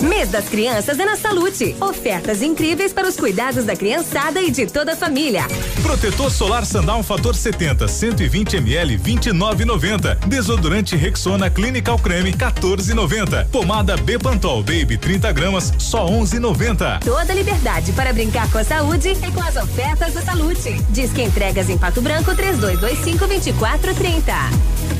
Mês das Crianças é na Salute. Ofertas incríveis para os cuidados da criançada e de toda a família. Protetor solar Sandal fator 70, 120 ml, 29,90. Desodorante Rexona Clinical Creme, 14,90. Pomada Bepantol Baby 30 gramas, só 11,90. Toda liberdade para brincar com a saúde é com as ofertas da Salute. Diz que entregas em Pato Branco 3225 2430.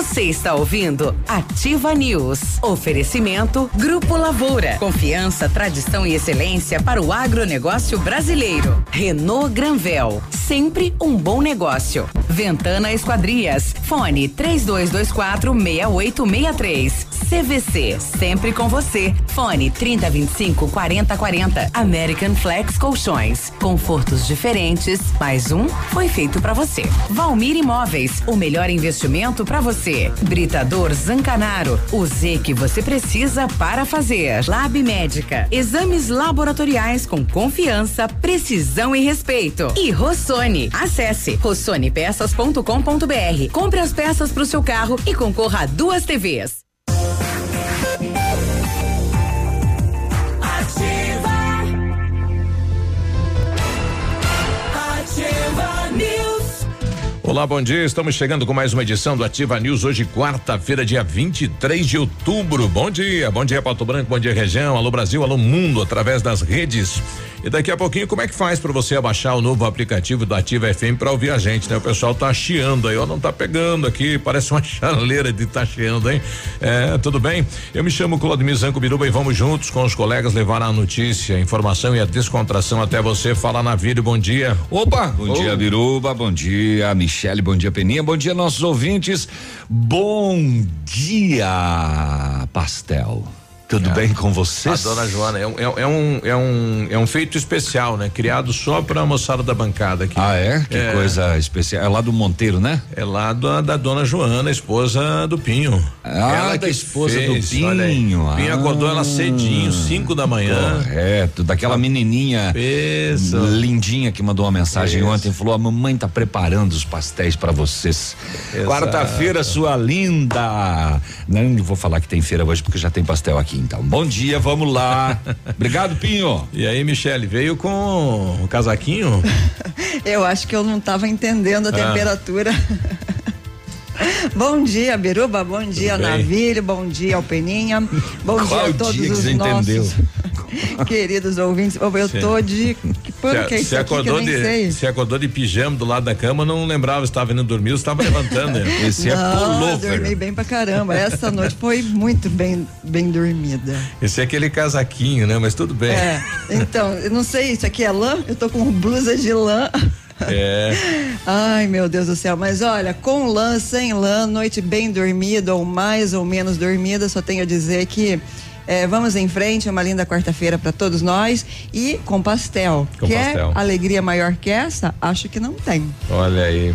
Você está ouvindo Ativa News. Oferecimento Grupo Lavoura. Confiança, tradição e excelência para o agronegócio brasileiro. Renault Granvel. Sempre um bom negócio. Ventana Esquadrias. Fone 3224 6863. CVC. Sempre com você. Fone 3025 4040. American Flex Colchões. Confortos diferentes. Mais um foi feito para você. Valmir Imóveis. O melhor investimento para você. Britador Zancanaro. O Z que você precisa para fazer. Lab Médica. Exames laboratoriais com confiança, precisão e respeito. E Rossoni. Acesse rossonepeças.com.br. Compre as peças para o seu carro e concorra a duas TVs. Olá, bom dia. Estamos chegando com mais uma edição do Ativa News. Hoje, quarta-feira, dia 23 de outubro. Bom dia. Bom dia, Pato Branco. Bom dia, região. Alô, Brasil. Alô, mundo. Através das redes e daqui a pouquinho, como é que faz para você abaixar o novo aplicativo da Ativa FM para ouvir a gente, né? O pessoal tá chiando aí, ó, não tá pegando aqui, parece uma chaleira de tá chiando, hein? É, tudo bem? Eu me chamo Claudemir Zanco Biruba e vamos juntos com os colegas levar a notícia, a informação e a descontração até você. Fala na vida, bom dia. Opa, bom oh. dia Biruba, bom dia Michele, bom dia Peninha, bom dia nossos ouvintes, bom dia Pastel. Tudo é. bem com vocês? A dona Joana, é, é, é, um, é, um, é um feito especial, né? Criado só pra moçada da bancada aqui. Ah, é? Que é. coisa especial. É lá do Monteiro, né? É lá do, da dona Joana, esposa do Pinho. Ah, ela da esposa fez, do Pinho. Ah. Pinho acordou ela cedinho, 5 da manhã. Correto, daquela menininha Isso. lindinha que mandou uma mensagem Isso. ontem, falou: a mamãe tá preparando os pastéis para vocês. Quarta-feira, sua linda. Não vou falar que tem feira hoje porque já tem pastel aqui então. Bom dia, vamos lá. Obrigado, Pinho. E aí, Michele, veio com o casaquinho? eu acho que eu não estava entendendo a ah. temperatura. bom dia, Biruba, bom dia, Navilho, bom dia, Alpeninha, bom Qual dia a todos dia os nossos. Entendeu? Queridos ouvintes, eu tô de. Que pano que é isso acordou de, Você acordou de pijama do lado da cama, não lembrava se estava indo dormir ou estava levantando. Né? Esse é não, é pullover. dormi bem pra caramba. Essa noite foi muito bem, bem dormida. Esse é aquele casaquinho, né? Mas tudo bem. É. Então, eu não sei, isso aqui é lã? Eu tô com blusa de lã. É. Ai, meu Deus do céu. Mas olha, com lã, sem lã, noite bem dormida ou mais ou menos dormida, só tenho a dizer que é, vamos em frente, uma linda quarta-feira para todos nós e com pastel. Com Quer pastel. alegria maior que essa? Acho que não tem. Olha aí.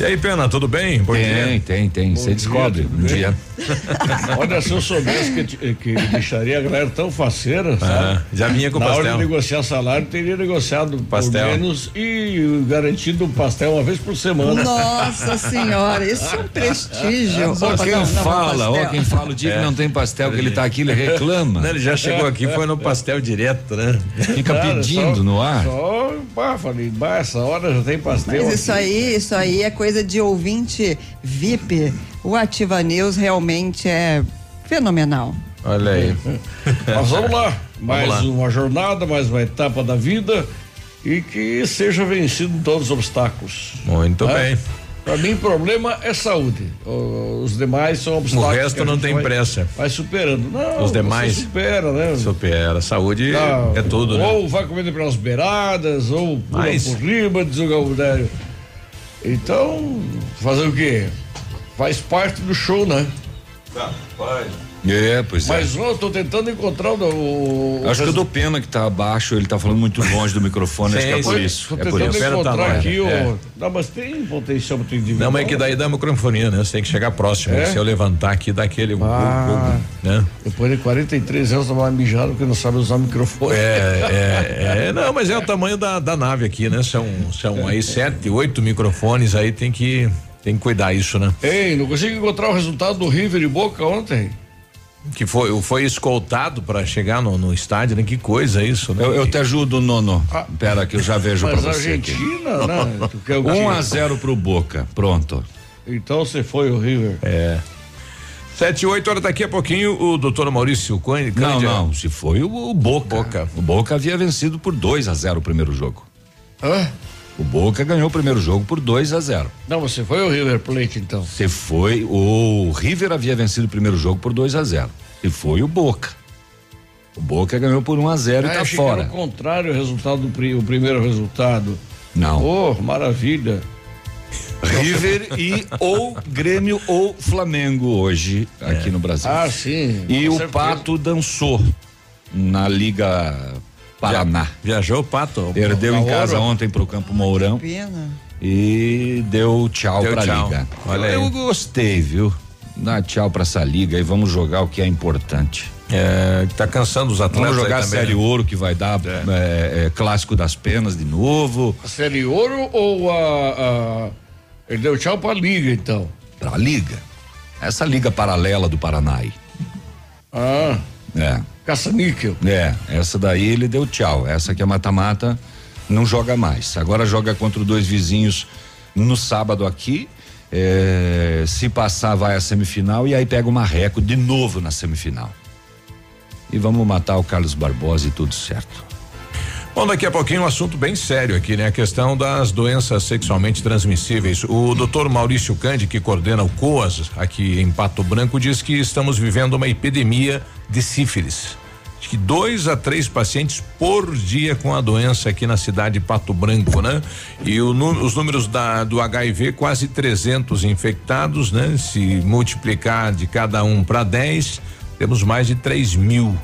E aí, Pena, tudo bem? Bom tem, dia. tem, tem. Você descobre um dia. Olha, se eu soubesse que, que deixaria a galera tão faceira, ah, sabe? já vinha com Na pastel. Na hora de negociar salário, teria negociado pastel. por menos e garantido um pastel uma vez por semana. Nossa senhora, isso é um prestígio. Ou quem não, fala, ou quem fala o dia é. que não tem pastel, que ele tá aqui, ele reclama. Não, ele já chegou aqui, foi no pastel direto, né? Fica Cara, pedindo só, no ar. Só, pá, falei, bah, essa hora já tem pastel. Mas isso aqui. aí, isso aí é coisa de ouvinte VIP. O Ativa News realmente é fenomenal. Olha aí. Mas vamos lá. Mais vamos lá. uma jornada, mais uma etapa da vida e que seja vencido todos os obstáculos. Muito né? bem. Para mim, problema é saúde. Os demais são obstáculos. O resto não tem vai, pressa. Vai superando. Não, os demais. supera, né? Supera. Saúde tá, é tudo, né? ou né? vai comendo pelas beiradas, ou pula Mas... por riba, diz o Galdério. Então, fazer o quê? Faz parte do show, né? Tá, vai. É, pois Mas é. ó, eu tô tentando encontrar o. o Acho que eu dou pena que tá abaixo, ele tá falando muito longe do microfone, acho que é por isso. Tô É por isso. encontrar tá aqui o. é. Não, mas tem potencial para individual. Não, mas é que daí dá microfonia, né? Você tem que chegar próximo. É? Se eu levantar aqui, dá aquele. Ah. né? Depois de 43 anos, tava mijado porque não sabe usar o microfone. É, é, é, não, mas é o tamanho da, da nave aqui, né? São, são aí sete, oito microfones aí, tem que, tem que cuidar isso, né? Ei, não consigo encontrar o resultado do River e Boca ontem. Que foi, foi escoltado para chegar no, no estádio, né? Que coisa isso, né? Eu, eu te ajudo, Nono. Ah. Pera que eu já vejo Mas pra você. aqui. Argentina, né? Tu quer o quê? 1 a 0 pro Boca. Pronto. Então você foi o River. É. Sete, oito horas daqui a pouquinho, o doutor Maurício Cândido. Não, não, se foi o, o Boca. Boca. O Boca havia vencido por 2 a 0 o primeiro jogo. Hã? O Boca ganhou o primeiro jogo por 2 a 0. Não, você foi o River Plate, então. Se foi o River havia vencido o primeiro jogo por 2 a 0. E foi o Boca. O Boca ganhou por 1 um a 0 Ah, e tá que fora. o contrário o resultado do o primeiro resultado. Não. Oh, maravilha. River e ou Grêmio ou Flamengo hoje aqui no Brasil. Ah, sim. E o certeza. Pato dançou na Liga Paraná. Viajou o Pato. Perdeu em casa ontem pro Campo Mourão Pena. e deu tchau Deu pra tchau. Liga. Olha aí. Eu gostei, viu? Dá tchau pra essa Liga e vamos jogar o que é importante. É, tá cansando os atletas. Vamos jogar aí a também, Série né? Ouro que vai dar é, é, clássico das penas de novo. A Série Ouro ou a, a- Ele deu tchau pra Liga, então. Pra Liga. Essa Liga paralela do Paraná aí. Ah, É. caça-níquel. É, essa daí ele deu tchau. Essa que é mata-mata, não joga mais. Agora joga contra dois vizinhos no sábado aqui. É, se passar, vai à semifinal e aí pega o Marreco de novo na semifinal. E vamos matar o Carlos Barbosa e tudo certo. Bom, daqui a pouquinho um assunto bem sério aqui, né? A questão das doenças sexualmente transmissíveis. O doutor Maurício Candi, que coordena o COAS aqui em Pato Branco, diz que estamos vivendo uma epidemia de sífilis. Que dois a três pacientes por dia com a doença aqui na cidade de Pato Branco, né? E o os números da, do HIV, quase 300 infectados, né? Se multiplicar de cada um para 10, temos mais de 3 mil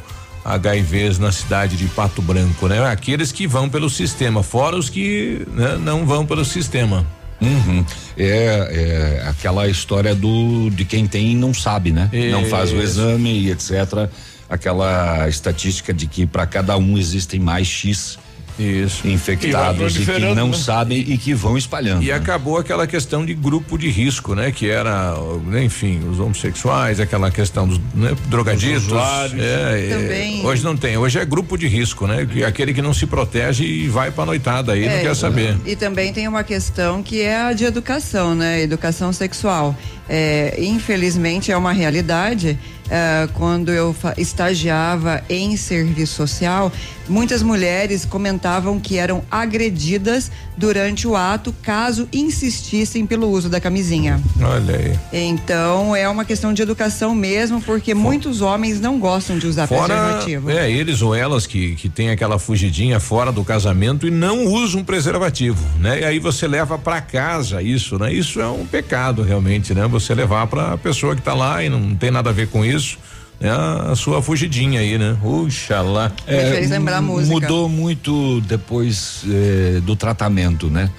HIVs na cidade de Pato Branco, né? Aqueles que vão pelo sistema, fora os que né, não vão pelo sistema. Uhum. É, é aquela história do de quem tem e não sabe, né? Não faz o exame e etc. Aquela estatística de que para cada um existem mais X Isso. infectados e, que não né? sabem e que vão espalhando. E acabou aquela questão de grupo de risco, né? Que era, né, enfim, os homossexuais, aquela questão dos né, drogaditos. É, é, hoje não tem, hoje é grupo de risco, né? Que aquele que não se protege e vai pra noitada aí, não É, quer saber. E também tem uma questão que é a de educação, né? Educação sexual. É, infelizmente é uma realidade. é, quando eu estagiava em serviço social, muitas mulheres comentavam que eram agredidas durante o ato caso insistissem pelo uso da camisinha. Olha aí. Então é uma questão de educação mesmo, porque muitos homens não gostam de usar Fora, preservativo. é, eles ou elas que, que tem aquela fugidinha fora do casamento e não usam preservativo, né? E aí você leva pra casa isso, né? Isso é um pecado realmente, né? Você levar pra pessoa que tá lá e não tem nada a ver com isso, né? A sua fugidinha aí, né? Oxalá. Me fez lembrar a música. Mudou muito depois eh, do tratamento, né?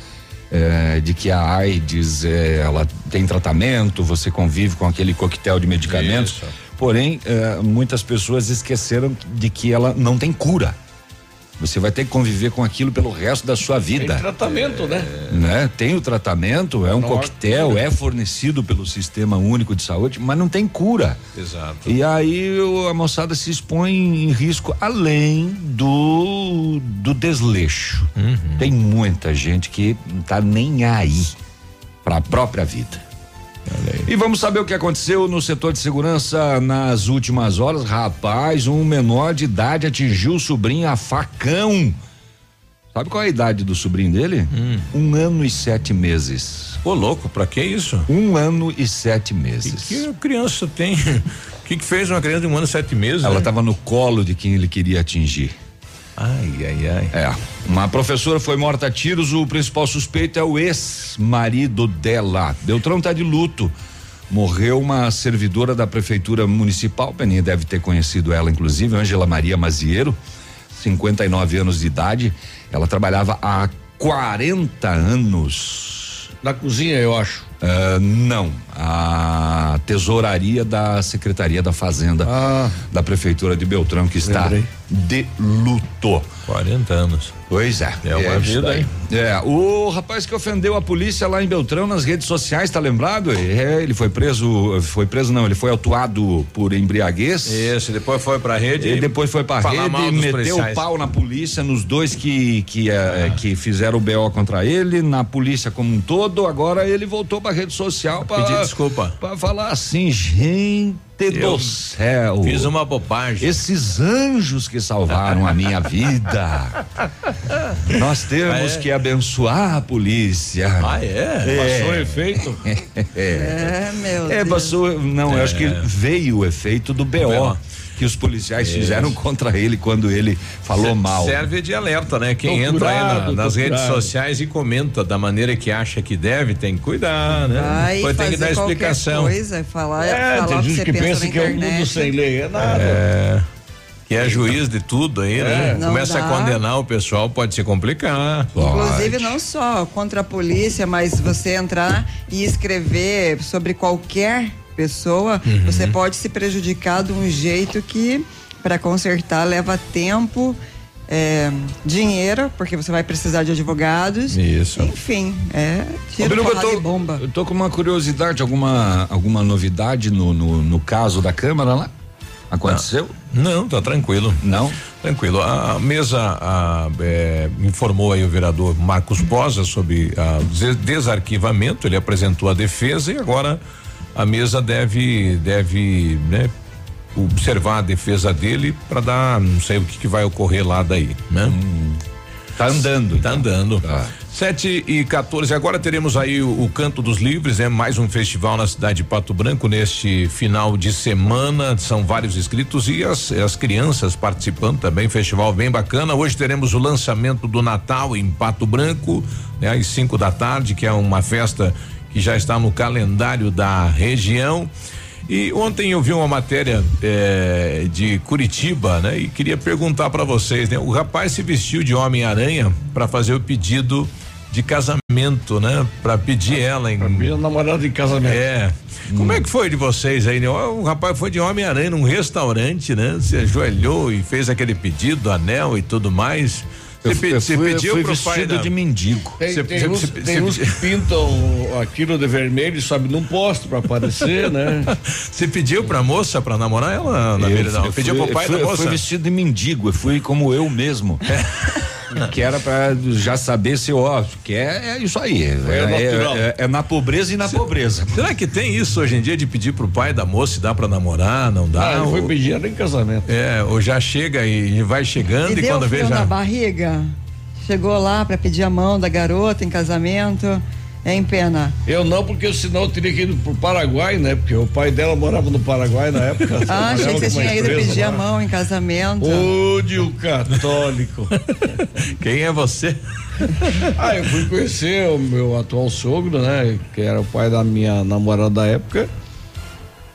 Eh, de que a AIDS eh, ela tem tratamento, você convive com aquele coquetel de medicamentos. Isso. Porém, eh, muitas pessoas esqueceram de que ela não tem cura. Você vai ter que conviver com aquilo pelo resto da sua Tem vida. tratamento, né? né? Tem o tratamento, é um há coquetel, é fornecido pelo Sistema Único de Saúde, mas não tem cura. Exato. E aí a moçada se expõe em risco além do do desleixo. Tem muita gente que não tá nem aí para a própria vida. E vamos saber o que aconteceu no setor de segurança nas últimas horas. Rapaz, um menor de idade atingiu o sobrinho a facão. Sabe qual é a idade do sobrinho dele? Um ano e sete meses. Ô, louco, pra que isso? Um ano e sete meses. que criança tem? O que, que fez uma criança de um ano e sete meses? Ela né? estava no colo de quem ele queria atingir. Ai, ai, ai. É. Uma professora foi morta a tiros, o principal suspeito é o ex-marido dela. Beltrão tá de luto. morreu uma servidora da prefeitura municipal, Peninha deve ter conhecido ela, inclusive, Ângela Maria Maziero, 59 anos de idade. Ela trabalhava há 40 anos. Na cozinha, eu acho. Uh, não, a tesouraria da Secretaria da Fazenda Ah. da Prefeitura de Beltrão, que está Lembrei. de luto. 40 anos. Pois é. É uma isso vida, hein? É, o rapaz que ofendeu a polícia lá em Beltrão nas redes sociais, tá lembrado? É, ele foi preso, foi preso não, ele foi autuado por embriaguez. Isso, depois foi pra rede. E depois foi pra rede, dos meteu o pau na polícia, nos dois que que, eh, que fizeram o BO contra ele, na polícia como um todo. Agora ele voltou pra rede social pra Pedir desculpa. Pra falar assim, gente Eu do céu. Fiz uma bobagem. Esses anjos que salvaram a minha vida. Nós temos Ah, é? que abençoar a polícia. Ah, é? Passou efeito? É, meu É, Deus. passou. Não, eu acho que veio o efeito do BO. BO. Que os policiais fizeram contra ele quando ele falou Se- mal. Serve de alerta, né? Quem Tô entra aí na- nas redes curado. sociais e comenta da maneira que acha que deve, tem que cuidar, né? Vai Depois tem que dar explicação. Coisa, falar, É, falar tem o que gente você que pensa que é um internet. mundo sem lei. É nada. É, que é juiz de tudo aí, né? É, Não Começa dá. a condenar o pessoal, pode se complicar. Inclusive não só contra a polícia, mas você entrar e escrever sobre qualquer pessoa, Uhum. você pode se prejudicar de um jeito que para consertar leva tempo, é, dinheiro, porque você vai precisar de advogados. Isso. Enfim, é Ô, tiro, Biruba, porrada tô, bomba. eu tô com uma curiosidade, alguma, alguma novidade no, no, no caso da Câmara lá? Aconteceu? Não, tá tranquilo. Não? Tranquilo. A mesa a, é, informou aí o vereador Marcos Posa sobre a des- desarquivamento, ele apresentou a defesa e agora a mesa deve, deve, né, observar a defesa dele para dar, não sei o que, que vai ocorrer lá daí, né? Tá andando. Tá andando. Tá. 7 e 14. Agora teremos aí o, o Canto dos Livres, né? Mais um festival na cidade de Pato Branco neste final de semana. São vários inscritos e as, as crianças participando também. Festival bem bacana. Hoje teremos o lançamento do Natal em Pato Branco, né? Às 5 da tarde, que é uma festa que já está no calendário da região. E ontem eu vi uma matéria eh, de Curitiba, né? E queria perguntar para vocês, né? O rapaz se vestiu de Homem-Aranha para fazer o pedido de casamento, né? Para pedir ela em Minha namorada em casamento. é. Como é que foi de vocês aí, né? O rapaz foi de Homem-Aranha num restaurante, né? Se ajoelhou e fez aquele pedido, anel e tudo mais. Você, Eu, pe- eu você fui, pediu fui pro pai vestido da- de mendigo. Tem, Cê- tem cê- uns, cê- tem cê- uns que pintam aquilo de vermelho e sobe num posto pra aparecer, né? Você pediu pra moça pra namorar ela, na Eu- verdade? Não, eu pediu pro pai eu fui, da eu moça? fui vestido de mendigo, eu fui como eu mesmo. que era pra já saber se, ó, que é, é isso aí. É, é- é- é na pobreza e na pobreza. Será que tem isso hoje em dia de pedir pro pai da moça se dá pra namorar, não dá? Ah, ele foi ela em casamento. é, ou já chega e vai chegando E e, quando vê já. na barriga? Chegou lá para pedir a mão da garota em casamento. É em pena. Eu não, porque senão eu teria que ir pro Paraguai, né? Porque o pai dela morava no Paraguai na época. Ah, achei que você tinha ido pedir a lá. mão em casamento. Ode o católico. Quem é você? ah, eu fui conhecer o meu atual sogro, né? Que era o pai da minha namorada da época.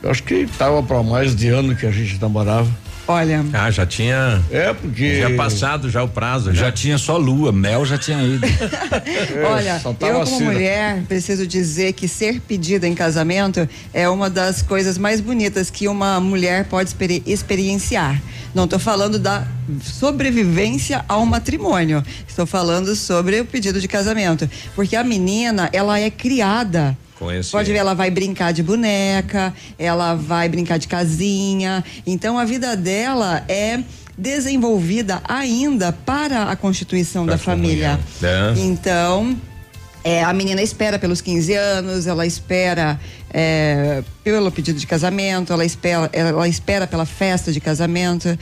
Eu acho que tava pra mais de ano que a gente namorava. Olha, Ah, já tinha. É, porque. Já passado já o prazo. Já, Já tinha só lua, mel já tinha ido. olha, só tava eu como mulher preciso dizer que ser pedida em casamento é uma das coisas mais bonitas que uma mulher pode experi- experienciar. Não estou falando da sobrevivência ao matrimônio. Estou falando sobre o pedido de casamento, porque a menina ela é criada Esse- Pode ver, ela vai brincar de boneca, ela vai brincar de casinha. Então a vida dela é desenvolvida ainda para a constituição da família. É. Então, é, a menina espera pelos 15 anos, ela espera é, pelo pedido de casamento, ela espera, ela espera pela festa de casamento. É.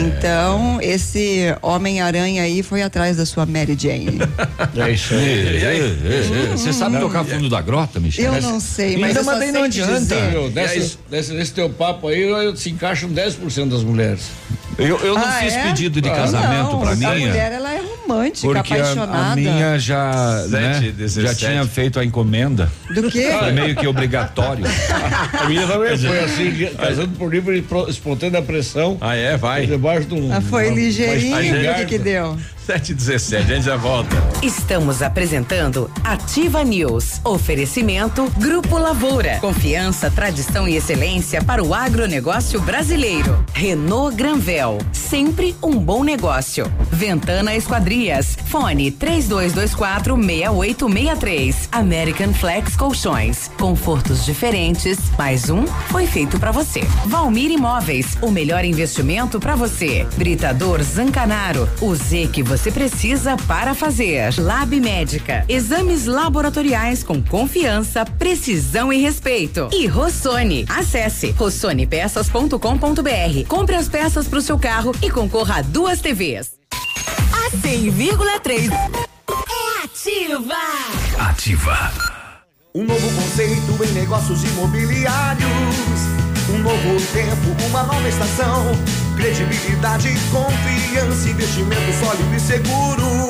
Então, esse Homem-Aranha aí foi atrás da sua Mary Jane. É isso aí. Você sabe tocar fundo da grota, Michel? Eu não sei, mas só mandei, não adianta. Meu, nesse, nesse, nesse teu papo aí, eu- se encaixam 10% das mulheres. Eu, eu não Ah, fiz é? pedido de Ah, casamento não, pra A minha. mulher, ela é romântica, Porque a, apaixonada. a minha já, né, já 17. tinha feito a encomenda. Do quê? Foi meio que obrigatório. A minha também foi assim, casando por livre e espontânea pressão. Ah, é? Vai. Debaixo de um. Ah, foi uma- ligeirinho, o que que deu? 7 e 17, a gente já volta. Estamos apresentando Ativa News. Oferecimento Grupo Lavoura. Confiança, tradição e excelência para o agronegócio brasileiro. Renault Granvel. Sempre um bom negócio. Ventana Esquadrias. Fone 3224 6863. American Flex Colchões. Confortos diferentes. Mais um foi feito para você. Valmir Imóveis. O melhor investimento para você. Britador Zancanaro. O Z que você precisa para fazer. Lab Médica. Exames laboratoriais com confiança, precisão e respeito. E Rossoni. Acesse rossonepeças.com.br. Compre as peças para o seu carro e concorra a duas TVs. A 100,3 é ativa. Ativa. Um novo conceito em negócios imobiliários. Um novo tempo, uma nova estação. Credibilidade, confiança, investimento sólido e seguro.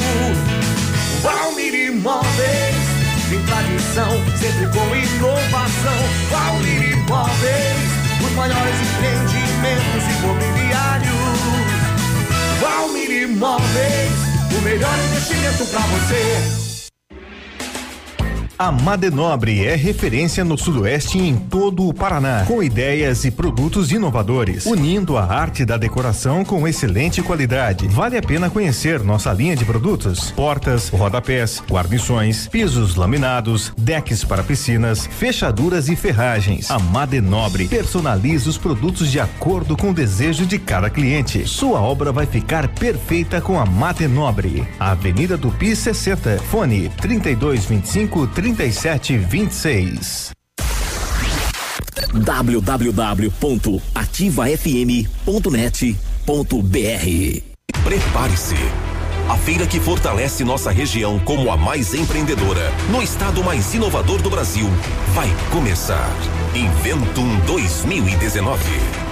Valmir Imóveis, tem tradição, sempre com inovação. Valmir Imóveis, os maiores empreendimentos imobiliários. Valmir Imóveis, o melhor investimento para você. A Madenobre é referência no Sudoeste e em todo o Paraná, com ideias e produtos inovadores, unindo a arte da decoração com excelente qualidade. Vale a pena conhecer nossa linha de produtos: portas, rodapés, guarnições, pisos laminados, decks para piscinas, fechaduras e ferragens. A Madenobre personaliza os produtos de acordo com o desejo de cada cliente. Sua obra vai ficar perfeita com a Madenobre. Avenida Tupi 60, fone 3225 3726. www.ativafm.net.br Prepare-se. A feira que fortalece nossa região como a mais empreendedora, no estado mais inovador do Brasil, vai começar. Inventum 2019.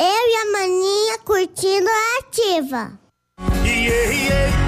Eu e a maninha curtindo a ativa.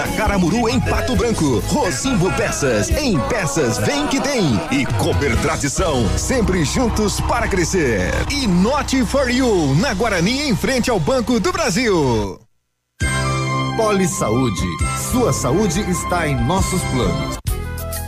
na Caramuru em Pato Branco. Rosimbo Peças, em peças vem que tem. E Cooper Tradição, sempre juntos para crescer. E Not for You, na Guarani em frente ao Banco do Brasil. Poli Saúde. Sua saúde está em nossos planos.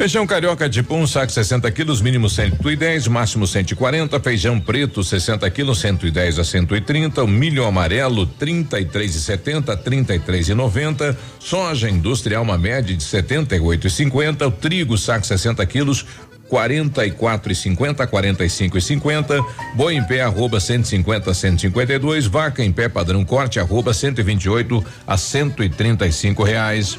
Feijão carioca de pum, saco 60 quilos, mínimo 110, máximo 140. Feijão preto 60 quilos, 110 a 130. O milho amarelo 33,70, 33,90. Soja industrial uma média de 78,50. O trigo saco 60 quilos, 44 e 50, 45 e 50, boi em pé arroba 150 152, vaca em pé padrão corte arroba 128 a 135 reais.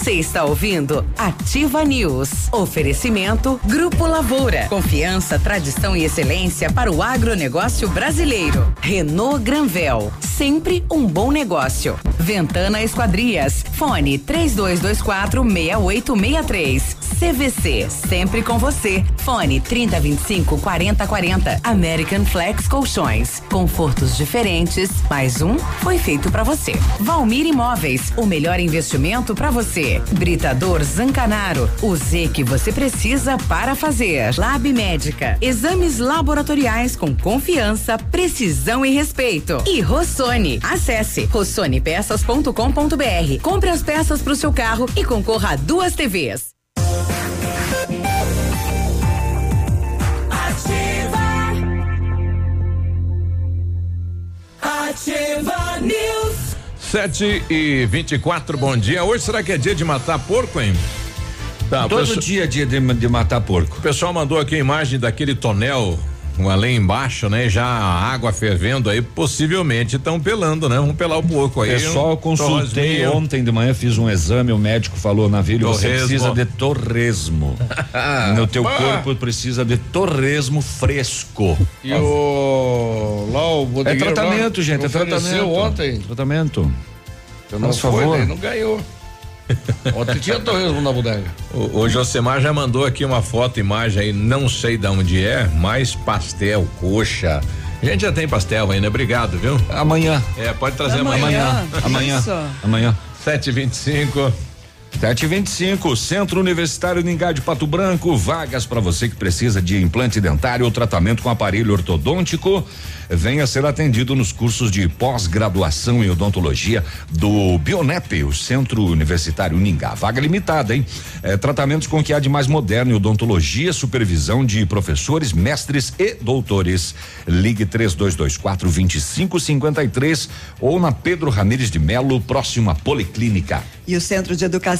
Você está ouvindo Ativa News. Oferecimento Grupo Lavoura. Confiança, tradição e excelência para o agronegócio brasileiro. Renault Granvel. Sempre um bom negócio. Ventana Esquadrias. Fone 3224 6863. CVC. Sempre com você. Fone 3025 4040. American Flex Colchões. Confortos diferentes. Mais um foi feito para você. Valmir Imóveis. O melhor investimento para você. Britador Zancanaro. O Z que você precisa para fazer. Lab Médica. Exames laboratoriais com confiança, precisão e respeito. E Rossoni. Acesse rossonepeças.com.br. Compre as peças para o seu carro e concorra a duas TVs. Ativa News. 7 e 24, bom dia. Hoje será que é dia de matar porco, hein? Tá, Todo dia é dia de, de matar porco. O pessoal mandou aqui a imagem daquele tonel um além embaixo, né? Já a água fervendo aí, possivelmente estão pelando, né? Vamos pelar o porco aí. Pessoal, um consultei ontem de manhã, fiz um exame, o médico falou, Navilho, você precisa de torresmo. no teu Ah. corpo precisa de torresmo fresco. E o. Lá o É tratamento, lá, gente, é tratamento. ontem. Tratamento. Eu não foi, favor. daí não ganhou. Ontem tinha torresmo na bodega. O, o Josemar já mandou aqui uma foto, imagem aí, não sei de onde é, mas pastel, coxa. A gente já tem pastel ainda, obrigado, viu? Amanhã. É, pode trazer Amanhã. amanhã. Amanhã. Isso. Amanhã. 725. 725, Centro Universitário Ningá de Pato Branco, vagas para você que precisa de implante dentário ou tratamento com aparelho ortodôntico. Venha ser atendido nos cursos de pós-graduação em odontologia do Bionep, o Centro Universitário Ningá. Vaga limitada, hein? É, tratamentos com o que há de mais moderno em odontologia, supervisão de professores, mestres e doutores. Ligue 3224 2553 ou na Pedro Ramires de Melo, próximo à Policlínica. E o Centro de Educação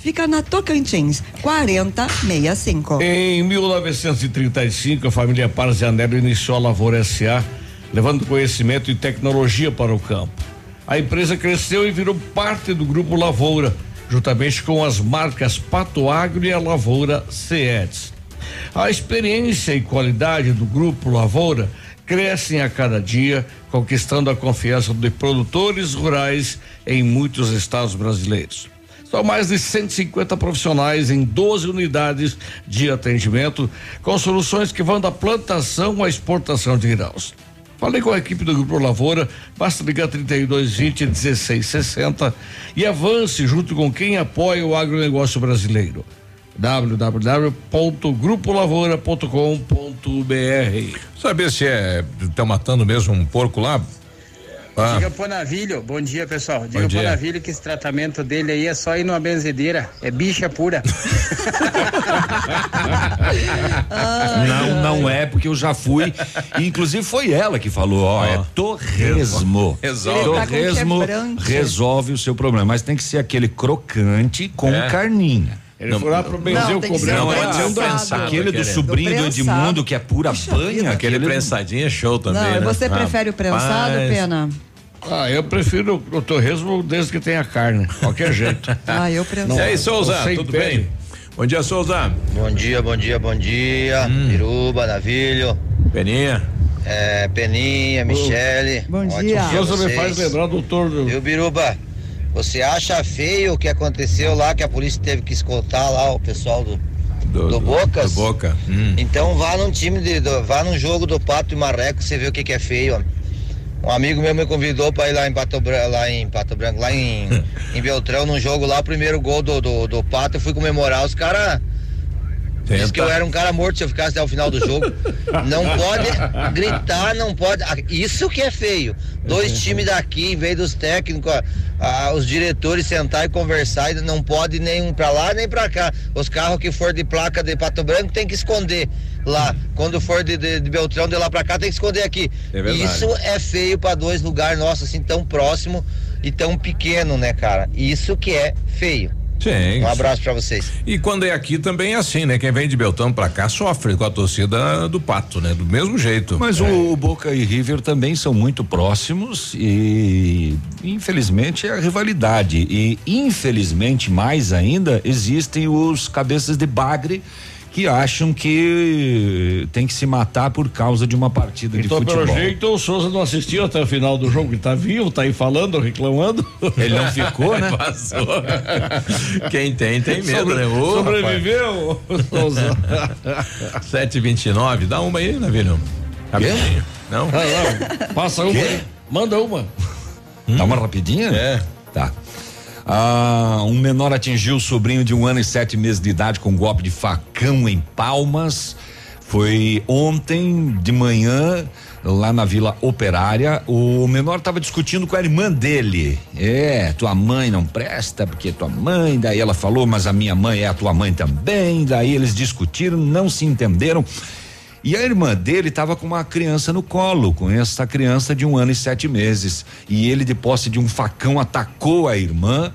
Fica na Tocantins, 4065. Em 1935, a família Parzianello iniciou a Lavoura SA, levando conhecimento e tecnologia para o campo. A empresa cresceu e virou parte do Grupo Lavoura, juntamente com as marcas Pato Agro e a Lavoura CEDS. A experiência e qualidade do Grupo Lavoura crescem a cada dia, conquistando a confiança de produtores rurais em muitos estados brasileiros. São mais de 150 profissionais em 12 unidades de atendimento, com soluções que vão da plantação à exportação de grãos. Falei com a equipe do Grupo Lavoura, basta ligar 3220 1660 e avance junto com quem apoia o agronegócio brasileiro. www.grupolavoura.com.br Saber se é estão matando mesmo um porco lá? Ah. Diga pro Navilho, bom dia pessoal. Diga Bom pro dia. Navilho que esse tratamento dele aí é só ir numa benzedeira. É bicha pura. Não, não é, porque eu já fui. E, inclusive foi ela que falou, ó, é torresmo. Resolve. Tá Torresmo resolve o seu problema, mas tem que ser aquele crocante com É. carninha. Ele foi lá pro benzer Não, que ser. Não, é prensado. aquele, prensado, aquele do sobrinho do Do Edmundo, que é pura banha. vida. Aquele prensadinho é show também. Não, né? você prefere o prensado, Rapaz. Pena? Ah, eu prefiro o torresmo desde que tenha carne, qualquer jeito. Ah, eu prensado. E aí, Souza, tudo pele. bem? Bom dia, Souza. Bom dia, bom dia, bom dia. Biruba, Navilho, Peninha. é, Peninha, Michele. Bom Ótimo dia. a Souza me faz lembrar do doutor. do- Viu, Biruba? Você acha feio o que aconteceu lá, que a polícia teve que escoltar lá o pessoal do, do, Bocas? Do Boca. Hum. Então vá num time de. do- vá num jogo do Pato e Marreco, você vê o que, que é feio, ó. Um amigo meu me convidou para ir lá em Pato Branco, lá em Pato Branco, lá em, em Beltrão, num jogo lá, o primeiro gol do, do, do Pato, eu fui comemorar, os caras. Disse que eu era um cara morto se eu ficasse até o final do jogo. Não pode gritar, não pode. ah, Isso que é feio. Dois times daqui, em vez dos técnicos, ah, os diretores sentar e conversar, e não pode nem um pra lá nem pra cá. Os carros que for de placa de Pato Branco tem que esconder lá. Quando for de, de, de Beltrão, de lá pra cá, tem que esconder aqui. É. Isso é feio pra dois lugares nossos assim tão próximo e tão pequeno, né, cara? Isso que é feio. Sim. Um abraço pra vocês. E quando é aqui também é assim, né? Quem vem de Beltrão pra cá sofre com a torcida do Pato, né? Do mesmo jeito. Mas É. o Boca e River também são muito próximos e infelizmente é a rivalidade e infelizmente mais ainda existem os cabeças de bagre que acham que tem que se matar por causa de uma partida Então, de futebol. pelo jeito, o Souza não assistiu até o final do jogo, ele tá vivo, tá aí falando, reclamando. Ele não ficou, né? Passou. Quem tem, tem medo, Sobre- né? Ô, sobreviveu, Souza. rapaz. 729, dá uma aí, Navilho. Rapidinho. Não? Ah, não. Passa uma. Quê? aí. Manda uma. Dá uma rapidinha? É. Tá. Ah, um menor atingiu o sobrinho de um ano e sete meses de idade com um golpe de facão em Palmas. Foi ontem de manhã, lá na Vila Operária. O menor estava discutindo com a irmã dele. É, tua mãe não presta, porque tua mãe. Daí ela falou, mas a minha mãe é a tua mãe também. Daí eles discutiram, não se entenderam. E a irmã dele estava com uma criança no colo, com essa criança de um ano e sete meses. E ele, de posse de um facão, atacou a irmã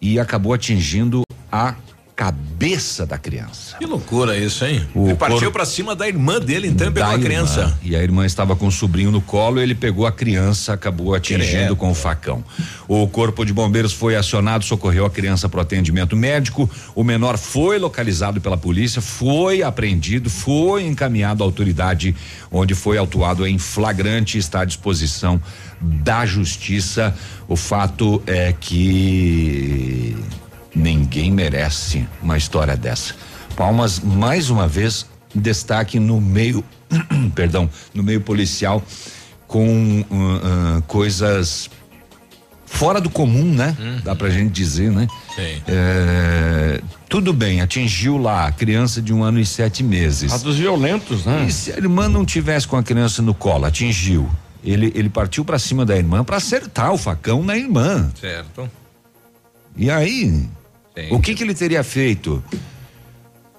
e acabou atingindo a cabeça da criança. Que loucura isso, hein? O Ele partiu corpo- pra cima da irmã dele, então e pegou Da a irmã. criança. E a irmã estava com o sobrinho no colo, ele pegou a criança, acabou atingindo Credo. com o facão. O corpo de bombeiros foi acionado, socorreu a criança para atendimento médico. O menor foi localizado pela polícia, foi apreendido, foi encaminhado à autoridade, onde foi autuado em flagrante, está à disposição da justiça. O fato é que ninguém merece uma história dessa. Palmas, mais uma vez, destaque no meio, perdão, no meio policial com ah, ah, coisas fora do comum, né? Dá pra gente dizer, né? Sim. É, tudo bem, atingiu lá a criança de um ano e sete meses. Atos violentos, né? E se a irmã não tivesse com a criança no colo, atingiu. Ele, ele partiu pra cima da irmã pra acertar o facão na irmã. Certo. E aí, Sim. o que que ele teria feito?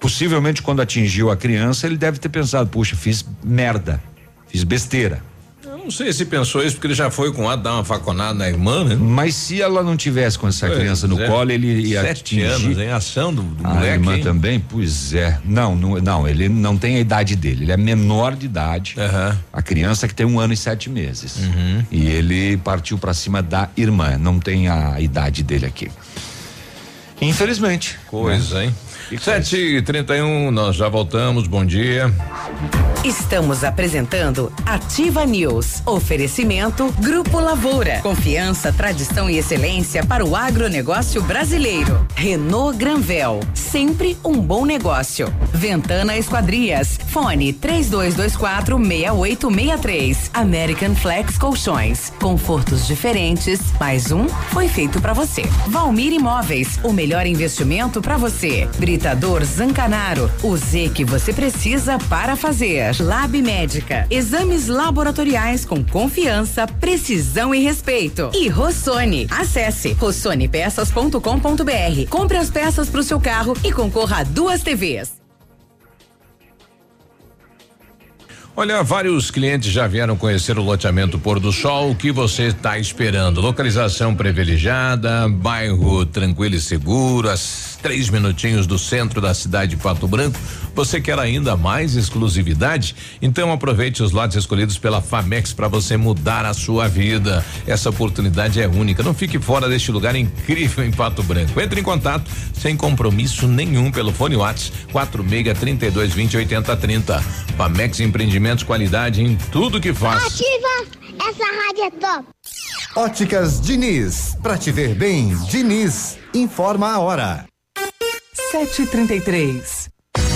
Possivelmente quando atingiu a criança, ele deve ter pensado, puxa, fiz merda, fiz besteira. Eu não sei se pensou isso, porque ele já foi com a dar uma faconada na irmã, né? Mas se ela não tivesse com essa Pois criança no é. colo, ele ia Sete atingir. anos, em ação do, do a moleque. irmã hein? também, pois é. Não, não, não, ele não tem a idade dele, ele é menor de idade. A criança que tem um ano e sete meses. Uhum. E ele partiu pra cima da irmã, não tem a idade dele aqui. Infelizmente. Coisa, hein? Sete e trinta e um, nós já voltamos, bom dia. Estamos apresentando Ativa News. Oferecimento Grupo Lavoura. Confiança, tradição e excelência para o agronegócio brasileiro. Renault Granvel. Sempre um bom negócio. Ventana Esquadrias. Fone 3224 6863. American Flex Colchões. Confortos diferentes. Mais um foi feito para você. Valmir Imóveis. O melhor investimento para você. Britador Hibridador Zancanaro. O Z que você precisa para fazer. Lab Médica. Exames laboratoriais com confiança, precisão e respeito. E Rossoni. Acesse rossonepeças.com.br. Compre as peças para o seu carro e concorra a duas TVs. Olha, vários clientes já vieram conhecer o loteamento Pôr do Sol. O que você está esperando? Localização privilegiada, bairro tranquilo e seguro, as três minutinhos do centro da cidade de Pato Branco. Você quer ainda mais exclusividade? Então aproveite os lotes escolhidos pela Famex para você mudar a sua vida. Essa oportunidade é única. Não fique fora deste lugar incrível em Pato Branco. Entre em contato sem compromisso nenhum pelo fone Whats 46 32 20 80 30. Famex Empreendimento Empreendimentos, qualidade em tudo que faz. Ativa! Essa rádio é top! Óticas Diniz, pra te ver bem, Diniz, informa a hora. 733.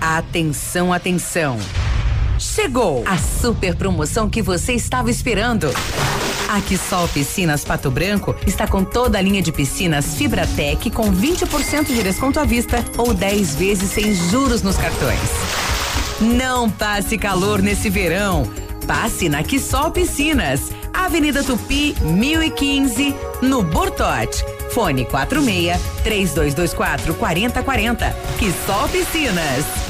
Atenção, atenção. Chegou a super promoção que você estava esperando. A Quissol Piscinas Pato Branco está com toda a linha de piscinas Fibratec com 20% de desconto à vista ou 10 vezes sem juros nos cartões. Não passe calor nesse verão. Passe na Quissol Piscinas, Avenida Tupi, 1015, no Bortote. Fone 46 3224 4040. Quissol Piscinas.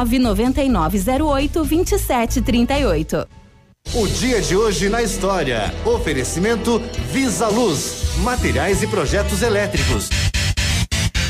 99908 2738. O dia de hoje na história. Oferecimento Visa Luz, materiais e projetos elétricos.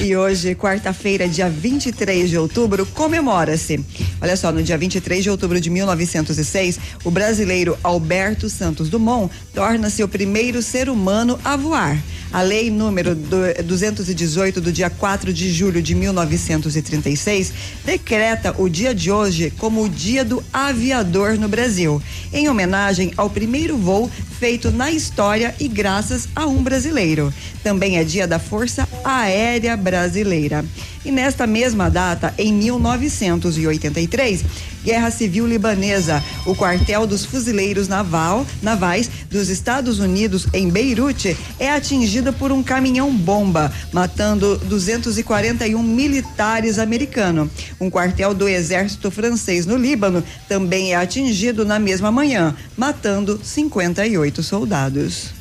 E hoje, quarta-feira, dia 23 de outubro, comemora-se. Olha só, no dia 23 de outubro de 1906, o brasileiro Alberto Santos Dumont torna-se o primeiro ser humano a voar. A lei número 218 do dia 4 de julho de 1936 decreta o dia de hoje como o Dia do Aviador no Brasil, em homenagem ao primeiro voo feito na história e graças a um brasileiro. Também é dia da Força Aérea Brasileira. E nesta mesma data, em 1983, Guerra Civil Libanesa, o quartel dos fuzileiros naval, navais dos Estados Unidos em Beirute é atingido por um caminhão-bomba, matando 241 militares americanos. Um quartel do exército francês no Líbano também é atingido na mesma manhã, matando 58 soldados.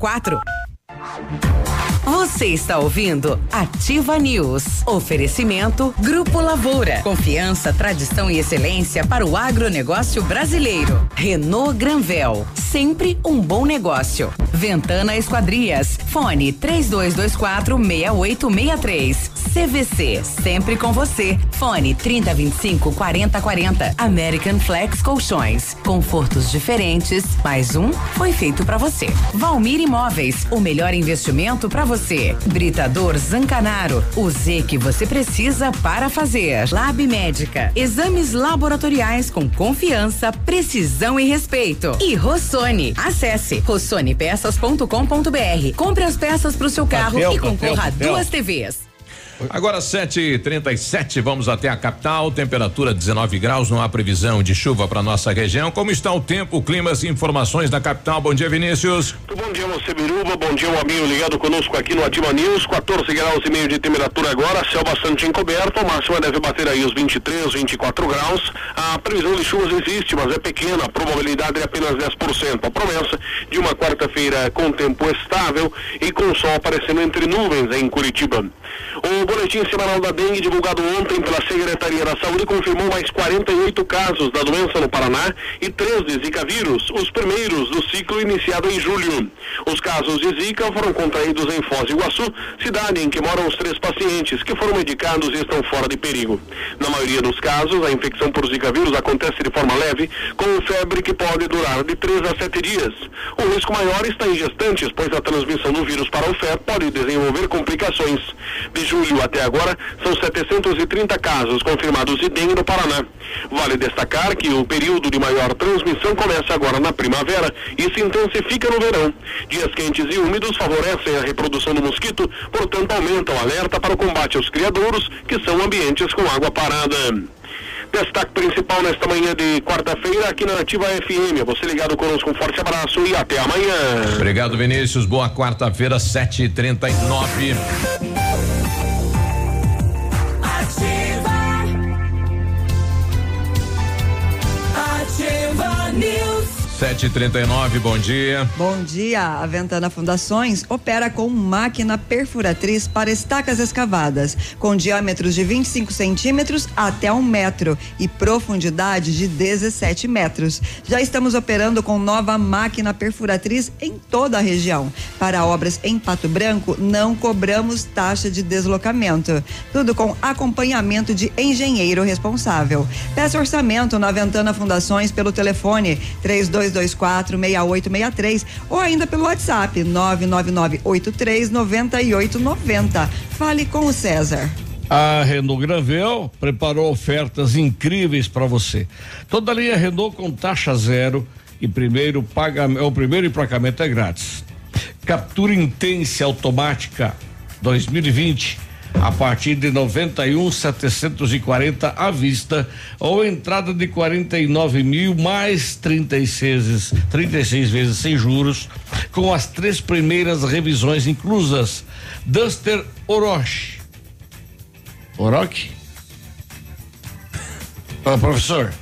quatro. Você está ouvindo Ativa News. Oferecimento Grupo Lavoura. Confiança, tradição e excelência para o agronegócio brasileiro. Renault Granvel. Sempre um bom negócio. Ventana Esquadrias. Fone 3224 6863. CVC. Sempre com você. Fone 3025 4040. American Flex Colchões. Confortos diferentes. Mais um foi feito para você. Valmir Imóveis. O melhor investimento para você. Britador Zancanaro. O Z que você precisa para fazer. Lab Médica. Exames laboratoriais com confiança, precisão e respeito. E Rossoni. Acesse rossonepeças.com.br. Compre as peças para o seu carro Papel, e papel, concorra a papel. duas TVs. Agora 7:37, vamos até a capital. Temperatura 19 graus, não há previsão de chuva para nossa região. Como está o tempo, climas e informações da capital? Bom dia, Vinícius. Bom dia, você Biruba. Bom dia, um amigo ligado conosco aqui no Ativa News. 14 graus e meio de temperatura agora, céu bastante encoberto. Máxima deve bater aí os 23, 24 graus. A previsão de chuvas existe, mas é pequena. A probabilidade é apenas 10%. A promessa de uma quarta-feira com tempo estável e com sol aparecendo entre nuvens em Curitiba. O boletim semanal da dengue divulgado ontem pela Secretaria da Saúde confirmou mais 48 casos da doença no Paraná e três de Zika vírus, os primeiros do ciclo iniciado em julho. Os casos de Zika foram contraídos em Foz do Iguaçu, cidade em que moram os três pacientes que foram medicados e estão fora de perigo. Na maioria dos casos, a infecção por Zika vírus acontece de forma leve, com febre que pode durar de 3 a 7 dias. O risco maior está em gestantes, pois a transmissão do vírus para o feto pode desenvolver complicações. De julho até agora, são 730 casos confirmados de dengue no Paraná. Vale destacar que o período de maior transmissão começa agora na primavera e se intensifica no verão. Dias quentes e úmidos favorecem a reprodução do mosquito, portanto aumentam o alerta para o combate aos criadouros, que são ambientes com água parada. Destaque principal nesta manhã de quarta-feira aqui na Ativa FM. Você ligado conosco, um forte abraço e até amanhã. Obrigado, Vinícius. Boa quarta-feira, 7:39. 7:39. Bom dia. Bom dia. A Ventana Fundações opera com máquina perfuratriz para estacas escavadas, com diâmetros de 25 centímetros até um metro e profundidade de 17 metros. Já estamos operando com nova máquina perfuratriz em toda a região. Para obras em Pato Branco, não cobramos taxa de deslocamento. Tudo com acompanhamento de engenheiro responsável. Peça orçamento na Ventana Fundações pelo telefone 3224 6863 ou ainda pelo WhatsApp 99983 9890. Fale com o César. A Renault Granvel preparou ofertas incríveis para você. Toda linha Renault com taxa zero e primeiro pagamento, o primeiro emplacamento é grátis. Captura intensa automática 2020 a partir de 91,740 à vista ou entrada de 49 mil mais 36 36 vezes sem juros com as três primeiras revisões inclusas. Duster Orochi. Orochi? Ô, professor,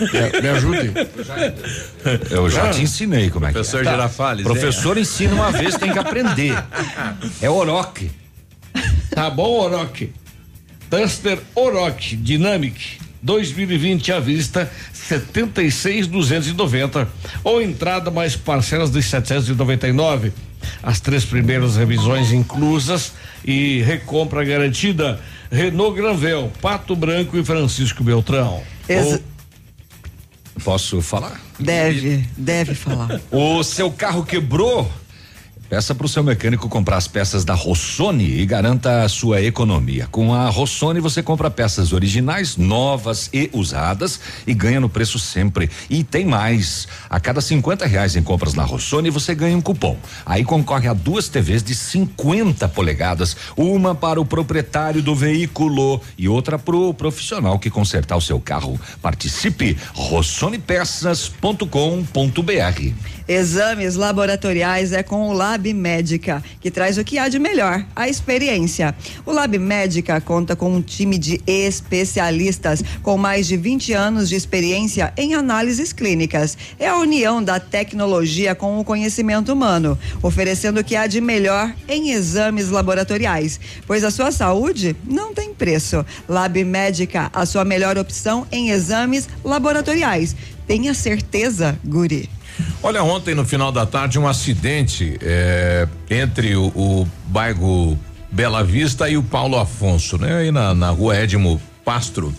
me, me ajude. Eu já Ah. te ensinei como é que Professor é. Tá. Girafales, Professor é. ensina uma vez, tem que aprender. É Oroque. Tá bom, Orochi. Duster Orochi Dynamic 2020 à vista 76,290 ou entrada mais parcelas de 799. As três primeiras revisões inclusas e recompra garantida. Renault Granvel, Pato Branco e Francisco Beltrão. Ex- Posso falar? Deve, deve falar. O seu carro quebrou? Peça para o seu mecânico comprar as peças da Rossoni e garanta a sua economia. Com a Rossoni você compra peças originais, novas e usadas e ganha no preço sempre. E tem mais. A cada 50 reais em compras na Rossoni você ganha um cupom. Aí concorre a duas TVs de 50 polegadas, uma para o proprietário do veículo e outra para o profissional que consertar o seu carro. Participe rossonepeças.com.br. Exames laboratoriais é com o Lab Médica, que traz o que há de melhor, a experiência. O Lab Médica conta com um time de especialistas com mais de 20 anos de experiência em análises clínicas. É a união da tecnologia com o conhecimento humano, oferecendo o que há de melhor em exames laboratoriais, pois a sua saúde não tem preço. Lab Médica, a sua melhor opção em exames laboratoriais. Tenha certeza, Guri. Olha, ontem no final da tarde um acidente é, entre o, o bairro Bela Vista e o Paulo Afonso, né? Aí na, na rua Edmo Pastro.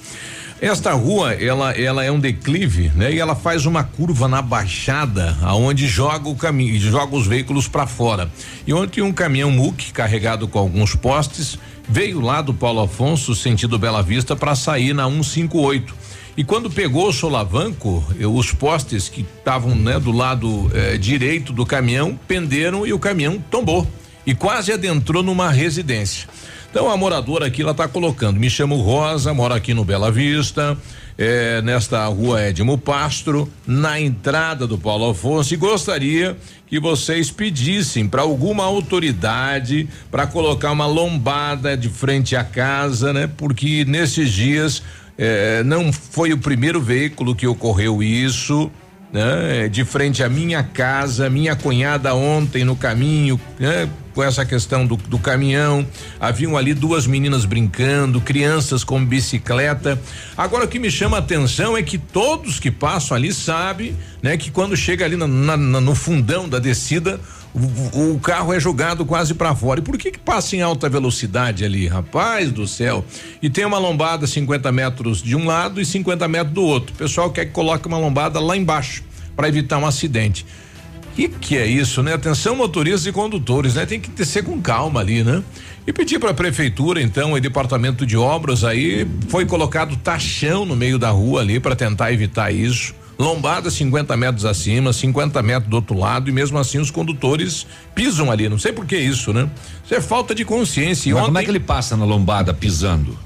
Esta rua, ela, ela é um declive, né? E ela faz uma curva na baixada, aonde joga o caminho, joga os veículos para fora. E ontem um caminhão MUC carregado com alguns postes veio lá do Paulo Afonso, sentido Bela Vista, para sair na 158. E quando pegou o solavanco, os postes que estavam né, do lado eh, direito do caminhão penderam e o caminhão tombou e quase adentrou numa residência. Então a moradora aqui ela está colocando, me chamo Rosa, moro aqui no Bela Vista, eh, nesta rua Edmo Pastro, na entrada do Paulo Afonso, e gostaria que vocês pedissem para alguma autoridade para colocar uma lombada de frente à casa, né? Porque nesses dias eh, não foi o primeiro veículo que ocorreu isso. Né? De frente à minha casa, minha cunhada ontem no caminho, né? Com essa questão do, do caminhão, haviam ali duas meninas brincando, crianças com bicicleta. Agora o que me chama a atenção é que todos que passam ali sabem, né? Que quando chega ali na, na, no fundão da descida, o, o, carro é jogado quase para fora. E por que que passa em alta velocidade ali, rapaz do céu? E tem uma lombada 50 metros de um lado e 50 metros do outro. O pessoal quer que coloque uma lombada lá embaixo para evitar um acidente. Que que é isso, né? Atenção motoristas e condutores, né? Tem que descer com calma ali, né? E pedir para a prefeitura, então, e departamento de obras aí foi colocado taxão no meio da rua ali para tentar evitar isso lombada 50 metros acima, 50 metros do outro lado e mesmo assim os condutores pisam ali. Não sei por que isso, né? Isso é falta de consciência. Mas ontem, como é que ele passa na lombada pisando?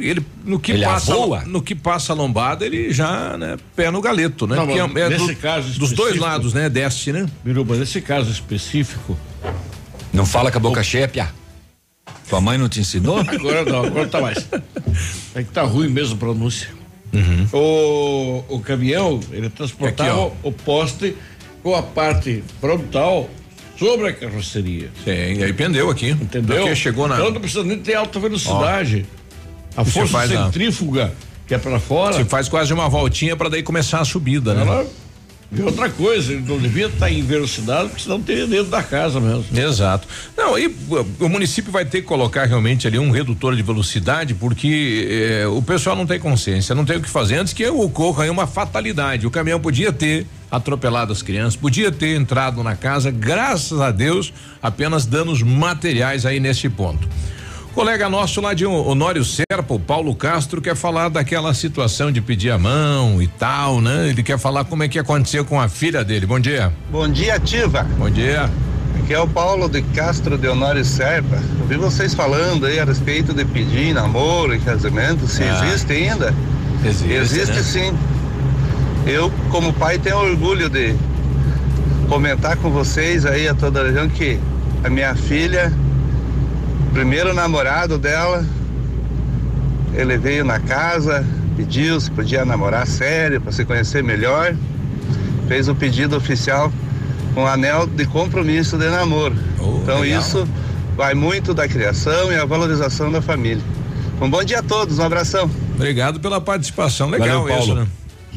Ele no que ele passa avoa? no que passa a lombada ele já né pé no galeto né Não, mas é nesse do- caso dos dois lados né desce né Biruba, nesse caso específico. Não fala com a boca cheia, Pia. Tua mãe não te ensinou? Agora não, agora tá mais. É que tá ruim mesmo a pronúncia. O, o caminhão, ele transportava Aqui, ó. o poste com a parte frontal sobre a carroceria. Sim, e aí pendeu aqui. Entendeu? Porque chegou na- Então não precisa nem ter alta velocidade. a Você força faz a- centrífuga que é para fora. Você faz quase uma voltinha para daí começar a subida né Ela- E outra coisa, ele não devia estar em velocidade, porque senão teria dentro da casa mesmo. Exato. Não, aí uh, o município vai ter que colocar realmente ali um redutor de velocidade, porque eh, o pessoal não tem consciência, não tem o que fazer antes que ocorra aí uma fatalidade. O caminhão podia ter atropelado as crianças, podia ter entrado na casa, graças a Deus, apenas danos materiais aí nesse ponto. Colega nosso lá de Honório Serpa, o Paulo Castro, quer falar daquela situação de pedir a mão e tal, né? Ele quer falar como é que aconteceu com a filha dele. Bom dia. Bom dia, Ativa. Bom dia. Aqui é o Paulo de Castro de Honório Serpa. Eu vi vocês falando aí a respeito de pedir namoro e casamento, se Ah. existe ainda. Existe, Existe né? sim. Eu, como pai, tenho orgulho de comentar com vocês aí a toda a região que a minha filha, primeiro namorado dela, ele veio na casa, pediu se podia namorar sério para se conhecer melhor. Fez o pedido oficial com anel de compromisso de namoro. então legal. isso vai muito da criação e a valorização da família. Um bom dia a todos, um abração. Obrigado pela participação. Legal Valeu, isso, Paulo. né?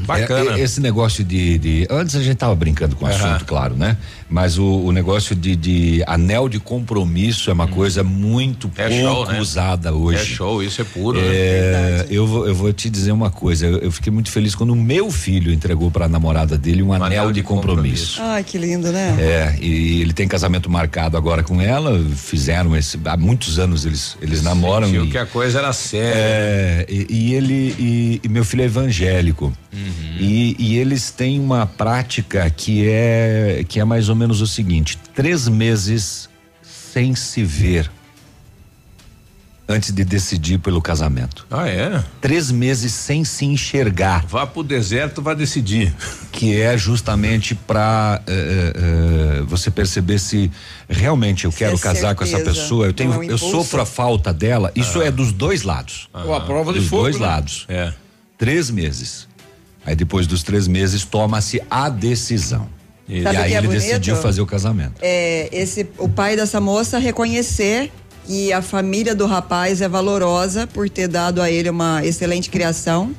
Bacana. É, é, esse negócio de, de- Antes a gente tava brincando com o assunto, claro, né? Mas o, o negócio de, de anel de compromisso é uma coisa muito É pouco show, né? usada hoje. É show, isso é puro. né? É, eu, vou, eu vou te dizer uma coisa. Eu, eu fiquei muito feliz quando o meu filho entregou para a namorada dele um, anel, de, compromisso. Ai, que lindo, né? É, e ele tem casamento marcado agora com ela. Fizeram esse. Há muitos anos eles, eles namoram. Sentiu e- que a coisa era séria. é, e, e ele e, e meu filho é evangélico e, e eles têm uma prática que é que é mais ou menos o seguinte: três meses sem se ver. antes de decidir pelo casamento. Ah, é? Três meses sem se enxergar. Vá pro deserto, vá decidir. Que é justamente para você perceber se realmente eu quero é casar com essa certeza, pessoa. Eu tenho, é um eu sofro a falta dela. Isso Ah. é dos dois lados. Ou a prova de dos fogo, dois né? lados. É. Três meses. Aí depois dos três meses toma-se a decisão. E, Sabe o aí é ele bonito? decidiu fazer o casamento. É, esse, o pai dessa moça reconhecer que a família do rapaz é valorosa por ter dado a ele uma excelente criação.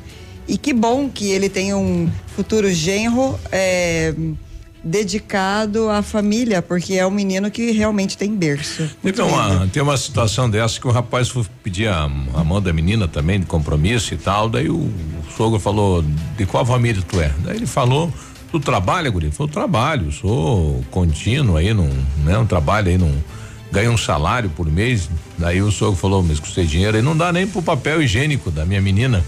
E que bom que ele tenha um futuro genro é, dedicado à família, porque é um menino que realmente tem berço. Teve uma, tem uma situação dessa que o rapaz foi pedir a, a mão da menina também, de compromisso e tal. Daí o, sogro falou: De qual família tu é? Daí ele falou: Tu trabalha, Guri? Falou: Trabalho, sou contínuo aí, num, né? Um trabalho aí, num. Ganho um salário por mês. Daí o sogro falou: Mas com esse dinheiro aí não dá nem pro papel higiênico da minha menina.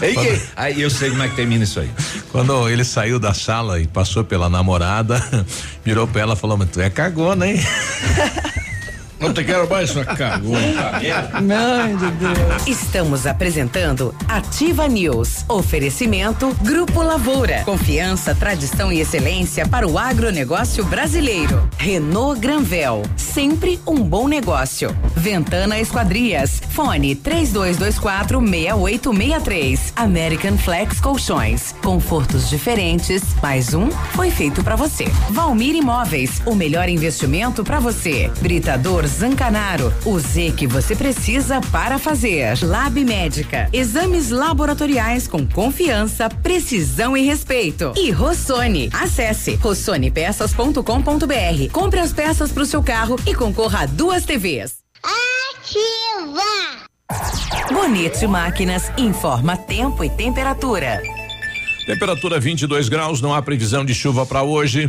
Aí, que- aí eu sei como é que termina isso aí. Quando ele saiu da sala e passou pela namorada, virou pra ela e falou: Mas tu é cagona, hein? Não te quero mais, sua cagona. Meu Deus. Estamos apresentando Ativa News. Oferecimento Grupo Lavoura. Confiança, tradição e excelência para o agronegócio brasileiro. Renault Granvel. Sempre um bom negócio. Ventana Esquadrias. Fone 3224 6863. American Flex Colchões. Confortos diferentes. Mais um foi feito para você. Valmir Imóveis. O melhor investimento para você. Britador Zancanaro. O Z que você precisa para fazer. Lab Médica. Exames laboratoriais com confiança, precisão e respeito. E Rossoni. Acesse rossonepeças.com.br. Compre as peças para o seu carro e concorra a duas TVs. Ativa! Bonito Máquinas informa tempo e temperatura. Temperatura 22 graus, não há previsão de chuva para hoje.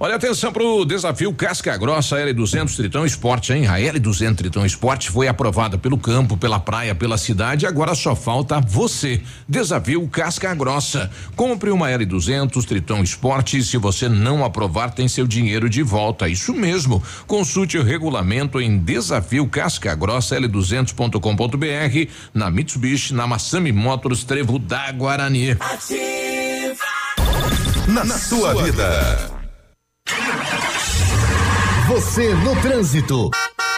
Olha, atenção pro desafio Casca Grossa L200 Tritão Esporte, hein? A L200 Tritão Esporte foi aprovada pelo campo, pela praia, pela cidade, agora só falta você. Desafio Casca Grossa. Compre uma L200 Tritão Esporte e se você não aprovar, tem seu dinheiro de volta. Isso mesmo. Consulte o regulamento em desafio Casca Grossa L200.com.br, na Mitsubishi, na Massami Motors, Trevo da Guarani. Na, na sua vida. Você no trânsito.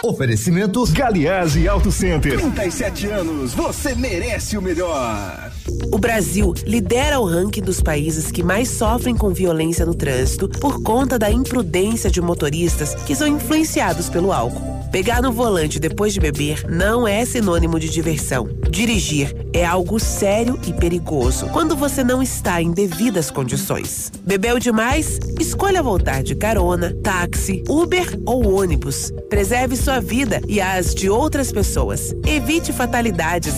Oferecimento Galiase Auto Center. 37 anos, você merece o melhor. O Brasil lidera o ranking dos países que mais sofrem com violência no trânsito por conta da imprudência de motoristas que são influenciados pelo álcool. Pegar no volante depois de beber não é sinônimo de diversão. Dirigir é algo sério e perigoso quando você não está em devidas condições. Bebeu demais? Escolha voltar de carona, táxi, Uber ou ônibus. Preserve sua vida e as de outras pessoas. Evite fatalidades.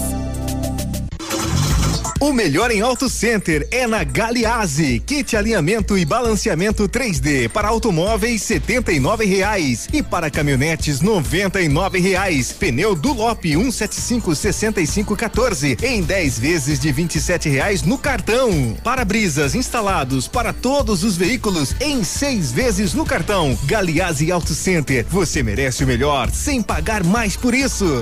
O melhor em Auto Center é na Galiase. Kit alinhamento e balanceamento 3D para automóveis R$ reais e para caminhonetes R$ reais. Pneu Dulop 175 65 14 em 10 vezes de R$ reais no cartão. Para-brisas instalados para todos os veículos em seis vezes no cartão. Galiase Auto Center. Você merece o melhor sem pagar mais por isso.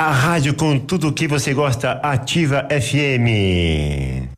A rádio com tudo o que você gosta, Ativa FM.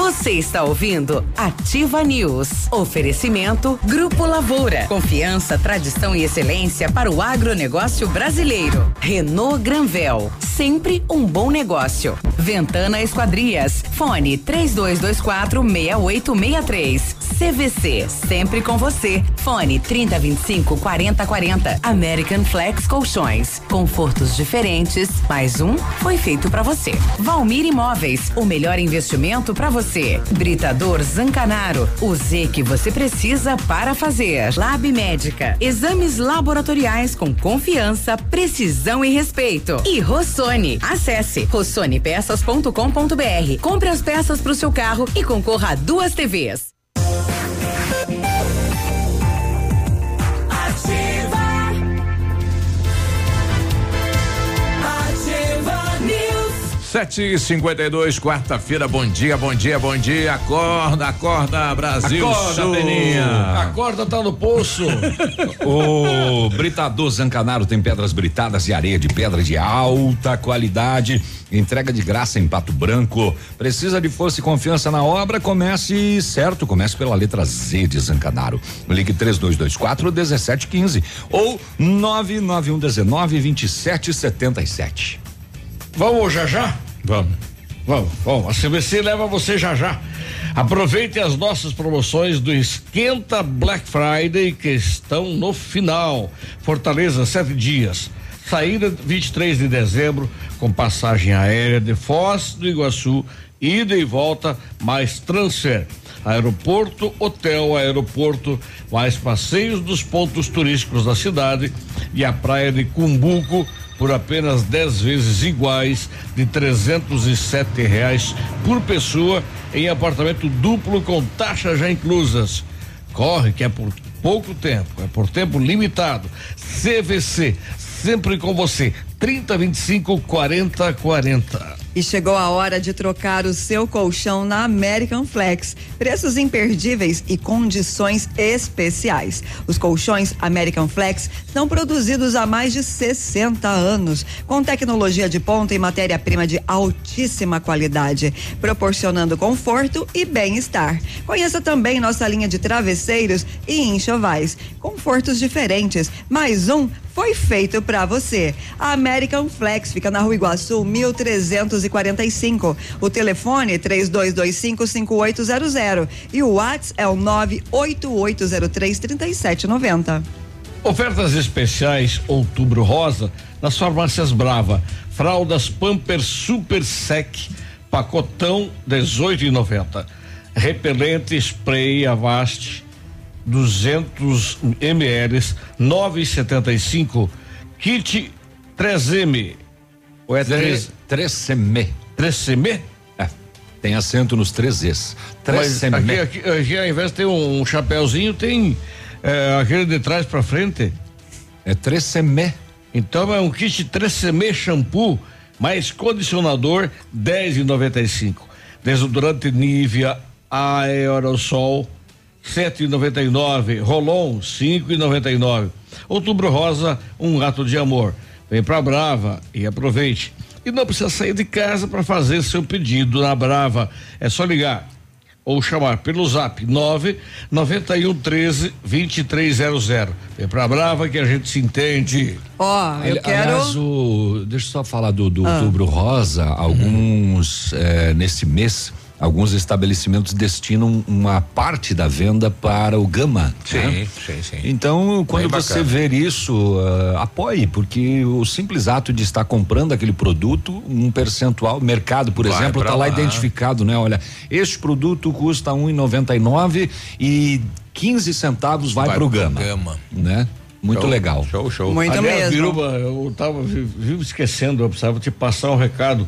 Você está ouvindo Ativa News. Oferecimento Grupo Lavoura. Confiança, tradição e excelência para o agronegócio brasileiro. Renault Granvel. Sempre um bom negócio. Ventana Esquadrias. Fone 3224 6863. CVC. Sempre com você. Fone 3025 4040. American Flex Colchões. Confortos diferentes. Mais um foi feito para você. Valmir Imóveis. O melhor investimento para você. Britador Zancanaro. O Z que você precisa para fazer. Lab Médica. Exames laboratoriais com confiança, precisão e respeito. E Rossoni. Acesse rossonepeças.com.br. Compre as peças para o seu carro e concorra a duas TVs. Sete e cinquenta e dois, quarta-feira, bom dia, bom dia, bom dia, acorda, acorda, Brasil, Acorda, Sul. Beninha. Acorda, tá no poço. O Britador Zancanaro tem pedras britadas e areia de pedra de alta qualidade. Entrega de graça em Pato Branco. Precisa de força e confiança na obra? Comece certo, comece pela letra Z de Zancanaro. Ligue 3224 1715 ou 99119 2777. Vamos já já? Vamos. Vamos, vamos. A CBC leva você já já. Aproveite as nossas promoções do Esquenta Black Friday que estão no final. Fortaleza, sete dias. Saída 23 de dezembro, com passagem aérea de Foz do Iguaçu, ida e volta, mais transfer. Aeroporto, hotel, aeroporto, mais passeios dos pontos turísticos da cidade e a praia de Cumbuco por apenas 10 vezes iguais de 307 reais por pessoa em apartamento duplo com taxas já inclusas. Corre que é por pouco tempo, é por tempo limitado. CVC, sempre com você. 30 25 40 40. E chegou a hora de trocar o seu colchão na American Flex. Preços imperdíveis e condições especiais. Os colchões American Flex são produzidos há mais de 60 anos, com tecnologia de ponta e matéria-prima de altíssima qualidade, proporcionando conforto e bem-estar. Conheça também nossa linha de travesseiros e enxovais, confortos diferentes. Mais um foi feito para você. A American Flex fica na Rua Iguaçu, 1345. O telefone 32255800 e o WhatsApp é o 988033790. Ofertas especiais Outubro Rosa nas farmácias Brava. Fraldas Pamper Super Sec, pacotão 18,90. Repelente spray Avast 200 ml 9,75. Kit 3M. Ou é 3 3M. 3M? É. Tem acento nos três Es. Mas 3M. aqui, aqui, aqui, ao invés de ter um, chapéuzinho, tem é, aquele de trás para frente. É 3M. Então é um kit 3M shampoo mais condicionador 10,95. Desodorante Nivea Aerosol 7,99. Rolon 5,99. Outubro Rosa, um ato de amor. Vem pra Brava e aproveite. E não precisa sair de casa para fazer seu pedido na Brava. É só ligar ou chamar pelo Zap 9 91 13 2300. Vem pra Brava que a gente se entende. Ó, eu Ali- quero. Aliás, o- deixa eu só falar do, do Ah. outubro rosa. Alguns, eh, nesse mês, alguns estabelecimentos destinam uma parte da venda para o Gama. Sim, né? sim, sim. Então, quando Bem você bacana. ver isso, ah, apoie, porque o simples ato de estar comprando aquele produto, um percentual, mercado, por Vai exemplo, está lá, lá. identificado, né? Olha, este produto custa um e noventa e nove e 15 centavos vai, Vai para o pro Gama, Gama. né? Muito Show, legal. Show, show. Muito Aliás, mesmo. Biruba, eu tava vi- vivo esquecendo, eu precisava te passar um recado.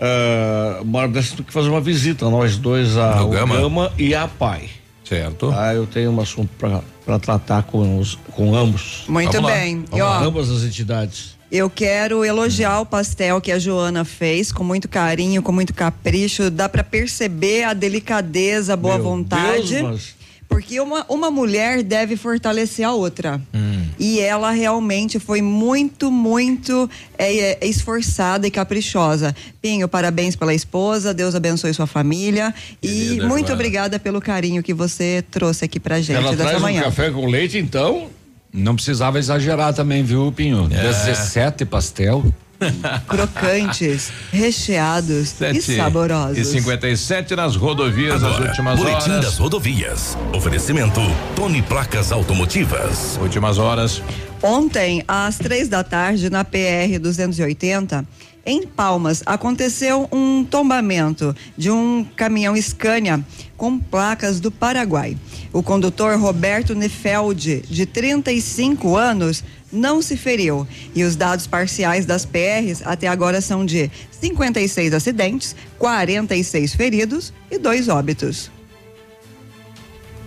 Ah, uma hora dessa tu que fazer uma visita, nós dois, a Gama? Gama e a Pai. Certo. Ah, eu tenho um assunto para tratar com, os, com ambos. Muito Vamos bem. E, ó, ambas as entidades. Eu quero elogiar o pastel que a Joana fez com muito carinho, com muito capricho. Dá para perceber a delicadeza, a boa Meu vontade. Deus, mas... Porque uma, uma mulher deve fortalecer a outra. Hum. E ela realmente foi muito, muito é, é, esforçada e caprichosa. Pinho, parabéns pela esposa, Deus abençoe sua família. e Querida muito Joana. obrigada pelo carinho que você trouxe aqui pra gente Ela dessa traz manhã. um café com leite, então. Não precisava exagerar também, viu, Pinho? É. 17 pastel. Crocantes, recheados e Sete saborosos. E 57 nas rodovias, as Agora, últimas Boletim horas. das rodovias. Oferecimento Tony Placas Automotivas. Últimas horas. Ontem, às três da tarde, na PR 280, em Palmas, aconteceu um tombamento de um caminhão Scania com placas do Paraguai. O condutor Roberto Nefeld, de 35 anos, não se feriu. E os dados parciais das PRs até agora são de 56 acidentes, 46 feridos e dois óbitos.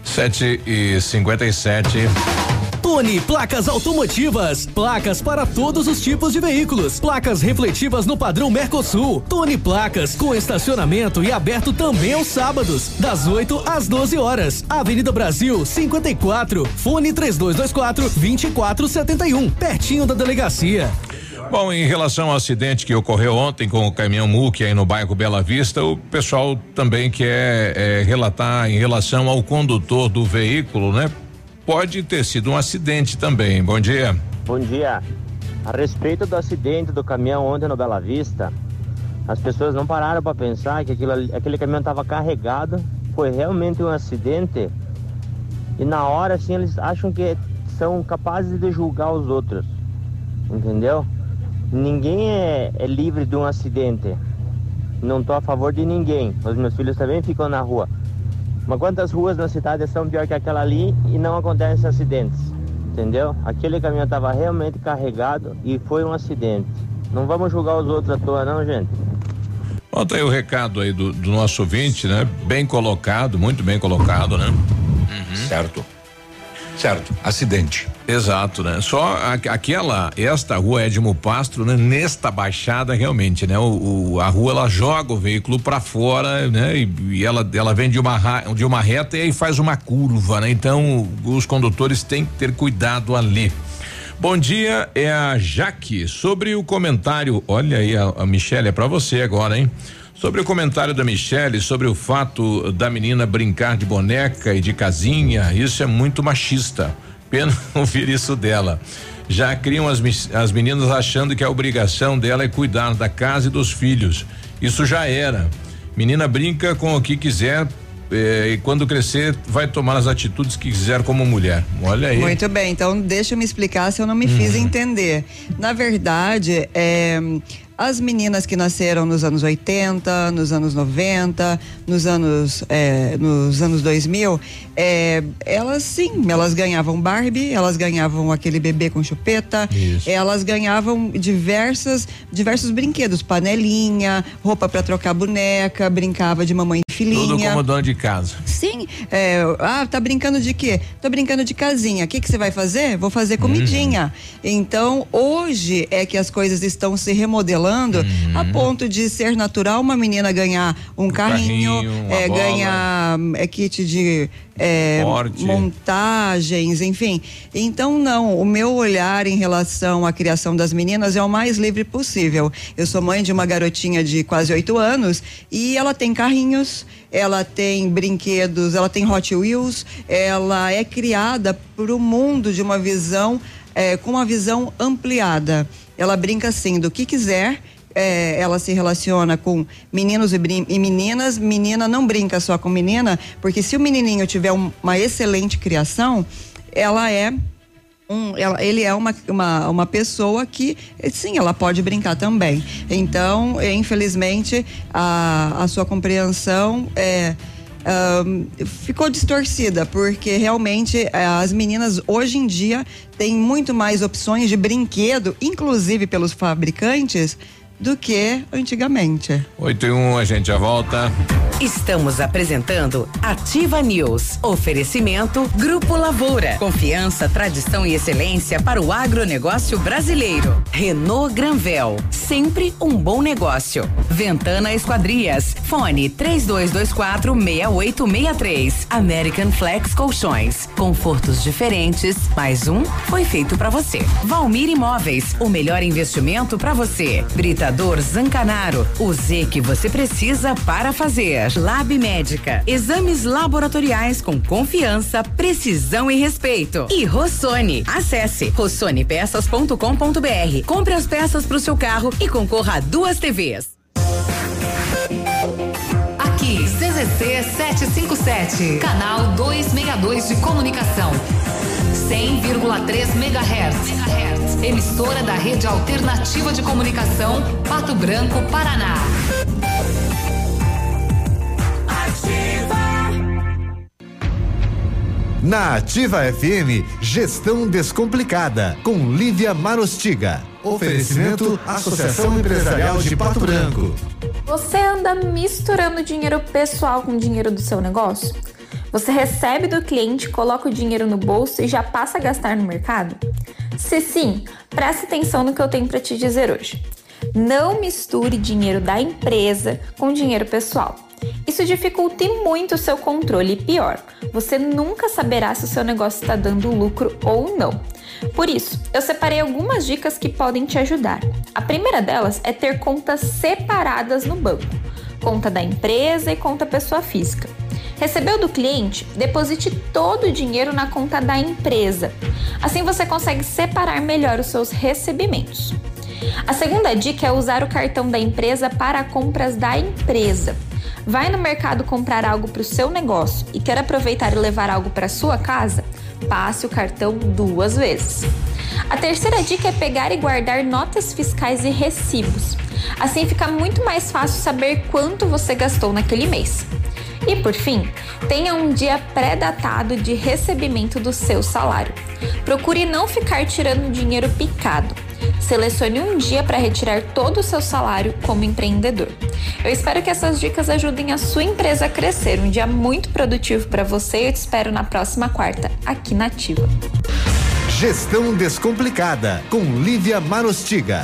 7 e 57. Tony Placas Automotivas. Placas para todos os tipos de veículos. Placas refletivas no padrão Mercosul. Tony Placas com estacionamento e aberto também aos sábados, das 8 às 12 horas. Avenida Brasil 54. Fone 3224 2471. Pertinho da delegacia. Bom, em relação ao acidente que ocorreu ontem com o caminhão Muque aí no bairro Bela Vista, o pessoal também quer eh, relatar em relação ao condutor do veículo, né? Pode ter sido um acidente também. Bom dia. Bom dia. A respeito do acidente do caminhão ontem no Bela Vista, as pessoas não pararam para pensar que aquilo, aquele caminhão estava carregado, foi realmente um acidente. E na hora, assim, eles acham que são capazes de julgar os outros. Entendeu? Ninguém é, é livre de um acidente. Não estou a favor de ninguém. Os meus filhos também ficam na rua. Mas quantas ruas na cidade são pior que aquela ali e não acontecem acidentes? Entendeu? Aquele caminhão estava realmente carregado e foi um acidente. Não vamos julgar os outros à toa, não, gente. Bota aí o recado aí do, do nosso ouvinte, né? Bem colocado, muito bem colocado, né? Certo. Certo. Acidente. Exato, né? Só aquela, esta rua Edmo Pastro, né? Nesta baixada realmente, né? O, o- a rua ela joga o veículo para fora, né? E, e ela ela vem de uma de uma reta e aí faz uma curva, né? Então os condutores têm que ter cuidado ali. Bom dia, é a Jaque. Sobre o comentário, olha aí a, a Michelle, é para você agora, hein? Sobre o comentário da Michelle sobre o fato da menina brincar de boneca e de casinha, isso é muito machista. Pena ouvir isso dela. Já criam as, as meninas achando que a obrigação dela é cuidar da casa e dos filhos. Isso já era. Menina brinca com o que quiser eh, e quando crescer vai tomar as atitudes que quiser como mulher. Olha aí. Muito bem, então deixa eu me explicar se eu não me fiz Uhum. entender. Na verdade, é, as meninas que nasceram nos anos 80, nos anos 90, nos anos, é, nos anos 2000, é, elas sim, elas ganhavam Barbie, elas ganhavam aquele bebê com chupeta, elas ganhavam diversas, diversos brinquedos, panelinha, roupa para trocar boneca, brincava de mamãe e filhinha. Tudo como dona de casa. Sim. É, ah, tá brincando de quê? Tô brincando de casinha. O que que você vai fazer? Vou fazer comidinha. Então, hoje é que as coisas estão se remodelando a ponto de ser natural uma menina ganhar um carrinho, carrinho, uma é, bola. ganhar é, kit de é, montagens, enfim. Então, não, o meu olhar em relação à criação das meninas é o mais livre possível. Eu sou mãe de uma garotinha de quase oito anos e ela tem carrinhos, ela tem brinquedos, ela tem Hot Wheels, ela é criada para o mundo de uma visão, é, com uma visão ampliada. Ela brinca assim do que quiser. É, ela se relaciona com meninos e, e meninas. Menina não brinca só com menina, porque se o menininho tiver um- uma excelente criação, ela é um, ela- ele é uma, uma, uma pessoa que, sim, ela pode brincar também. Então, eh, infelizmente, a, a sua compreensão é. ahn, ficou distorcida, porque realmente eh, as meninas hoje em dia têm muito mais opções de brinquedo, inclusive pelos fabricantes, do que antigamente. 8 e 1, a gente já volta. Estamos apresentando Ativa News. Oferecimento Grupo Lavoura. Confiança, tradição e excelência para o agronegócio brasileiro. Renault Granvel. Sempre um bom negócio. Ventana Esquadrias. Fone 3224 6863. American Flex Colchões. Confortos diferentes. Mais um foi feito para você. Valmir Imóveis. O melhor investimento para você. Britador Zancanaro. O Z que você precisa para fazer. Lab Médica. Exames laboratoriais com confiança, precisão e respeito. E Rossoni. Acesse rossonepeças.com.br. Compre as peças para o seu carro e concorra a duas TVs. Aqui, CZC 757, canal 262 de comunicação. 100,3 MHz. Emissora da Rede Alternativa de Comunicação, Pato Branco, Paraná. Na Ativa FM, Gestão Descomplicada, com Lívia Marostiga. Oferecimento Associação Empresarial de Pato Branco. Você anda misturando dinheiro pessoal com dinheiro do seu negócio? Você recebe do cliente, coloca o dinheiro no bolso e já passa a gastar no mercado? Se sim, preste atenção no que eu tenho para te dizer hoje. Não misture dinheiro da empresa com dinheiro pessoal. Isso dificulta muito o seu controle e pior, você nunca saberá se o seu negócio está dando lucro ou não. Por isso, eu separei algumas dicas que podem te ajudar. A primeira delas é ter contas separadas no banco: conta da empresa e conta pessoa física. Recebeu do cliente? Deposite todo o dinheiro na conta da empresa. Assim você consegue separar melhor os seus recebimentos. A segunda dica é usar o cartão da empresa para compras da empresa. Vai no mercado comprar algo para o seu negócio e quer aproveitar e levar algo para sua casa? Passe o cartão duas vezes. A terceira dica é pegar e guardar notas fiscais e recibos. Assim fica muito mais fácil saber quanto você gastou naquele mês. E por fim, tenha um dia pré-datado de recebimento do seu salário. Procure não ficar tirando dinheiro picado. Selecione um dia para retirar todo o seu salário como empreendedor. Eu espero que essas dicas ajudem a sua empresa a crescer. Um dia muito produtivo para você e eu te espero na próxima quarta, aqui na Ativa. Gestão Descomplicada, com Lívia Marostiga.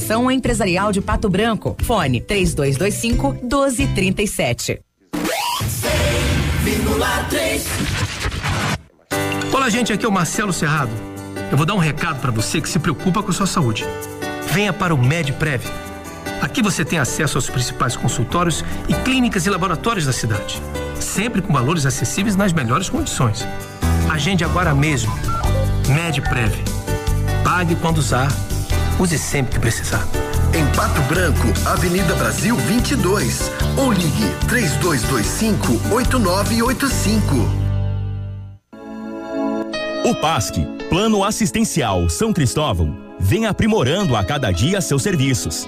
Empresarial de Pato Branco. Fone 3225 1237. Olá, gente, aqui é o Marcelo Serrado. Eu vou dar um recado para você que se preocupa com sua saúde. Venha para o MedPrev. Aqui você tem acesso aos principais consultórios e clínicas e laboratórios da cidade, sempre com valores acessíveis nas melhores condições. Agende agora mesmo. MedPrev. Pague quando usar, use sempre que precisar. Em Pato Branco, Avenida Brasil 22. Ou ligue 3225 8985. O PASC, Plano Assistencial São Cristóvão, vem aprimorando a cada dia seus serviços.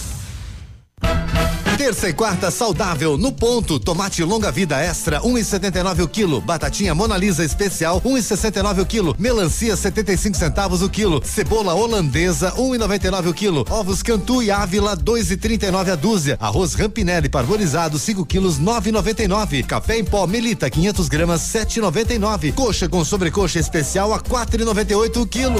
Terça e quarta saudável no ponto. Tomate longa vida extra 1,79 o quilo. Batatinha Mona Lisa especial 1,69 o quilo. Melancia 75 centavos o quilo. Cebola holandesa 1,99 o quilo. Ovos Cantu e Ávila 2,39 a dúzia. Arroz Rampinelli parbolizado 5 quilos 9,99. Café em pó Melita 500 gramas 7,99. Coxa com sobrecoxa especial a 4,98 o quilo.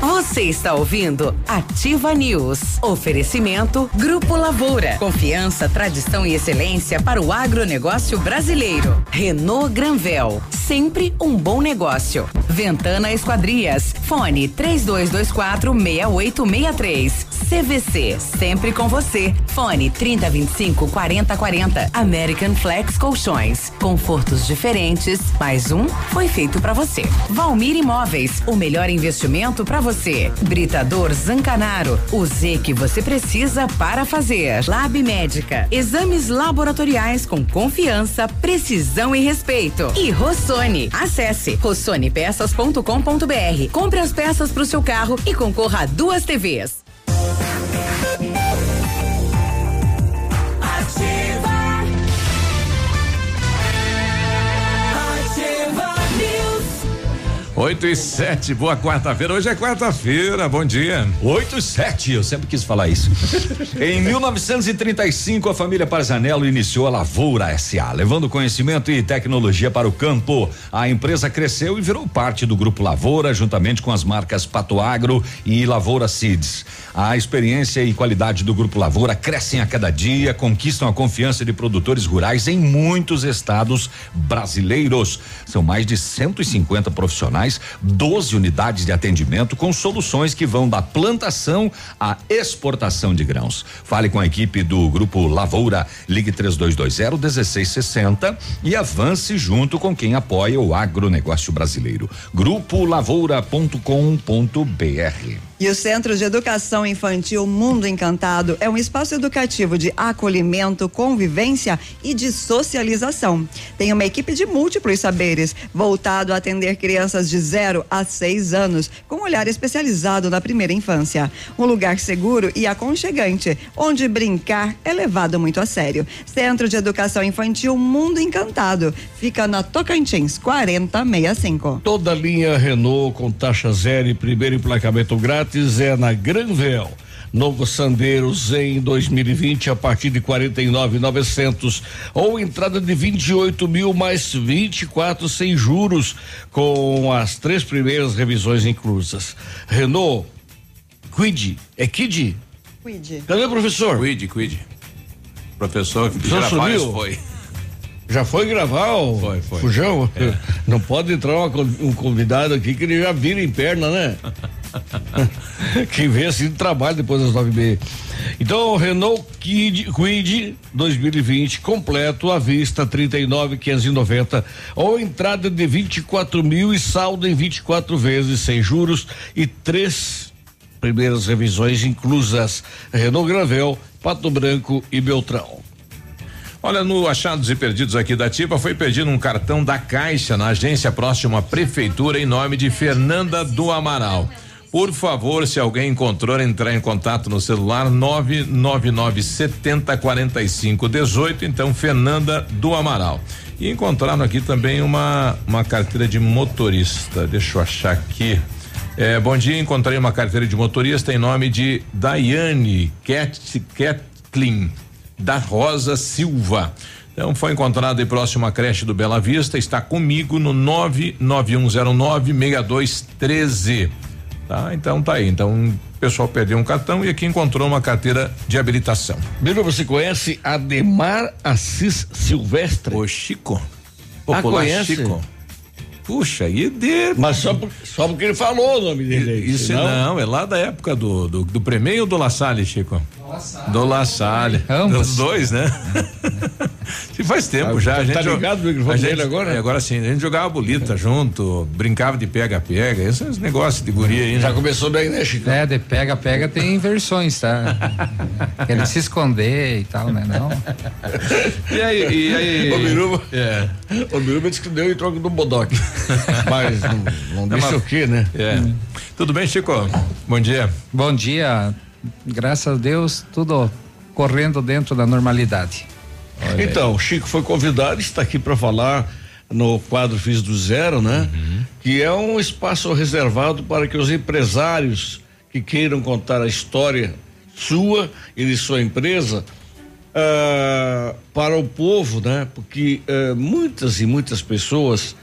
Você está ouvindo Ativa News. Oferecimento Grupo Lavoura. Confiança, tradição e excelência para o agronegócio brasileiro. Renault Granvel. Sempre um bom negócio. Ventana Esquadrias. Fone 3224 6863. CVC. Sempre com você. Fone 3025 4040. American Flex Colchões. Confortos diferentes. Mais um foi feito para você. Valmir Imóveis. O melhor investimento para você. Britador Zancanaro. O Z que você precisa para fazer. Lab Médica. Exames laboratoriais com confiança, precisão e respeito. E Rossoni. Acesse rossonepeças.com.br. Compre as peças para o seu carro e concorra a duas TVs. Thank you. 8 e 7, boa quarta-feira. Hoje é quarta-feira, bom dia. 8 e 7, eu sempre quis falar isso. em 1935, a família Parzanello iniciou a Lavoura SA, levando conhecimento e tecnologia para o campo. A empresa cresceu e virou parte do Grupo Lavoura, juntamente com as marcas Pato Agro e Lavoura Seeds. A experiência e qualidade do Grupo Lavoura crescem a cada dia, conquistam a confiança de produtores rurais em muitos estados brasileiros. São mais de 150 profissionais, 12 unidades de atendimento com soluções que vão da plantação à exportação de grãos. Fale com a equipe do Grupo Lavoura, ligue 3220 1660 e avance junto com quem apoia o agronegócio brasileiro. Grupo Lavoura.com.br. E o Centro de Educação Infantil Mundo Encantado é um espaço educativo de acolhimento, convivência e de socialização. Tem uma equipe de múltiplos saberes, voltado a atender crianças de 0 a 6 anos, com olhar especializado na primeira infância. Um lugar seguro e aconchegante, onde brincar é levado muito a sério. Centro de Educação Infantil Mundo Encantado. Fica na Tocantins, 4065. Toda linha Renault com taxa zero e primeiro emplacamento grátis é na Granvel. Novo Sandero Zen 2020 a partir de 49.900 ou entrada de 28 mil mais 24 sem juros com as três primeiras revisões inclusas. Renault Quid é Kid? Quid. Cadê o professor? Quid, Quid. Professor Já Girafales sumiu? foi. Já foi gravar o Foi, foi. Fujão? É. Não pode entrar um convidado aqui que ele já vira em perna, né? Quem vê assim trabalho depois das nove e meia. Então, Renault Quid, Quid 2020 completo à vista 39.590 ou entrada de 24 mil e saldo em 24 vezes sem juros e três primeiras revisões inclusas Renault Gravel, Pato Branco e Beltrão. Olha, no Achados e Perdidos aqui da Ativa foi perdido um cartão da Caixa na agência próxima à prefeitura em nome de Fernanda do Amaral. Por favor, se alguém encontrou, entrar em contato no celular 999 70 45 18, então Fernanda do Amaral. E encontraram aqui também uma uma carteira de motorista. Deixa eu achar aqui. É, bom dia, encontrei uma carteira de motorista em nome de Daiane Catlin da Rosa Silva. Então foi encontrado aí próximo à creche do Bela Vista, está comigo no 99109 6213. Tá? Então tá aí. Então o pessoal perdeu um cartão e aqui encontrou uma carteira de habilitação. Bíblia, você conhece Ademar Assis Silvestre? O Chico. Ah, Popular conhece? Chico. Puxa, e de. Mas só, por- só porque ele falou o nome dele aí. Isso senão- não, é lá da época do do, do ou do La Salle, Chico? Do La Salle. Dos dois, né? Se faz tempo Ah, já. tá a gente jo- ligado o microfone a gente- dele agora? é, agora sim. A gente jogava bolita junto, brincava de pega-pega, esses negócios de guria aí. Já né? começou bem, né, Chico? É, de pega-pega tem versões, tá? Querem se esconder e tal, né? Não. E aí, e aí? O Biruba. É. O Biruba disse que deu em troca do Bodoc. Mas não, não disse mas- o quê, né? É. Tudo bem, Chico? Bom dia. Bom dia. Graças a Deus, tudo correndo dentro da normalidade. Então, o Chico foi convidado, está aqui para falar no quadro Fiz do Zero, né? Que é um espaço reservado para que os empresários que queiram contar a história sua e de sua empresa ah, para o povo, né? Porque ah, muitas e muitas pessoas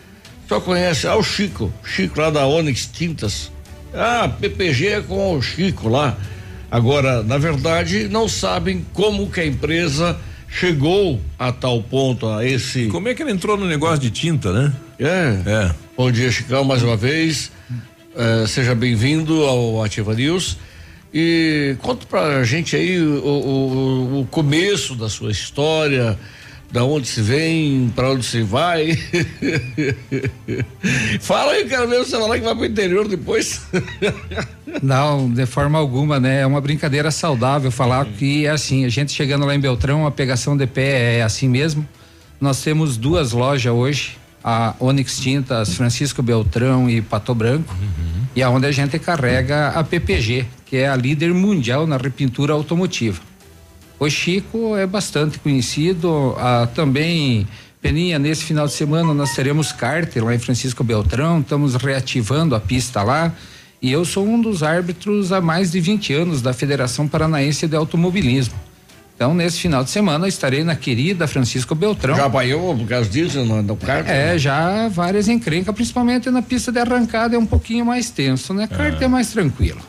só conhecem ah, o Chico, Chico lá da Onyx Tintas. Ah, PPG é com o Chico lá. Agora, na verdade, não sabem como que a empresa chegou a tal ponto, a esse. Como é que ele entrou no negócio de tinta, né? É. É. Bom dia, Chicão, mais uma vez. Eh, seja bem-vindo ao Ativa News. E conta pra gente aí o, o- o começo da sua história, da onde se vem, para onde se vai. Fala aí, quero ver você falar que vai pro interior depois. Não, de forma alguma, né? É uma brincadeira saudável falar que é assim, a gente chegando lá em Beltrão, a pegação de pé é assim mesmo. Nós temos duas lojas hoje, a Onyx Tintas, Francisco Beltrão e Pato Branco, e aonde a gente carrega a PPG, que é a líder mundial na repintura automotiva. O Chico é bastante conhecido, ah, também Peninha, nesse final de semana nós teremos kart lá em Francisco Beltrão, estamos reativando a pista lá. E eu sou um dos árbitros há mais de 20 anos da Federação Paranaense de Automobilismo. Então, nesse final de semana, estarei na querida Francisco Beltrão. Já apanhou por causa disso no, no kart? É, já várias encrencas, principalmente na pista de arrancada é um pouquinho mais tenso, né? Kart é mais tranquilo.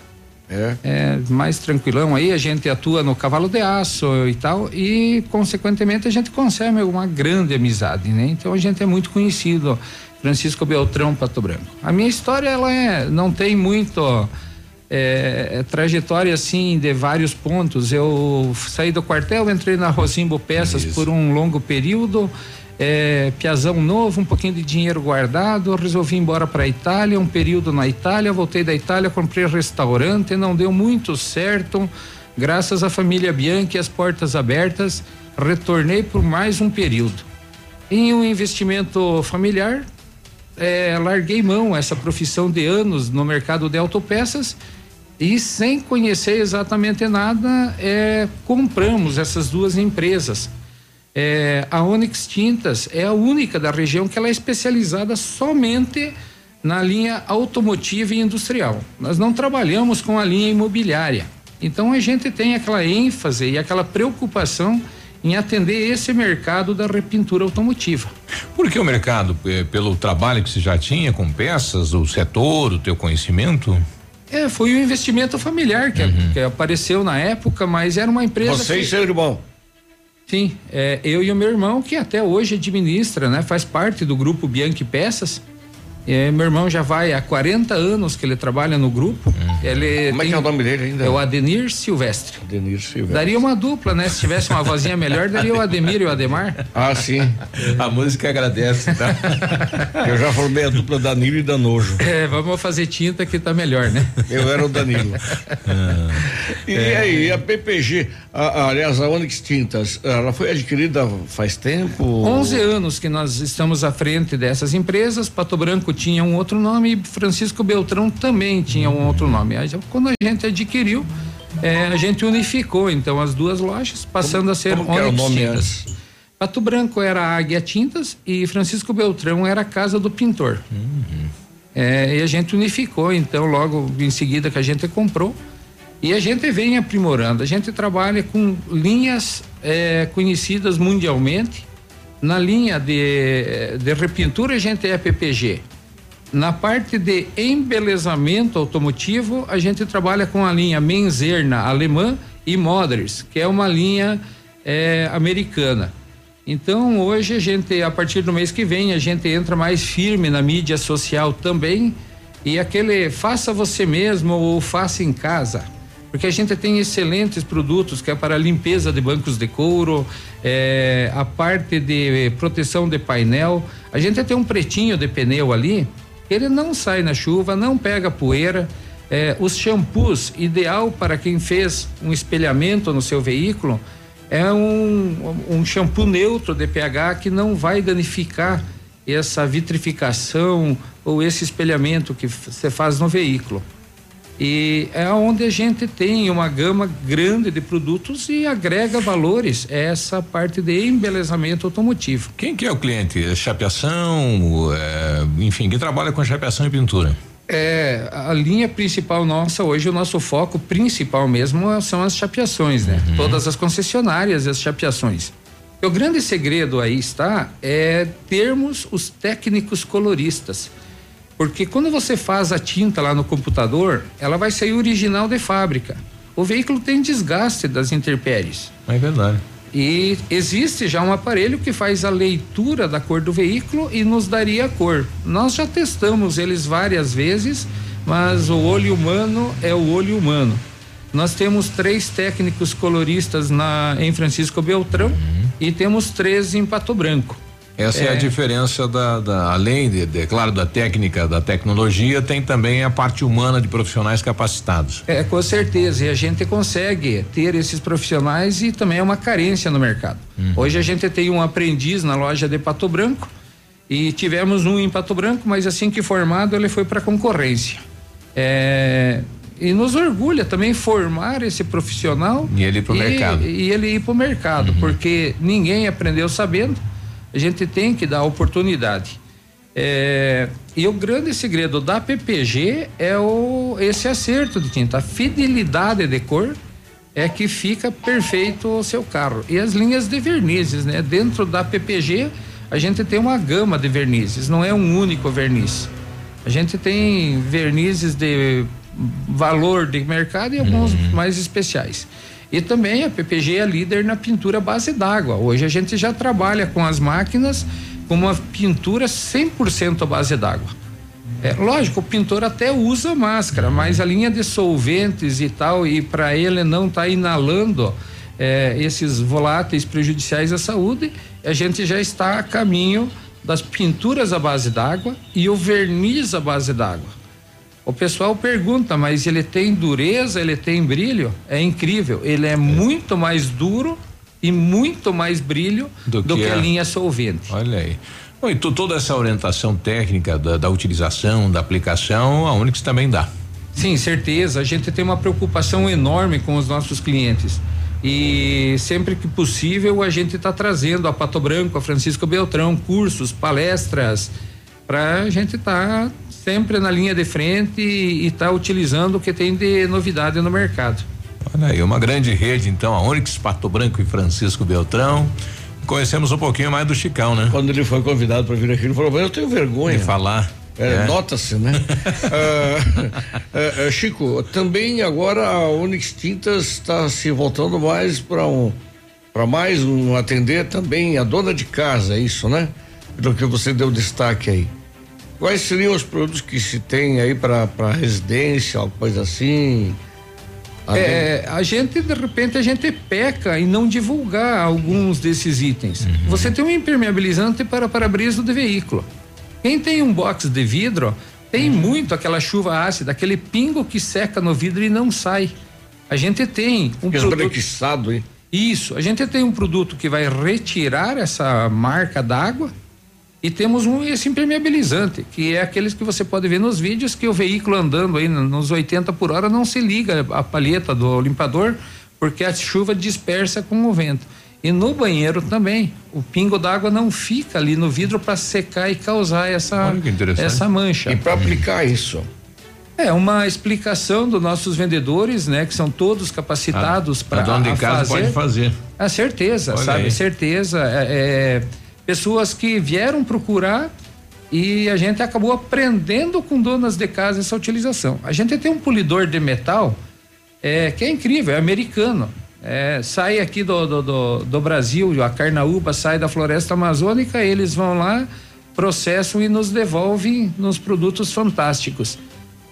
É. É mais tranquilão aí, a gente atua no cavalo de aço e tal, e consequentemente a gente consegue uma grande amizade, né? Então a gente é muito conhecido, Francisco Beltrão Pato Branco. A minha história, ela é, não tem muito é, é trajetória assim de vários pontos. Eu saí do quartel, entrei na Rosimbo Peças por um longo período. É, piazão novo, um pouquinho de dinheiro guardado, resolvi ir embora para a Itália, um período na Itália, voltei da Itália, comprei restaurante, não deu muito certo, graças à família Bianchi, as portas abertas, retornei por mais um período. Em um investimento familiar, é, larguei mão essa profissão de anos no mercado de autopeças e sem conhecer exatamente nada, é, compramos essas duas empresas. É, a Onyx Tintas é a única da região que ela é especializada somente na linha automotiva e industrial. Nós não trabalhamos com a linha imobiliária. Então a gente tem aquela ênfase e aquela preocupação em atender esse mercado da repintura automotiva. Por que o mercado? Eh, Pelo trabalho que você já tinha com peças, o setor, o teu conhecimento? É, foi um investimento familiar que, que apareceu na época, mas era uma empresa. Você que- e seu irmão. Sim, é, eu e o meu irmão, que até hoje administra, né? Faz parte do grupo Bianchi Peças. É, meu irmão já vai há 40 anos que ele trabalha no grupo. Ele Como é que é o nome dele ainda? É o Adenir Silvestre. Adenir Silvestre. Daria uma dupla, né? Se tivesse uma vozinha melhor, daria o Ademir e o Ademar. Ah, sim. A música agradece, tá? Eu já formei a dupla Danilo e Danojo. É, vamos fazer tinta que tá melhor, né? Eu era o Danilo. E É. aí, a PPG, a- a- aliás, a Onyx Tintas, ela foi adquirida faz tempo? 11 anos que nós estamos à frente dessas empresas. Pato Branco tinha um outro nome e Francisco Beltrão também tinha um outro nome. Aí, quando a gente adquiriu, eh, a gente unificou então as duas lojas, passando a ser como o Onyx nome Tintas. antes? Pato Branco era a Águia Tintas e Francisco Beltrão era a Casa do Pintor. É, e a gente unificou, então, logo em seguida que a gente comprou. E a gente vem aprimorando. A gente trabalha com linhas é, conhecidas mundialmente. Na linha de, de repintura, a gente é PPG. Na parte de embelezamento automotivo, a gente trabalha com a linha Menzerna alemã e Moders, que é uma linha é, americana. Então, hoje a gente, a partir do mês que vem, a gente entra mais firme na mídia social também. E aquele faça você mesmo ou faça em casa. porque a gente tem excelentes produtos que é para limpeza de bancos de couro, é, a parte de proteção de painel. A gente tem um pretinho de pneu ali, ele não sai na chuva, não pega poeira. É, os shampoos ideal para quem fez um espelhamento no seu veículo é um, um shampoo neutro de pH que não vai danificar essa vitrificação ou esse espelhamento que você faz no veículo. E é onde a gente tem uma gama grande de produtos e agrega valores essa parte de embelezamento automotivo. Quem que é o cliente? É chapeação, é, enfim, que trabalha com chapeação e pintura? É, a linha principal nossa hoje, o nosso foco principal mesmo são as chapeações, né? Uhum. Todas as concessionárias e as chapeações. O grande segredo aí está é termos os técnicos coloristas. Porque quando você faz a tinta lá no computador, ela vai sair original de fábrica. O veículo tem desgaste das intempéries. É verdade. E existe já um aparelho que faz a leitura da cor do veículo e nos daria a cor. Nós já testamos eles várias vezes, mas o olho humano é o olho humano. Nós temos três técnicos coloristas na em Francisco Beltrão uhum. e temos três em Pato Branco. Essa é, é a diferença da, da além de, de, claro, da técnica, da tecnologia, tem também a parte humana de profissionais capacitados. É, com certeza. E a gente consegue ter esses profissionais e também é uma carência no mercado. Uhum. Hoje a gente tem um aprendiz na loja de Pato Branco e tivemos um em Pato Branco, mas assim que formado ele foi para concorrência. É, e nos orgulha também formar esse profissional e ele ir para o mercado e ele ir para o mercado uhum. porque ninguém aprendeu sabendo a gente tem que dar oportunidade. É, e o grande segredo da PPG é o esse acerto de tinta, a fidelidade de cor é que fica perfeito o seu carro. E as linhas de vernizes, né? Dentro da PPG a gente tem uma gama de vernizes, não é um único verniz. A gente tem vernizes de valor de mercado e alguns uhum. mais especiais. E também a PPG é líder na pintura base d'água. Hoje a gente já trabalha com as máquinas com uma pintura 100% à base d'água. É, lógico, o pintor até usa máscara, mas a linha de solventes e tal, e para ele não estar tá inalando é, esses voláteis prejudiciais à saúde, a gente já está a caminho das pinturas à base d'água e o verniz à base d'água. O pessoal pergunta, mas ele tem dureza, ele tem brilho? É incrível. Ele é, é. muito mais duro e muito mais brilho do, do que, que, a linha solvente. Olha aí. Bom, e tu, toda essa orientação técnica da, da utilização, da aplicação, a Unix também dá. Sim, certeza. A gente tem uma preocupação enorme com os nossos clientes. E sempre que possível a gente está trazendo a Pato Branco, a Francisco Beltrão, cursos, palestras, para a gente estar tá sempre na linha de frente e está utilizando o que tem de novidade no mercado. Olha aí, uma grande rede, então, a Onix, Pato Branco e Francisco Beltrão. Conhecemos um pouquinho mais do Chicão, né? Quando ele foi convidado para vir aqui, ele falou: Eu tenho vergonha. De falar. É, é. Nota-se, né? uh, uh, Chico, também agora a Onix Tintas está se voltando mais para um para mais um atender também a dona de casa, é isso, né? Do que você deu destaque aí. Quais seriam os produtos que se tem aí para residência, alguma coisa assim? É, a gente, de repente, a gente peca em não divulgar alguns desses itens. Uhum. Você tem um impermeabilizante para para-brisa do veículo. Quem tem um box de vidro, tem uhum. muito aquela chuva ácida, aquele pingo que seca no vidro e não sai. A gente tem um Fica produto. hein? Isso, a gente tem um produto que vai retirar essa marca d'água e temos um esse impermeabilizante, que é aqueles que você pode ver nos vídeos que o veículo andando aí nos 80 por hora não se liga a palheta do limpador, porque a chuva dispersa com o vento. E no banheiro também, o pingo d'água não fica ali no vidro para secar e causar essa essa mancha. E para aplicar isso, é uma explicação dos nossos vendedores, né, que são todos capacitados para fazer. A de casa pode fazer. A certeza, Olha sabe? Aí. Certeza. é, é pessoas que vieram procurar e a gente acabou aprendendo com donas de casa essa utilização. A gente tem um polidor de metal é, que é incrível, é americano. É, sai aqui do, do, do, do, Brasil, a carnaúba sai da floresta amazônica, eles vão lá, processam e nos devolvem nos produtos fantásticos.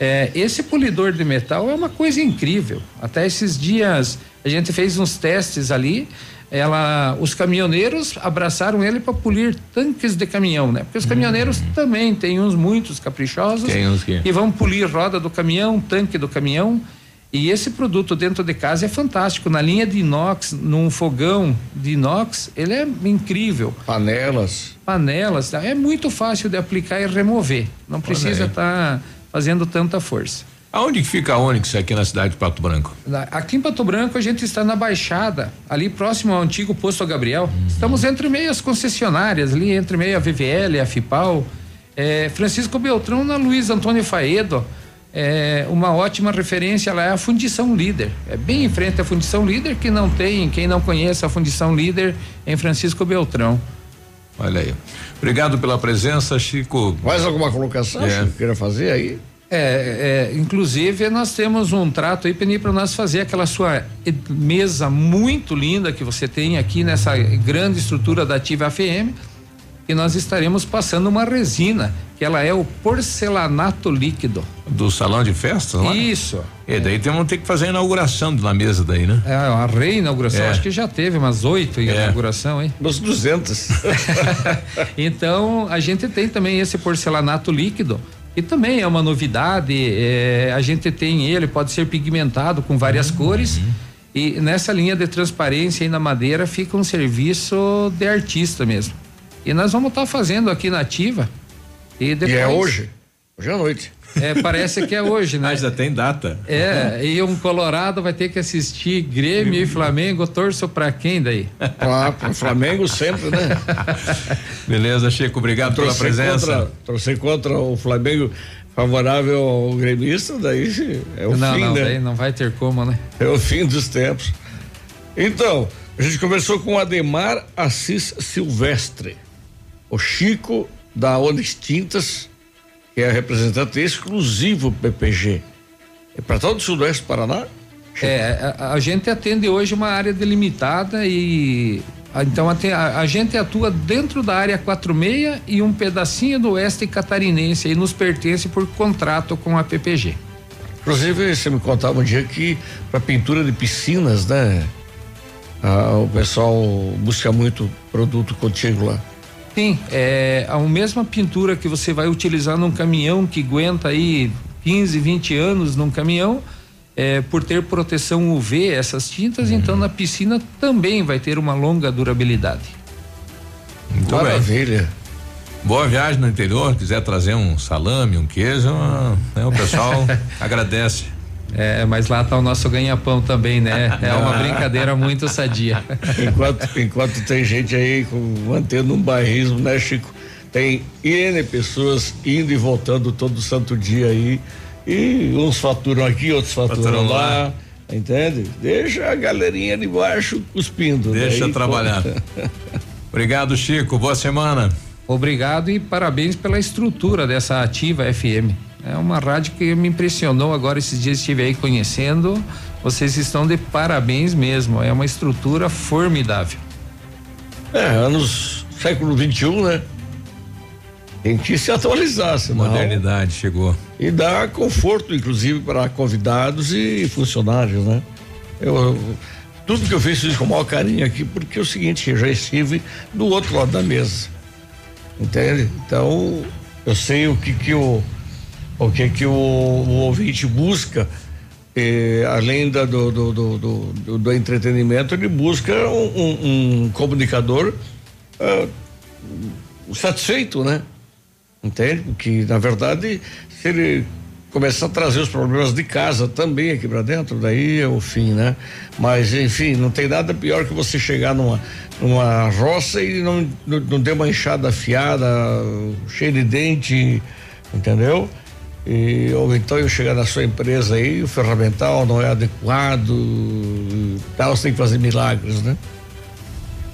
É, esse polidor de metal é uma coisa incrível. Até esses dias a gente fez uns testes ali. Ela, os caminhoneiros abraçaram ele para polir tanques de caminhão, né? Porque os caminhoneiros também tem uns muitos caprichosos Tem uns que- e vão polir roda do caminhão, tanque do caminhão. E esse produto dentro de casa é fantástico. Na linha de inox, num fogão de inox, ele é incrível. Panelas. Panelas, tá? é muito fácil de aplicar e remover. Não precisa estar fazendo tanta força. Aonde que fica a Onix aqui na cidade de Pato Branco? Aqui em Pato Branco a gente está na Baixada, ali próximo ao antigo posto Gabriel. Estamos entre meio as concessionárias, ali entre meio a VVL, a FIPAL. É, Francisco Beltrão na Luiz Antônio Faedo. É, uma ótima referência lá é a Fundição Líder. É bem em frente à Fundição Líder, que não tem, quem não conhece a Fundição Líder em Francisco Beltrão. Olha aí. Obrigado pela presença, Chico. Mais alguma colocação É. que queira fazer aí? É, é, inclusive nós temos um trato aí, Penny, para nós fazer aquela sua mesa muito linda que você tem aqui nessa grande estrutura da Ativa FM. E nós estaremos passando uma resina, que ela é o porcelanato líquido. Do salão de festas lá? Isso. E daí temos ter que fazer a inauguração na mesa daí, né? É a reinauguração, É. acho que já teve umas oito inauguração, hein? Uns 200. então, a gente tem também esse porcelanato líquido, e também é uma novidade. é, a gente tem ele, pode ser pigmentado com várias cores. E nessa linha de transparência aí na madeira fica um serviço de artista mesmo. E nós vamos estar fazendo aqui na Ativa. E, depois, E é hoje? Hoje à noite. É, parece que é hoje, né? Ah, já tem data. É, e um Colorado vai ter que assistir Grêmio e Flamengo, torço pra quem daí? Ah, pro Flamengo sempre, né? Beleza, Chico, obrigado pela presença. Contra, torcer contra o Flamengo favorável ao gremista, daí é o não, fim, não, né? daí não vai ter como, né? É o fim dos tempos. Então, a gente conversou com o Ademar Assis Silvestre, o Chico da Onix Tintas, que é representante exclusivo PPG. É para todo o sudoeste do Paraná? É, a, a gente atende hoje uma área delimitada e a- então a, a gente atua dentro da área 46 e um pedacinho do oeste catarinense e nos pertence por contrato com a PPG. Inclusive, você me contava um dia que para pintura de piscinas, né? Ah, o pessoal busca muito produto contigo lá. Sim, é a mesma pintura que você vai utilizar num caminhão que aguenta aí 15, 20 anos num caminhão, é, por ter proteção UV essas tintas, então na piscina também vai ter uma longa durabilidade. Muito Maravilha. Boa viagem no interior, quiser trazer um salame, um queijo, ah, né, o pessoal agradece. É, mas lá tá o nosso ganha-pão também, né? É uma brincadeira muito sadia. Enquanto, enquanto tem gente aí com, mantendo um bairrismo, né, Chico? Tem N pessoas indo e voltando todo santo dia aí. E uns faturam aqui, outros faturam, Faturam lá, lá. Entende? Deixa a galerinha de baixo cuspindo. Deixa daí, trabalhar. Obrigado, Chico. Boa semana. Obrigado e parabéns pela estrutura dessa ativa FM. É uma rádio que me impressionou agora esses dias estive aí conhecendo. Vocês estão de parabéns mesmo. É uma estrutura formidável. É, anos século 21, né? Tem que se atualizar, senão. Modernidade chegou. E dá conforto, inclusive, para convidados e funcionários, né? Eu, eu- tudo que eu fiz fiz com o maior carinho aqui, porque é o seguinte, eu já estive do outro lado da mesa. Entende? Então, eu sei o que que o, o que que o, o ouvinte busca, eh, além da, do, do, do- do entretenimento, ele busca um, um- um comunicador ah, satisfeito, né? Entende? Porque, na verdade, se ele começar a trazer os problemas de casa também aqui para dentro, daí é o fim, né? Mas, enfim, não tem nada pior que você chegar numa, numa roça e não, não, não ter uma enxada afiada, cheia de dente, entendeu? E, ou então eu chegar na sua empresa aí, o ferramental não é adequado, tal, você tem que fazer milagres, né?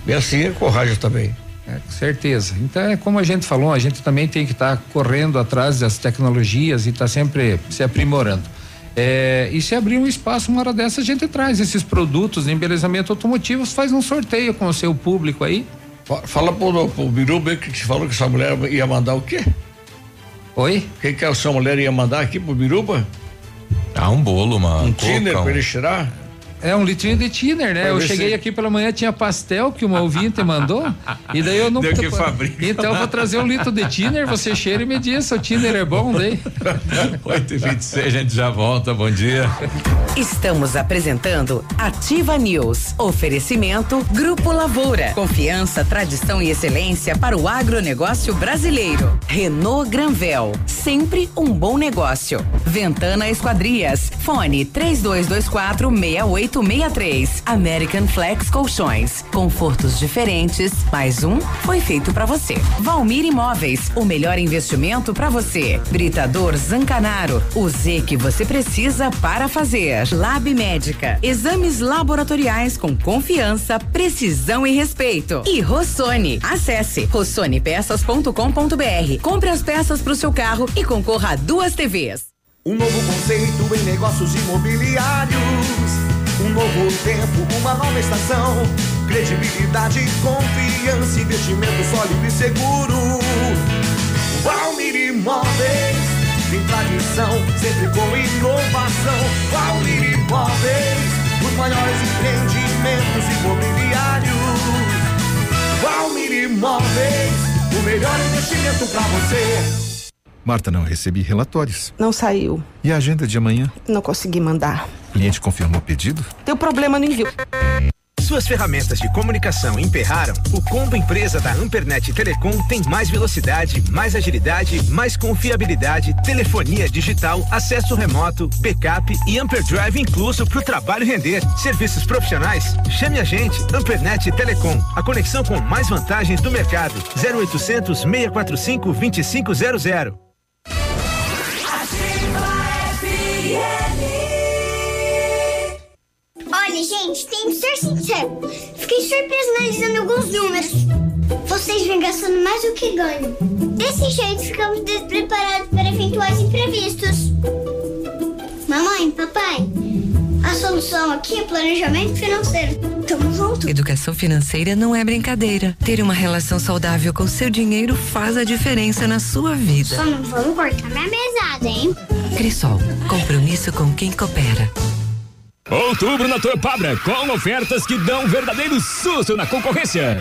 E assim é coragem também. É, com certeza. Então, é como a gente falou, a gente também tem que estar correndo atrás das tecnologias e estar sempre se aprimorando. É, e se abrir um espaço, uma hora dessa, a gente traz esses produtos de embelezamento automotivo, faz um sorteio com o seu público aí. Fa- Fala pro, pro Biruba que te falou que essa mulher ia mandar o quê? Oi? O que, que a sua mulher ia mandar aqui pro Biruba? Ah, um bolo, mano. Um tiner pra ele tirar? É um litrinho de tiner, né? Pra Eu cheguei se- aqui pela manhã, tinha pastel que uma ouvinte mandou. E daí eu não. Deu que fabrica. Então eu vou trazer um litro de tiner, você cheira e me diz se o tiner é bom daí. 8 e 26 a gente já volta. Bom dia. Estamos apresentando Ativa News. Oferecimento Grupo Lavoura. Confiança, tradição e excelência para o agronegócio brasileiro. Renault Granvel. Sempre um bom negócio. Ventana Esquadrias. Fone 3224 6863. American Flex Colchões. Confortos diferentes. Mais um foi feito para você. Valmir Imóveis. O melhor investimento para você. Britador Zancanaro. O Z que você precisa para fazer. Lab Médica. Exames laboratoriais com confiança, precisão e respeito. E Rossoni. Acesse rossonepeças.com.br. Compre as peças para o seu carro e concorra a duas TVs. Um novo conceito em negócios imobiliários. Um novo tempo, uma nova estação. Credibilidade, confiança, investimento sólido e seguro. Valmir Imóveis, tem tradição, sempre com inovação. Valmir Imóveis, os maiores empreendimentos imobiliários. Valmir Imóveis, o melhor investimento para você. Marta, não recebi relatórios. Não saiu. E a agenda de amanhã? Não consegui mandar. O cliente confirmou o pedido? Deu problema no envio. Suas ferramentas de comunicação emperraram? O combo empresa da Ampernet Telecom tem mais velocidade, mais agilidade, mais confiabilidade, telefonia digital, acesso remoto, backup e Amperdrive incluso para o trabalho render. Serviços profissionais? Chame a gente, Ampernet Telecom, a conexão com mais vantagens do mercado. 0800 645 2500. Olha, gente, tem que ser sincero. Fiquei surpreso analisando alguns números. Vocês vêm gastando mais do que ganham. Desse jeito, ficamos despreparados para eventuais imprevistos. Mamãe, papai, a solução aqui é planejamento financeiro. Tamo junto. Educação financeira não é brincadeira. Ter uma relação saudável com seu dinheiro faz a diferença na sua vida. Só não vamos cortar minha mesada, hein? Crisol, compromisso com quem coopera. Outubro na Torpabra, com ofertas que dão um verdadeiro susto na concorrência.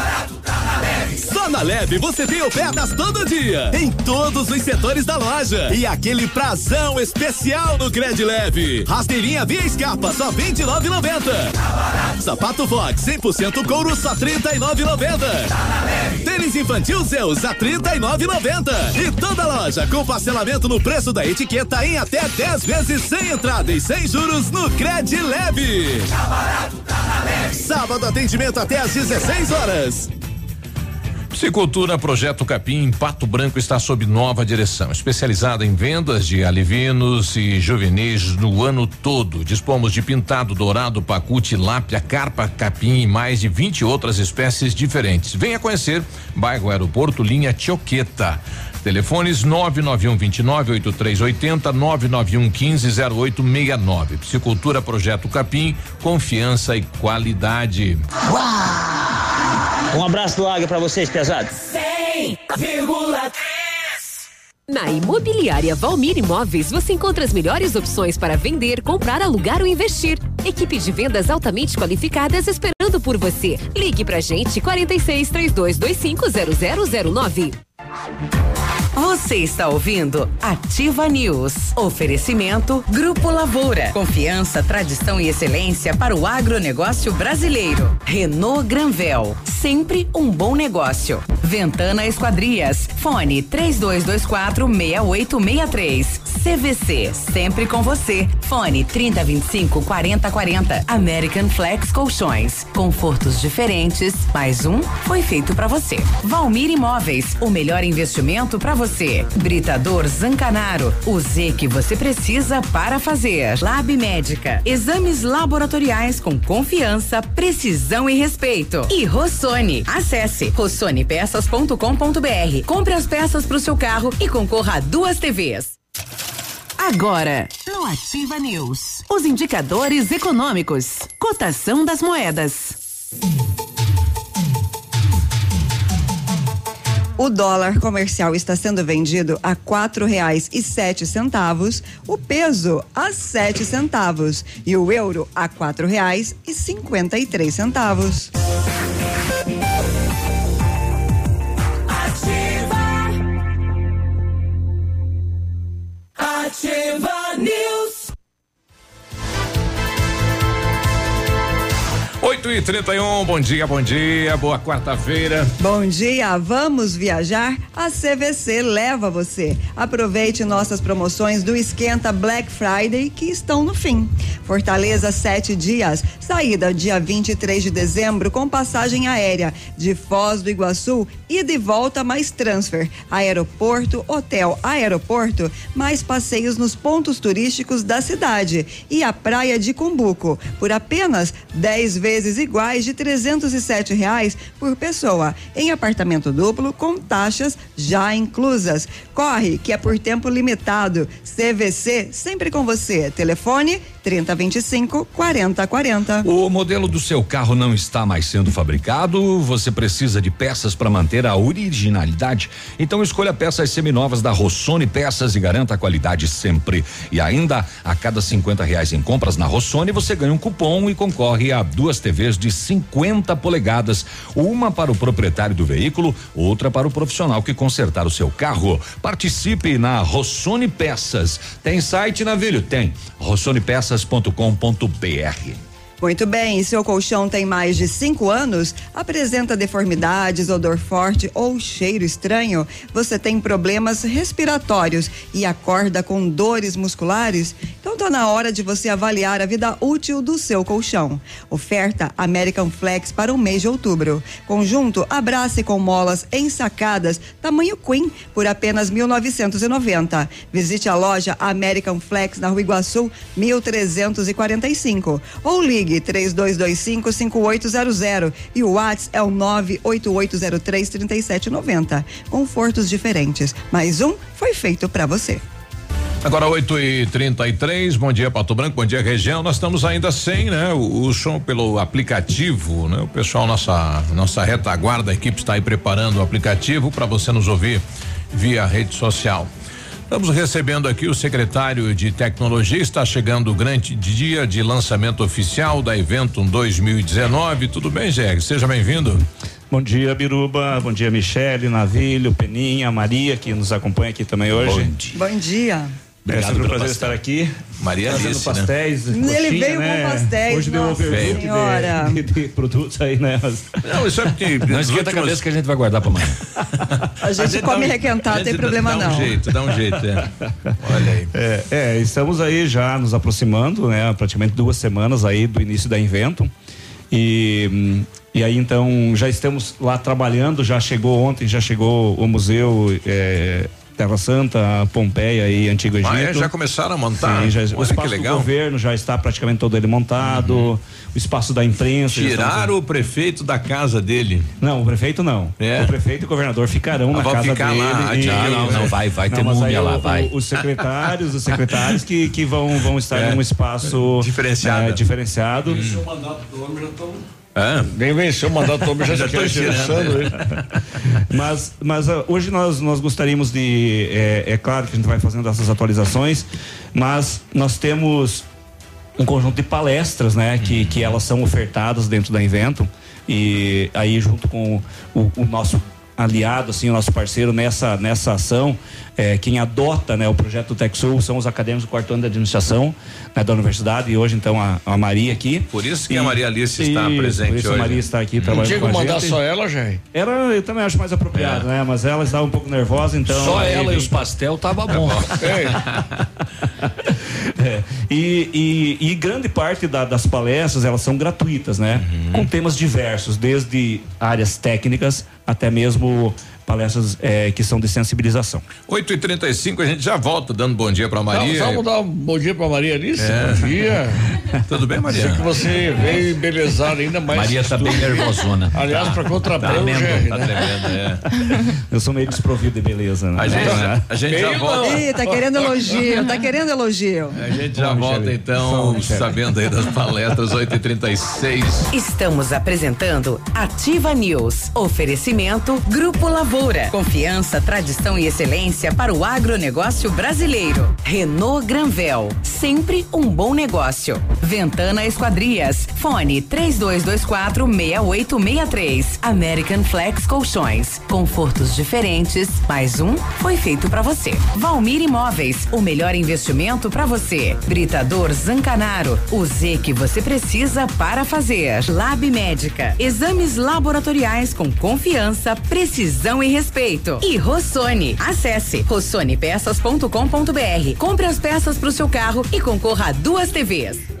Só na Leve você tem ofertas todo dia, em todos os setores da loja. E aquele prazão especial no Cred Leve. Rasteirinha via escapa, só R$ 29,90. Sapato Fox 100% couro, só R$ 39,90. Tênis infantil Zeus a R$ 39,90. E toda loja com parcelamento no preço da etiqueta em até 10 vezes sem entrada e sem juros no Cred Leve. Sábado atendimento até às 16 horas. Psicultura Projeto Capim Pato Branco está sob nova direção, especializada em vendas de alivinos e juvenis no ano todo. Dispomos de pintado, dourado, pacute, lápia, carpa, capim e mais de 20 outras espécies diferentes. Venha conhecer bairro Aeroporto, linha Tioqueta. Telefones 991 29 8380 991 15 0869. Psicultura Projeto Capim, confiança e qualidade. Um abraço do Águia pra vocês, pesados. 100,3 Na Imobiliária Valmir Imóveis, você encontra as melhores opções para vender, comprar, alugar ou investir. Equipe de vendas altamente qualificadas esperando por você. Ligue pra gente 46 3225 0009. Você está ouvindo Ativa News. Oferecimento Grupo Lavoura. Confiança, tradição e excelência para o agronegócio brasileiro. Renault Granvel. Sempre um bom negócio. Ventana Esquadrias. Fone 3224 6863. CVC, sempre com você. Fone 3025 4040. American Flex Colchões. Confortos diferentes. Mais um foi feito para você. Valmir Imóveis, o melhor investimento para você. Britador Zancanaro, o Z que você precisa para fazer. Lab Médica, exames laboratoriais com confiança, precisão e respeito. E Rossoni, acesse rossonepeças.com.br. Compre as peças para o seu carro e concorra a duas TVs. Agora, no Ativa News, os indicadores econômicos, cotação das moedas. O dólar comercial está sendo vendido a quatro reais e sete centavos, o peso a sete centavos e o euro a quatro reais e cinquenta e três centavos. 8 e 31 bom dia, bom dia, boa quarta-feira. Bom dia, vamos viajar? A CVC leva você. Aproveite nossas promoções do Esquenta Black Friday que estão no fim. Fortaleza, sete dias. Saída dia 23 de dezembro com passagem aérea de Foz do Iguaçu e de volta mais transfer. Aeroporto, hotel, aeroporto, mais passeios nos pontos turísticos da cidade. E a praia de Cumbuco, por apenas 10 vezes iguais de 307 reais por pessoa. Em apartamento duplo com taxas já inclusas. Corre, que é por tempo limitado. CVC, sempre com você. Telefone 3025 4040. O modelo do seu carro não está mais sendo fabricado, você precisa de peças para manter a originalidade. Então escolha peças seminovas da Rossoni Peças e garanta a qualidade sempre. E ainda, a cada 50 reais em compras na Rossoni, você ganha um cupom e concorre a duas TVs de 50 polegadas, uma para o proprietário do veículo, outra para o profissional que consertar o seu carro. Participe na Rossoni Peças. Tem site, Navilho? Tem. rossonepeças.com.br. Muito bem, seu colchão tem mais de cinco anos, apresenta deformidades, odor forte ou cheiro estranho, você tem problemas respiratórios e acorda com dores musculares? Então tá na hora de você avaliar a vida útil do seu colchão. Oferta American Flex para o mês de outubro. Conjunto Abrace com molas ensacadas, tamanho Queen, por apenas 1990. Visite a loja American Flex na Rua Iguaçu, 1345. Ou ligue 3225 5800 e o WhatsApp é o 98803 3790. Confortos diferentes. Mais um foi feito para você. Agora 8 e 33 bom dia Pato Branco, bom dia região. Nós estamos ainda sem, né? O, o som pelo aplicativo, né? O pessoal, nossa nossa retaguarda, a equipe está aí preparando o aplicativo para você nos ouvir via rede social. Estamos recebendo aqui o secretário de Tecnologia. Está chegando o grande dia de lançamento oficial da Eventum 2019. Tudo bem, Zé? Seja bem-vindo. Bom dia, Biruba. Bom dia, Michele, Navilho, Peninha, Maria, que nos acompanha aqui também hoje. Bom dia. Bom dia. É sempre um prazer estar aqui. Maria Fazendo disse, né? pastéis. Ele coxinha, veio né? com pastéis, Hoje deu um overlook senhora. de, de, de produtos aí, né? Mas- Não, isso é porque. Não esquenta a cabeça que a gente vai guardar para amanhã. A gente, gente come dá um- requentado, a tem problema dá não. um jeito, dá um jeito, é. Olha aí. É, é, estamos aí já nos aproximando, né? Praticamente duas semanas aí do início da Inventum. E, e aí então já estamos lá trabalhando, já chegou ontem, já chegou o museu é, Terra Santa, Pompeia e Antigo Egito. Ah, é? Já começaram a montar? Sim, já, Olha o espaço do. Uhum. governo já está praticamente todo ele montado, o espaço da imprensa. Tiraram o prefeito da casa dele. Não, o prefeito não. É? O prefeito e o governador ficarão Ah, na casa ficar dele. lá, e- ah, não, não, vai, vai ter mas múmia lá, o- vai. o- Os secretários, os secretários que, que vão, vão estar É. num espaço Diferenciado. né, diferenciado. O mandato do homem já estão. Ah, Nem venceu o mandato do homem, já Já está tô interessando ele. Mas, mas ah, hoje nós, nós gostaríamos de. É, é claro que a gente vai fazendo essas atualizações, mas nós temos um conjunto de palestras, né? Que, que elas são ofertadas dentro da Inventum. E aí, junto com o, o nosso aliado, assim, o nosso parceiro nessa, nessa ação. É, quem adota né, o projeto do TechSul são os acadêmicos do quarto ano de administração né, da universidade e hoje então a, a Maria aqui. Por isso que a Maria Alice está presente por isso hoje. a Maria está aqui Não trabalhando com a que mandar gente. só ela, Jair? Era, eu também acho mais apropriado, né? Mas ela estava um pouco nervosa, então. Só aí ela e os pastel tava bom. É, e, e- e grande parte da- das palestras elas são gratuitas, né? Uhum. Com temas diversos, desde áreas técnicas até mesmo palestras é, que são de sensibilização. 8 e 35 a gente já volta dando bom dia pra Maria. Não, só vamos dar um bom dia pra Maria Alice. É. Bom dia. Tudo bem, Maria? Sei que você veio embelezar ainda mais. Maria tá bem nervosona. Aliás, pra contrapor o tremendo, Jerry, tá né? tremendo, é. Eu sou meio desprovido de beleza, né? A gente, É. a gente já volta. Ih, tá querendo elogio, tá querendo elogio. A gente já Bom, volta então, Michele. sabendo aí das palestras 8 e 36 Estamos apresentando Ativa News. Oferecimento Grupo Lavoura. Confiança, tradição e excelência para o agronegócio brasileiro. Renault Granvel. Sempre um bom negócio. Ventana Esquadrias. Fone 3224 6863. American Flex Colchões. Confortos diferentes. Mais um foi feito para você. Valmir Imóveis. O melhor investimento para você. Britador Zancanaro. O Z que você precisa para fazer. Lab Médica. Exames laboratoriais com confiança, precisão e respeito. E Rossoni. Acesse rossonepeças.com.br. Compre as peças para o seu carro e concorra a duas TVs.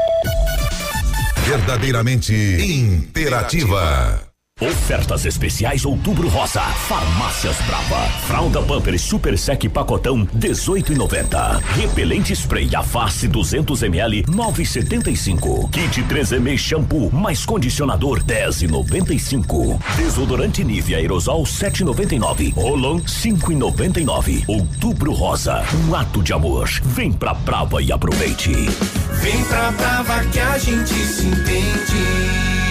Verdadeiramente imperativa. Ofertas especiais Outubro Rosa. Farmácias Brava. Fralda Pamper Super Sec Pacotão 18,90. Repelente Spray a face 200 ml 9,75. Kit 3M Shampoo mais condicionador 10,95. Desodorante Nivea Aerosol 7,99. Rolon 5,99. Outubro Rosa. Um ato de amor. Vem pra Brava e aproveite. Vem pra Brava que a gente se entende.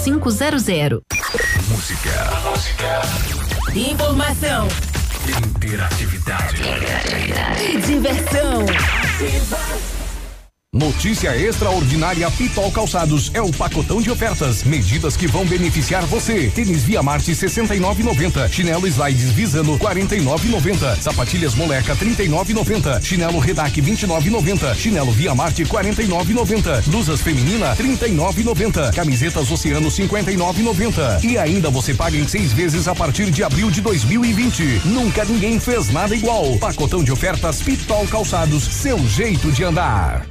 5500. Música. Informação Interatividade. e diversão. Notícia extraordinária Pitol Calçados é o pacotão de ofertas, medidas que vão beneficiar você. Tênis Via Marte 69,90, chinelo Slides Visano 49,90, sapatilhas Moleca 39,90, chinelo Redac 29,90, chinelo Via Marte 49,90, blusas feminina 39,90, camisetas Oceano 59,90 e ainda você paga em seis vezes a partir de abril de 2020. Nunca ninguém fez nada igual. Pacotão de ofertas Pitol Calçados, seu jeito de andar.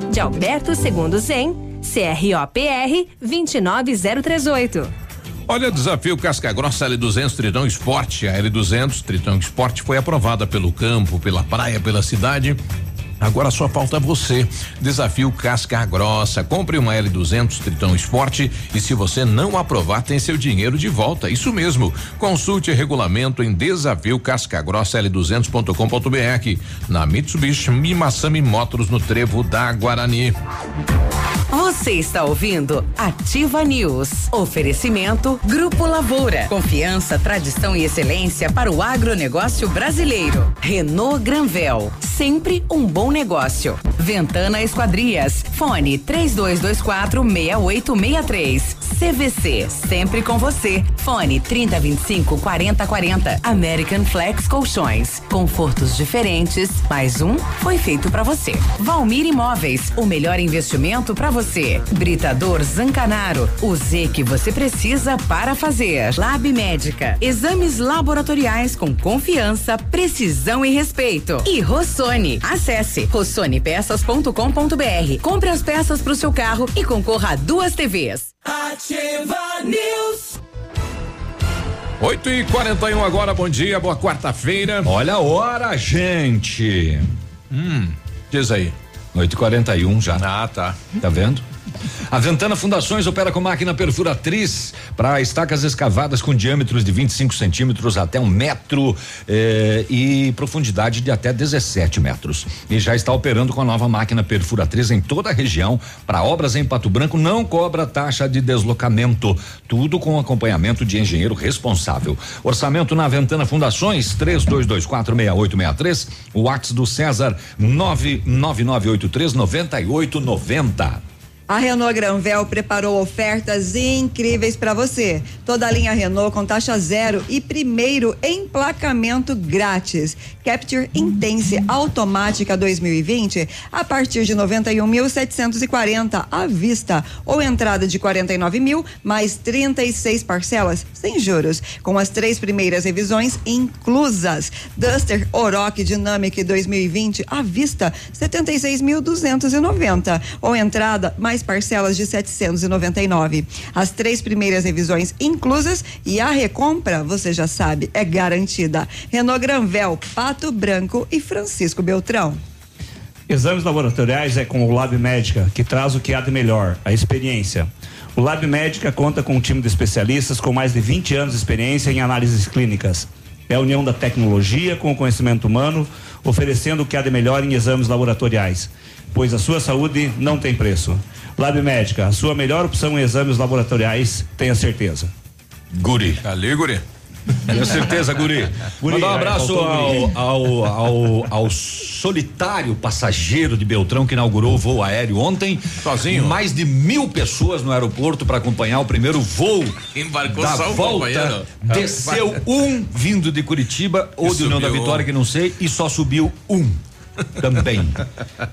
de Alberto Segundo Zen, CROPR 29038. Olha o desafio Casca Grossa L200 Tritão Esporte. A L200 Tritão Esporte foi aprovada pelo campo, pela praia, pela cidade. Agora só falta você. Desafio Casca Grossa. Compre uma L200 Tritão Esporte e se você não aprovar, tem seu dinheiro de volta. Isso mesmo. Consulte regulamento em desafio Casca Grossa L200.com.br. Na Mitsubishi Mimassami Motors no Trevo da Guarani. Você está ouvindo Ativa News. Oferecimento Grupo Lavoura. Confiança, tradição e excelência para o agronegócio brasileiro. Renault Granvel. Sempre um bom negócio. Ventana Esquadrias. Fone 3224 6863. CVC. Sempre com você. Fone 3025 4040. American Flex Colchões. Confortos diferentes. Mais um foi feito para você. Valmir Imóveis. O melhor investimento para você. Britador Zancanaro. O Z que você precisa para fazer. Lab Médica. Exames laboratoriais com confiança, precisão e respeito. E Rossoni. Acesse rossonepeças.com.br. Compre as peças para o seu carro e concorra a duas TVs. Ativa News. 8 e 41 agora, bom dia, boa quarta-feira. Olha a hora, gente. Hum, diz aí. 8 e 41 já. Ah, tá. Tá vendo? A Ventana Fundações opera com máquina perfuratriz para estacas escavadas com diâmetros de 25 centímetros até um metro eh, e profundidade de até 17 metros. E já está operando com a nova máquina perfuratriz em toda a região. Para obras em Pato Branco, não cobra taxa de deslocamento. Tudo com acompanhamento de engenheiro responsável. Orçamento na Ventana Fundações, 32246863. O WhatsApp do César, 99983 9890. A Renault Granvel preparou ofertas incríveis para você. Toda a linha Renault com taxa zero e primeiro emplacamento grátis. Capture Intense automática 2020 a partir de 91.740 à vista ou entrada de 49 mil mais 36 parcelas sem juros, com as três primeiras revisões inclusas. Duster Oroch Dynamic 2020 à vista 76.290 ou entrada mais parcelas de 799. As três primeiras revisões inclusas e a recompra, você já sabe, é garantida. Renault Granvel, Pato Branco e Francisco Beltrão. Exames laboratoriais é com o Lab Médica, que traz o que há de melhor, a experiência. O Lab Médica conta com um time de especialistas com mais de 20 anos de experiência em análises clínicas. É a união da tecnologia com o conhecimento humano, oferecendo o que há de melhor em exames laboratoriais, pois a sua saúde não tem preço. Lab Médica, a sua melhor opção em exames laboratoriais, tenha certeza. Guri. Ali, Guri. Tenho certeza, Guri. Guri, Mandar um vai, abraço ao, ao, ao, ao solitário passageiro de Beltrão que inaugurou o voo aéreo ontem. Sozinho? Mais de mil pessoas no aeroporto para acompanhar o primeiro voo. Embarcou da só volta. companheiro. Desceu um vindo de Curitiba ou E de União da Vitória, um. que não sei, e só subiu um. Também.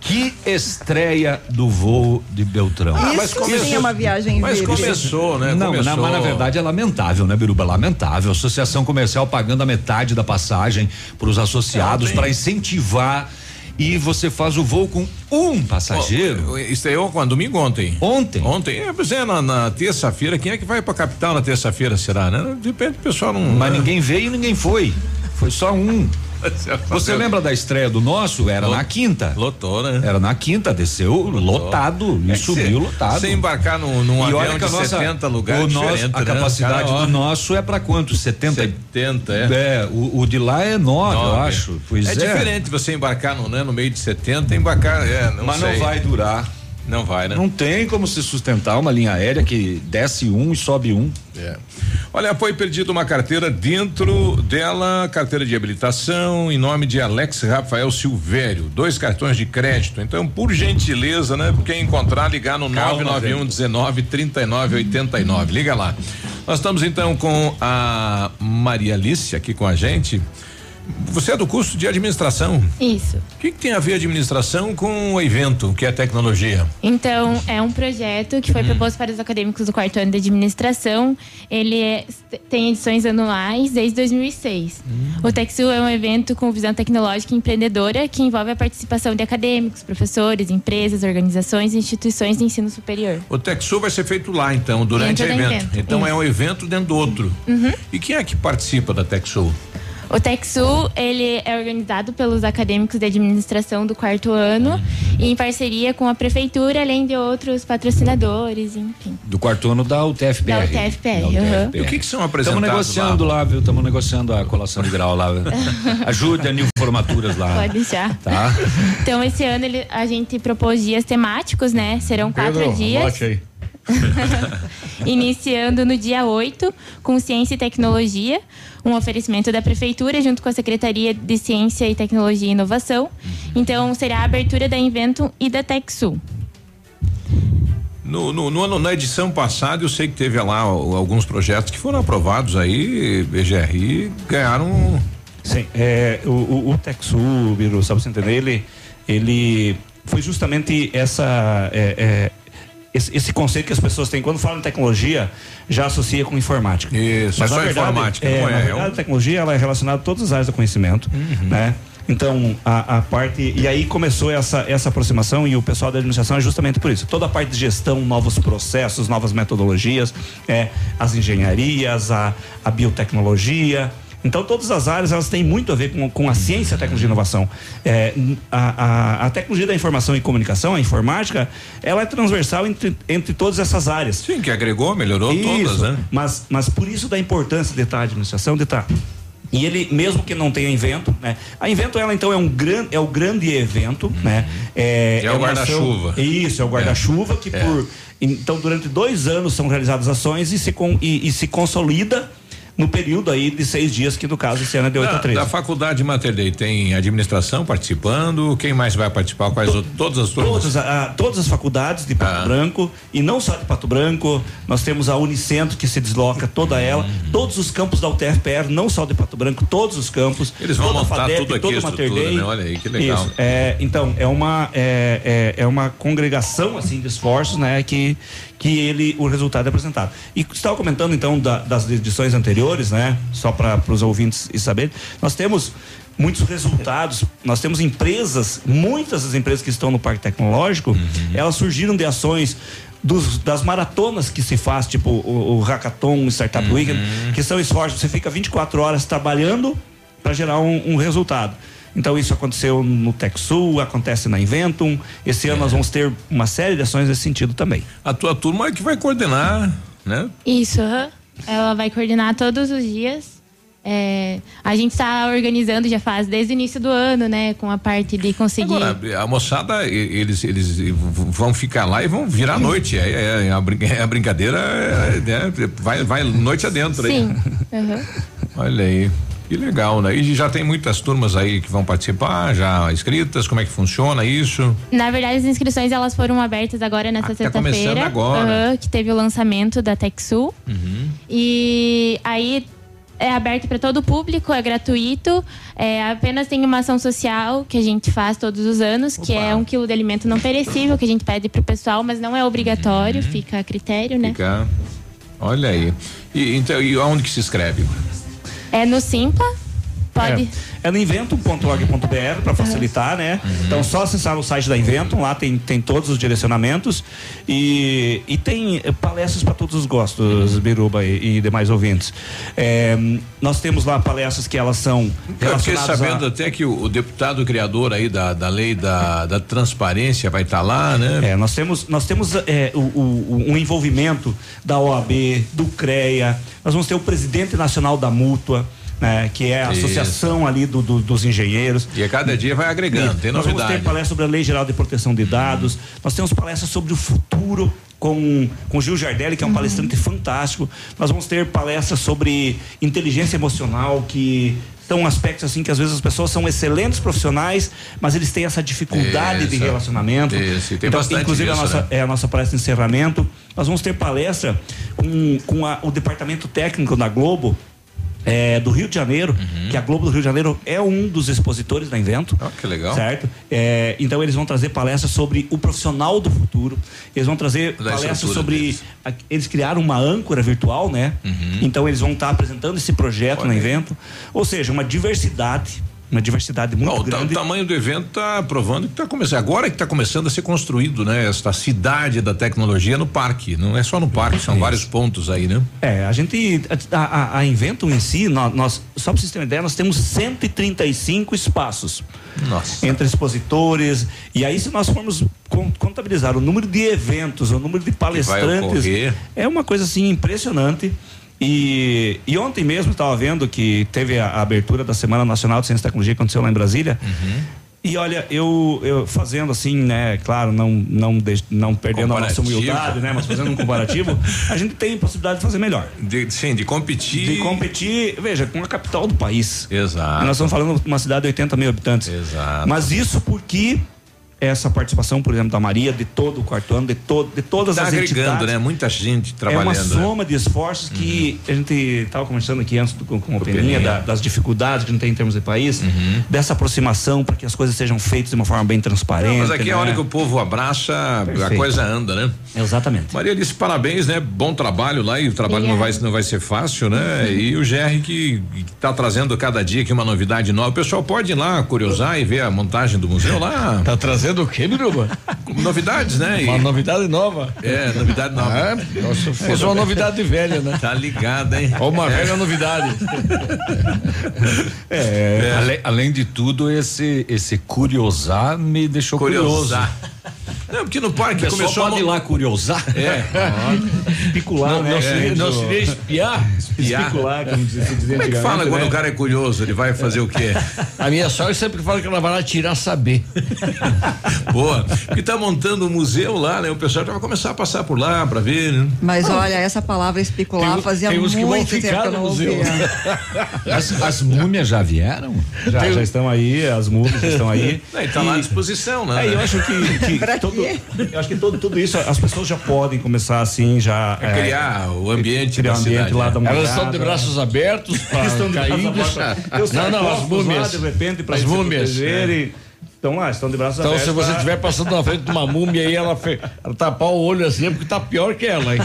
que estreia do voo de Beltrão. Ah, mas Isso começou- sim é uma viagem Mas começou, né? Não, começou. na- mas na verdade é lamentável, né, Biruba? Lamentável. Associação comercial pagando a metade da passagem para os associados tem- para incentivar e você faz o voo com um passageiro. Ó, Estreou quando? Domingo ontem? Ontem. Ontem. É, pois é, na, na terça-feira. Quem é que vai pra capital na terça-feira, será, né? De repente o pessoal não. Mas ninguém veio e ninguém foi. Foi só um. Você lembra da estreia do nosso? Era na quinta. Lotou, né? Era na quinta, desceu lotado e É que subiu cê- lotado. Você embarcar num, num e avião de nossa, 70 lugares, o nosso- a né? capacidade Cara, do nosso é para quanto? 70? 70, é. É, o, o de lá é 9, eu acho. Pois é. é diferente você embarcar no, né, no meio de 70 e embarcar. É, não Mas sei. não vai durar. Não vai, né? Não tem como se sustentar uma linha aérea que desce um e sobe um. É. Olha, foi perdida uma carteira dentro dela, carteira de habilitação, em nome de Alex Rafael Silvério, dois cartões de crédito. Então, por gentileza, né? Quem encontrar, ligar no Calma, 991 19 39 89. Liga lá. Nós estamos então com a Maria Alice aqui com a gente. Você é do curso de administração. Isso. O que, que tem a ver administração com o evento, que é tecnologia? Então, é um projeto que foi proposto para os acadêmicos do quarto ano de administração. Ele é- tem edições anuais desde 2006. O TechSul é um evento com visão tecnológica e empreendedora que envolve a participação de acadêmicos, professores, empresas, organizações e instituições de ensino superior. O TechSul vai ser feito lá, então, durante o evento. evento, Então é isso. um evento dentro do outro. Uhum. E quem é que participa da TechSul? O TechSul, ele é organizado pelos acadêmicos de administração do quarto ano e em parceria com a prefeitura, além de outros patrocinadores, enfim. Do quarto ano da UTFPR. Da UTFPR, Da. E o que que são Estamos apresentados negociando lá, viu? Estamos negociando a colação de grau lá. Ajude a Nil Formaturas lá. Pode deixar. Tá? Então, esse ano ele- a gente propôs dias temáticos, né? Serão quatro Pedro, dias. anote aí. Iniciando no dia 8, com Ciência e Tecnologia, um oferecimento da Prefeitura junto com a Secretaria de Ciência e Tecnologia e Inovação. Então, será a abertura da Inventum e da TechSul. No, no, no ano, na edição passada, eu sei que teve lá alguns projetos que foram aprovados aí, BGRI, ganharam. Sim, é, o, o, o TechSul, Biru, só pra você entender, ele, ele foi justamente essa. é, é, esse, esse conceito que as pessoas têm quando falam em tecnologia já associa com informática. Isso, é na só verdade, informática, É, não é? na É verdade, um- a tecnologia ela é relacionada a todas as áreas do conhecimento, né? Então, a, a parte. E aí começou essa, essa aproximação e o pessoal da administração é justamente por isso. Toda a parte de gestão, novos processos, novas metodologias, é, as engenharias, a, a biotecnologia. Então, todas as áreas elas têm muito a ver com, com a ciência, a tecnologia e inovação. É, a, a, a tecnologia da informação e comunicação, a informática, ela é transversal entre, entre todas essas áreas. Sim, que agregou, melhorou Isso, todas, né? Mas, mas por isso da importância de estar a administração, de estar. E ele, mesmo que não tenha evento, né? A evento, ela então é um grande, é o grande evento, né? É, É o ação- guarda-chuva. Isso, é o guarda-chuva que É. por. Então, durante dois anos são realizadas ações e se, con- e, e se consolida no período aí de seis dias, que no caso esse ano é de 8 a Da, 13. da faculdade Mater Dei tem administração participando, quem mais vai participar? Quais o- todas as turmas? Todas, a- todas as faculdades de Pato Branco e não só de Pato Branco, nós temos a Unicentro que se desloca toda ela, todos os campos da UTFPR, não só de Pato Branco, todos os campos. Eles vão montar FADEP, tudo aqui, todo Mater Dei. né? Olha aí, que legal. Isso, é, então, é uma, é, é, é uma congregação assim de esforços, né, que, que ele, o resultado é apresentado. E estava comentando então da- das edições anteriores, né, só para os ouvintes e saber, nós temos muitos resultados. Nós temos empresas, muitas das empresas que estão no Parque Tecnológico, elas surgiram de ações dos- das maratonas que se faz, tipo o, o Hackathon, o Startup Weekend, que são esforços. Você fica 24 horas trabalhando para gerar um, um resultado. Então isso aconteceu no TechSul, acontece na Inventum. Esse ano nós vamos ter uma série de ações nesse sentido também. A tua turma é que vai coordenar, né? Isso, ela vai coordenar todos os dias. É, a gente está organizando já faz desde o início do ano, né? Com a parte de conseguir. Agora, a moçada, eles, eles vão ficar lá e vão virar à noite. É, é- é a, é a brincadeira é, né? vai, vai noite adentro aí. Sim. aham. Olha aí. Que legal, né? E já tem muitas turmas aí que vão participar, já inscritas, como é que funciona isso? Na verdade, as inscrições elas foram abertas agora nessa Ah, tá começando sexta-feira. agora. que teve o lançamento da TechSul. E aí é aberto para todo o público, é gratuito. É, apenas tem uma ação social que a gente faz todos os anos, que é um quilo de alimento não perecível que a gente pede pro pessoal, mas não é obrigatório, fica a critério, né? Fica. Olha aí. E, então, e aonde que se inscreve? É no Simpa. Pode. É, é no inventum.org.br para facilitar, né? Então só acessar o site da Inventum, lá tem, tem todos os direcionamentos e, e tem palestras para todos os gostos, Biruba e, e demais ouvintes. É, nós temos lá palestras que elas são Eu fiquei relacionadas sabendo a, até que o, o deputado criador aí da, da lei da, da transparência vai estar lá, né? É, nós temos, nós temos é, o, o- um envolvimento da OAB, do CREA, nós vamos ter o presidente nacional da Mútua, né, que é a Isso. associação ali do- do- dos engenheiros. E a cada dia vai agregando, tem Nós vamos ter novidade. palestra sobre a Lei Geral de Proteção de Dados, nós temos palestras sobre o futuro com, com Gil Jardelli, que é um palestrante fantástico. Nós vamos ter palestras sobre inteligência emocional, que são aspectos assim que às vezes as pessoas são excelentes profissionais, mas eles têm essa dificuldade de Isso. relacionamento. Isso, e tem então, bastante inclusive a disso, nossa né? é a nossa palestra de encerramento. Nós vamos ter palestra com, com a- o departamento técnico da Globo. É, do Rio de Janeiro, Uhum. que a Globo do Rio de Janeiro é um dos expositores da Invento. que legal. Certo? É, então eles vão trazer palestras sobre o profissional do futuro. Eles vão trazer Da palestras sobre. deles. a- eles criaram uma âncora virtual, né? Uhum. Então eles vão estar apresentando esse projeto no evento. Ou seja, uma diversidade uma diversidade muito grande. O tamanho do evento está provando que está começando. Agora que está começando a ser construído, né? Esta cidade da tecnologia no parque. Não é só no parque, são vários pontos aí, né? É, a gente. A, a, a Inventum em si, nós, nós só para vocês terem ideia, nós temos 135 espaços. Nossa. Entre expositores. E aí, se nós formos contabilizar o número de eventos, o número de palestrantes, é uma coisa assim impressionante. E, e ontem mesmo estava vendo que teve a, a, abertura da Semana Nacional de Ciência e Tecnologia que aconteceu lá em Brasília. Uhum. E olha, eu, eu fazendo assim, né, claro, não não de, não perdendo a nossa humildade, né, mas fazendo um comparativo, a gente tem possibilidade de fazer melhor. De, sim, de competir. De competir, veja, com a capital do país. Exato. nós estamos falando de uma cidade de 80 mil habitantes. Exato. Mas isso porque essa participação, por exemplo, da Maria, de todo o quarto ano, de, todo, de todas tá as agregando, entidades. né? Muita gente trabalhando. É uma soma de esforços que uhum. a gente estava conversando aqui antes do, com, com o Peninha, da, das dificuldades que a gente tem em termos de país, uhum. dessa aproximação para que as coisas sejão feitas de uma forma bem transparente. Não, mas aqui né? é a hora que o povo abraça, Perfeito. a coisa anda, né? Exatamente. Maria disse parabéns, né? Bom trabalho lá e o trabalho não vai, não vai ser fácil, né? Uhum. E o GR que está trazendo cada dia aqui uma novidade nova. O pessoal pode ir lá curiosar e ver a montagem do museu lá. Tá trazendo o quê, Biruba? Novidades, né? Uma novidade nova. É, novidade nova. É, nossa, fosse uma novidade velha, né? Tá ligado, hein? Ou uma é. velha novidade. É, é. Além, além, de tudo, esse, esse curiosar me deixou curiosar. curioso. Não, porque no parque o começou pode a... ir lá curiosar. É. Espicular, não, né? Não, seria, não seria espiar? Espiar. Espicular, como se dizia Como é que fala né? quando o cara é curioso? Ele vai fazer o quê? A minha sogra sempre fala que ela vai lá tirar saber. Boa. Porque tá montando um museu lá, né? O pessoal já vai começar a passar por lá para ver, né? Mas ah. olha, essa palavra especular tem, fazia tem muito tempo que eu não ouvia. As, as múmias já vieram? Já, tem... já estão aí, as múmias estão aí. Não, e tá e, lá à disposição, né? É, eu acho que, que todo, eu acho que todo, tudo isso, as pessoas já podem começar assim, já. É, criar o ambiente criar da o ambiente cidade, lá da Elas estão de braços abertos para cair. Não, não, as múmias. de repente, para as múmias. É. Estão lá, estão de braços então, abertos. Então, se você estiver pra... passando na frente de uma múmia aí, ela, fe... ela tapar o olho assim, é porque tá pior que ela, hein?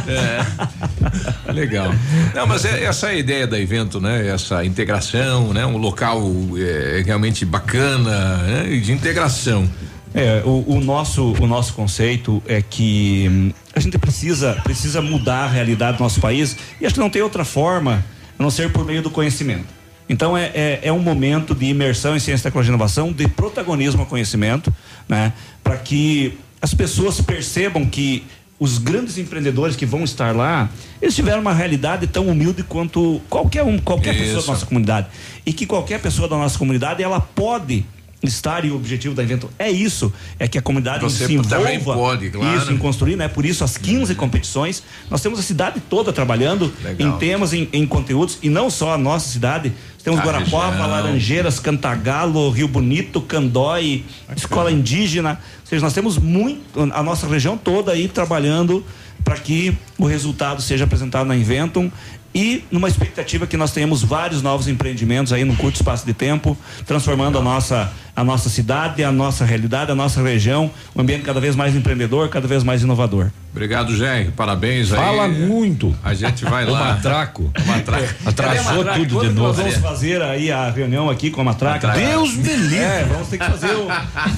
É. Legal. Não, mas é, essa é a ideia do evento, né? Essa integração, né? Um local é, realmente bacana, né? De integração. É, o, o, nosso, o nosso conceito é que hum, a gente precisa, precisa mudar a realidade do nosso país e acho que não tem outra forma a não ser por meio do conhecimento. Então é, é, é um momento de imersão em ciência, tecnologia e inovação, de protagonismo ao conhecimento, né? Para que as pessoas percebam que os grandes empreendedores que vão estar lá, eles tiveram uma realidade tão humilde quanto qualquer um, qualquer Isso. pessoa da nossa comunidade. E que qualquer pessoa da nossa comunidade, ela pode estar e o objetivo da evento é isso, é que a comunidade Você se envolva pode, claro. isso em construir, né? Por isso as 15 competições, nós temos a cidade toda trabalhando Legal. em temas, em, em, conteúdos e não só a nossa cidade, temos a Guarapuava, região. Laranjeiras, Cantagalo, Rio Bonito, Candói, Bacana. Escola Indígena, ou seja, nós temos muito a nossa região toda aí trabalhando para que o resultado seja apresentado na Inventum e numa expectativa que nós tenhamos vários novos empreendimentos aí num curto espaço de tempo, transformando a nossa a nossa cidade, a nossa realidade, a nossa região, um ambiente cada vez mais empreendedor, cada vez mais inovador. Obrigado, Jé. Parabéns aí. Fala muito. A gente vai o lá. Matraco. O matraco. É, Atrasou matraco? tudo Quando de novo. Nós vamos fazer aí a reunião aqui com a Matraca. Matraca. Deus me livre. É, vamos ter que fazer o.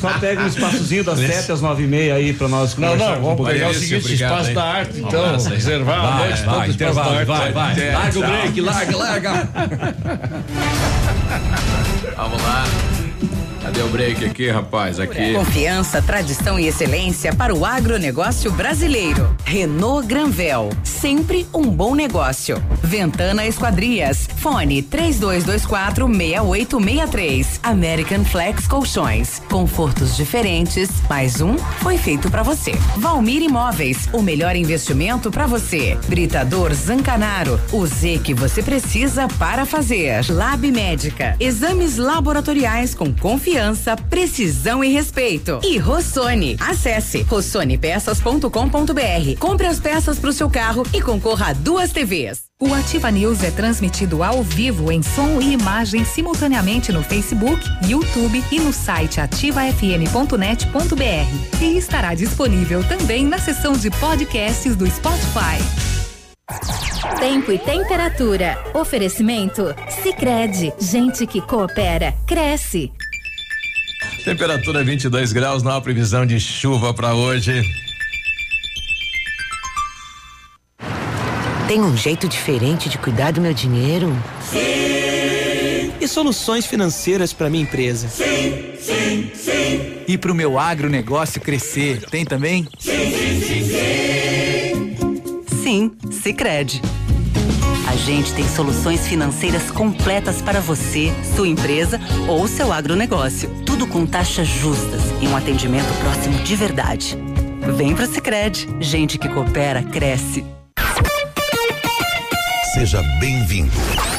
Só pega um espaçozinho das sete às nove e meia aí para nós Não, não, vamos pegar o seguinte, obrigado, espaço hein? da arte, então. Reservar a noite vai, toda, espaço da vai, arte. vai, vai. É, Larga o break, larga, larga. Vamos lá. Cadê o break aqui, rapaz? Aqui. Confiança, tradição e excelência para o agronegócio brasileiro. Renault Granvel, sempre um bom negócio. Ventana Esquadrias, fone 3224 6863. American Flex Colchões, confortos diferentes, mais um foi feito para você. Valmir Imóveis, o melhor investimento para você. Britador Zancanaro, o Z que você precisa para fazer. Lab Médica, exames laboratoriais com confiança confiança, precisão e respeito. E Rossoni. Acesse rossonepeças.com.br. Compre as peças para o seu carro e concorra a duas TVs. O Ativa News é transmitido ao vivo em som e imagem simultaneamente no Facebook, YouTube e no site ativafm.net.br. E estará disponível também na seção de podcasts do Spotify. Tempo e temperatura. Oferecimento? Sicredi Gente que coopera, cresce. Temperatura 22 graus, não há previsão de chuva para hoje. Tem um jeito diferente de cuidar do meu dinheiro? Sim. E soluções financeiras para minha empresa? Sim, sim, sim. E para o meu agronegócio crescer? Tem também? Sim, sim, sim, sim. Sim, Sicredi. A gente tem soluções financeiras completas para você, sua empresa ou seu agronegócio. Tudo com taxas justas e um atendimento próximo de verdade. Vem pro Sicredi. Gente que coopera cresce. Seja bem-vindo.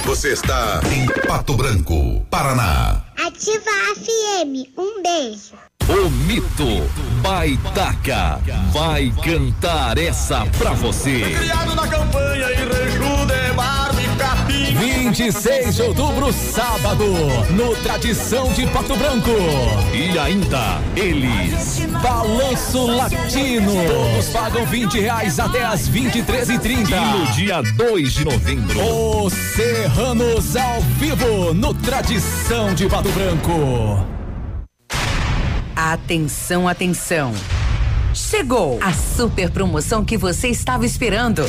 Você está em Pato Branco, Paraná. Ativa FM. Um beijo. O mito Baitaca vai cantar essa pra você. Criado na campanha em 26 de outubro, sábado, no Tradição de Pato Branco. E ainda, eles, Balanço Latino. Todos pagam 20 reais até as 23 e 30 E no dia 2 de novembro, os Serranos ao vivo, no Tradição de Pato Branco. Atenção, atenção. Chegou a super promoção que você estava esperando.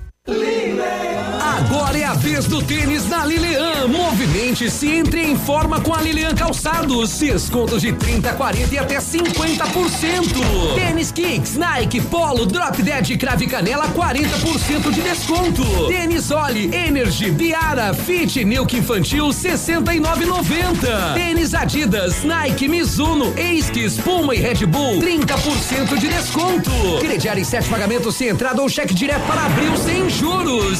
Agora é a vez do tênis na Lilian. Movimente-se entre em forma com a Lilian Calçados. Descontos de 30, 40 e até 50%. Tênis Kicks, Nike, Polo, Drop Dead, Crave Canela, 40% de desconto. Tênis Oli, Energy, Biara, Fit, Milk Infantil, 69,90. Tênis Adidas, Nike, Mizuno, Esquis, Puma e Red Bull, 30% de desconto. Crediar em sete pagamentos sem entrada ou cheque direto para abril sem juros.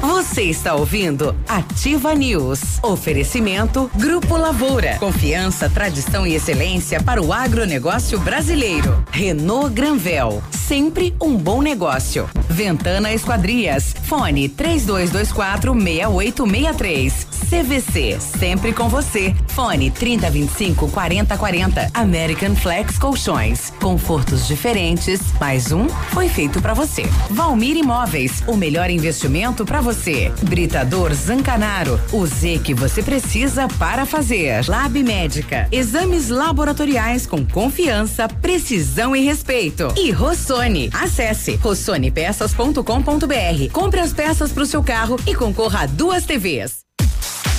Você está ouvindo Ativa News. Oferecimento Grupo Lavoura. Confiança, tradição e excelência para o agronegócio brasileiro. Renault Granvel. Sempre um bom negócio. Ventana Esquadrias. Fone 3224 6863. CVC. Sempre com você. Fone 3025 4040. American Flex Colchões. Confortos diferentes. Mais um foi feito para você. Valmir Imóveis. O melhor investimento para você. Britador Zancanaro. O Z que você precisa para fazer. Lab Médica. Exames laboratoriais com confiança, precisão e respeito. E Rossoni. Acesse rossonepeças.com.br. Compre as peças para o seu carro e concorra a duas TVs.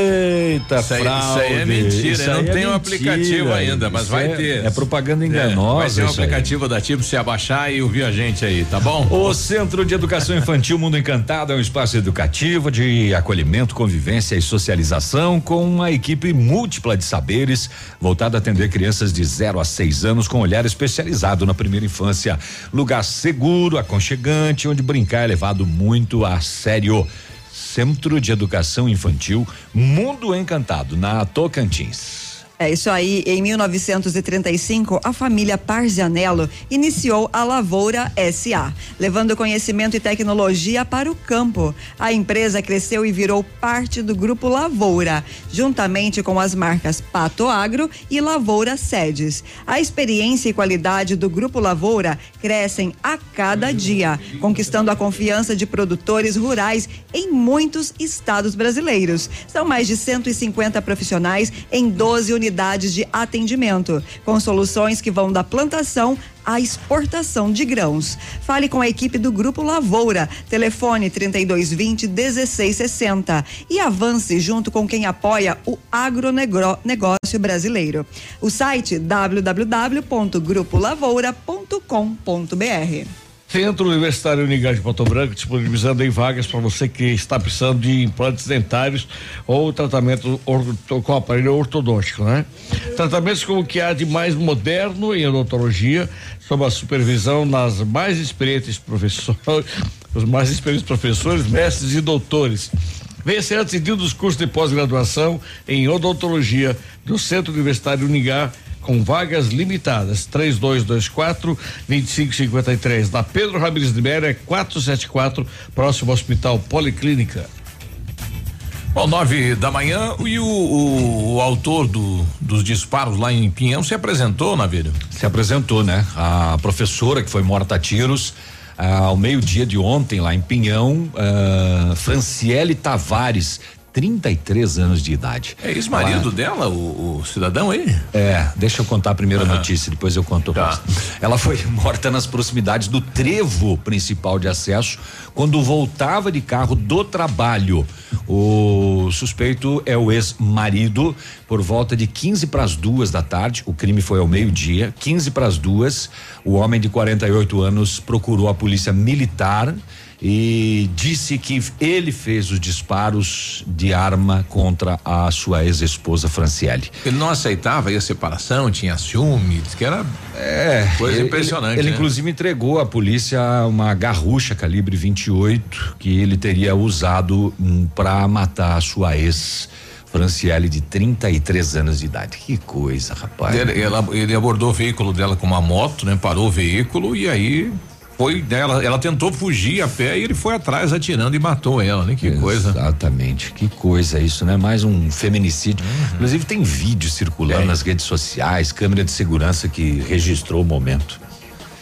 Eita, Isso aí, fraude. isso aí é mentira, Isso não é tem um aplicativo ainda, mas vai é- ter. É propaganda enganosa. É, vai ser um isso aí. aplicativo da Tipo você abaixar e ouvir a gente aí, tá bom? O Centro de Educação Infantil Mundo Encantado é um espaço educativo de acolhimento, convivência e socialização com uma equipe múltipla de saberes voltada a atender crianças de 0 a 6 anos com olhar especializado na primeira infância. Lugar seguro, aconchegante, onde brincar é levado muito a sério. Centro de Educação Infantil Mundo Encantado, na Tocantins. É isso aí. Em 1935, a família Parzianello iniciou a Lavoura SA, levando conhecimento e tecnologia para o campo. A empresa cresceu e virou parte do grupo Lavoura, juntamente com as marcas Pato Agro e Lavoura Sedes. A experiência e qualidade do grupo Lavoura crescem a cada dia, conquistando a confiança de produtores rurais em muitos estados brasileiros. São mais de 150 profissionais em 12 unidades de atendimento, com soluções que vão da plantação à exportação de grãos. Fale com a equipe do Grupo Lavoura, telefone 3220 1660 e avance junto com quem apoia o agronegócio brasileiro. O site www.grupolavoura.com.br. Centro Universitário Unigar de Pato Branco disponibilizando vagas para você que está precisando de implantes dentários ou tratamento orto, com aparelho ortodôntico, né? Tratamentos como o que há de mais moderno em odontologia, sob a supervisão das mais experientes professores, os mais experientes professores, mestres e doutores. Venha ser atendido dos cursos de pós-graduação em odontologia do Centro Universitário Unigar com vagas limitadas. 3224 2553. Da Pedro Ramirez de Mera, é 474, próximo ao Hospital Policlínica. Bom, nove da manhã e o, o, o autor do, dos disparos lá em Pinhão se apresentou, Navírio? Se apresentou, né? A professora que foi morta a tiros ah, ao meio-dia de ontem lá em Pinhão, uh, Franciele Tavares, 33 anos de idade. É ex-marido dela, o, o, cidadão aí? É, deixa eu contar a primeira uhum. notícia, depois eu conto tá. Ela foi morta nas proximidades do trevo principal de acesso quando voltava de carro do trabalho. O suspeito é o ex-marido. Por volta de 15 para as duas da tarde, o crime foi ao meio-dia. 15 para as duas, o homem de 48 anos procurou a polícia militar e disse que ele fez os disparos de arma contra a sua ex-esposa Franciele. Ele não aceitava a separação, tinha ciúme, que era é, coisa ele, impressionante. Ele, ele né? inclusive entregou à polícia uma garrucha calibre 28 que ele teria usado hum, para matar a sua ex. Franciele, de 33 anos de idade. Que coisa, rapaz. Ele, ela, ele abordou o veículo dela com uma moto, né? Parou o veículo e aí foi dela, ela tentou fugir a pé e ele foi atrás atirando e matou ela, né? Que Exatamente, coisa. Exatamente, que coisa isso, né? Mais um feminicídio. Uhum. Inclusive tem vídeo circulando é. nas redes sociais, câmera de segurança que registrou o momento.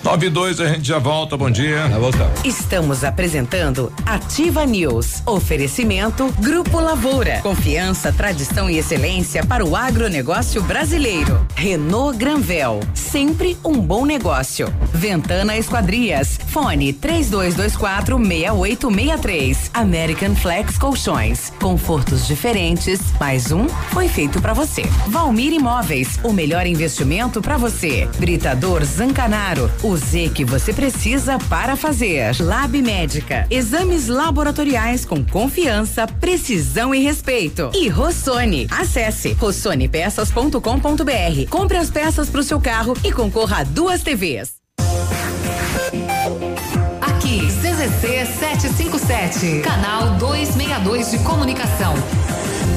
9 e 2, a gente já volta. Bom dia. Já voltamos. Estamos apresentando Ativa News. Oferecimento Grupo Lavoura. Confiança, tradição e excelência para o agronegócio brasileiro. Renault Granvel. Sempre um bom negócio. Ventana Esquadrias. Fone 3224 6863. American Flex Colchões. Confortos diferentes. Mais um foi feito para você. Valmir Imóveis. O melhor investimento para você. Britador Zancanaro. O Z que você precisa para fazer. Lab Médica. Exames laboratoriais com confiança, precisão e respeito. E Rossoni. Acesse rossonepeças.com.br. Compre as peças para o seu carro e concorra a duas TVs. Aqui, CZC 757, canal 262 de comunicação.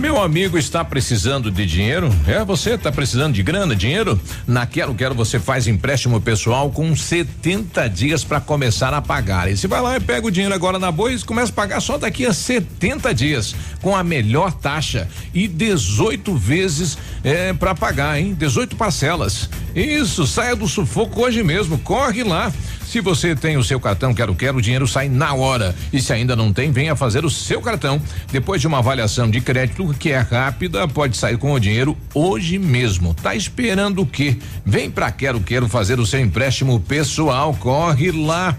Meu amigo está precisando de dinheiro? É, você está precisando de grana, dinheiro? Na Quero Quero você faz empréstimo pessoal com 70 dias para começar a pagar. E você vai lá e pega o dinheiro agora na boa e começa a pagar só daqui a 70 dias, com a melhor taxa e 18 vezes é, para pagar, hein? 18 parcelas. Isso, saia do sufoco hoje mesmo, corre lá. Se você tem o seu cartão Quero Quero, o dinheiro sai na hora. E se ainda não tem, venha fazer o seu cartão. Depois de uma avaliação de crédito que é rápida, pode sair com o dinheiro hoje mesmo. Tá esperando o quê? Vem pra Quero Quero fazer o seu empréstimo pessoal. Corre lá.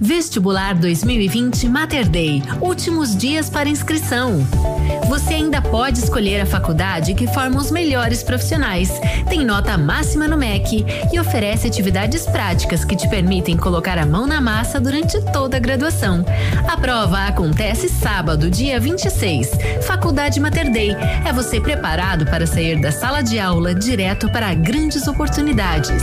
Vestibular 2020 Mater Day. Últimos dias para inscrição. Você ainda pode escolher a faculdade que forma os melhores profissionais. Tem nota máxima no MEC e oferece atividades práticas que te permitem colocar a mão na massa durante toda a graduação. A prova acontece sábado, dia 26. Faculdade Mater Day. É você preparado para sair da sala de aula direto para grandes oportunidades.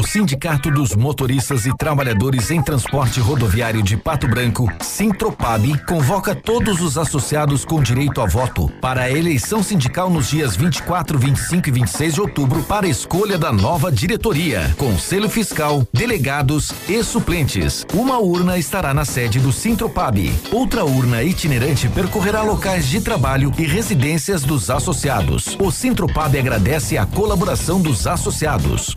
O Sindicato dos Motoristas e Trabalhadores em Transporte Rodoviário de Pato Branco, Sintropab, convoca todos os associados com direito a voto para a eleição sindical nos dias 24, 25 e 26 de outubro para escolha da nova diretoria, conselho fiscal, delegados e suplentes. Uma urna estará na sede do Sintropab. Outra urna itinerante percorrerá locais de trabalho e residências dos associados. O Sintropab agradece a colaboração dos associados.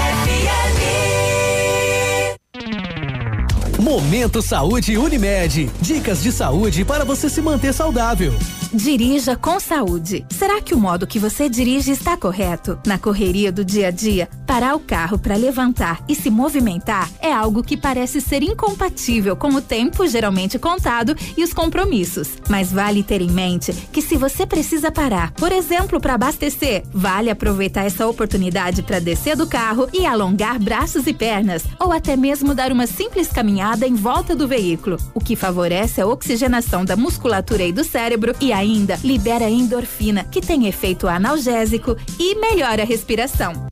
Momento Saúde Unimed. Dicas de saúde para você se manter saudável. Dirija com saúde. Será que o modo que você dirige está correto? Na correria do dia a dia, parar o carro para levantar e se movimentar é algo que parece ser incompatível com o tempo geralmente contado e os compromissos. Mas vale ter em mente que se você precisa parar, por exemplo, para abastecer, vale aproveitar essa oportunidade para descer do carro e alongar braços e pernas, ou até mesmo dar uma simples caminhada em volta do veículo, o que favorece a oxigenação da musculatura e do cérebro e ainda libera endorfina, que tem efeito analgésico e melhora a respiração.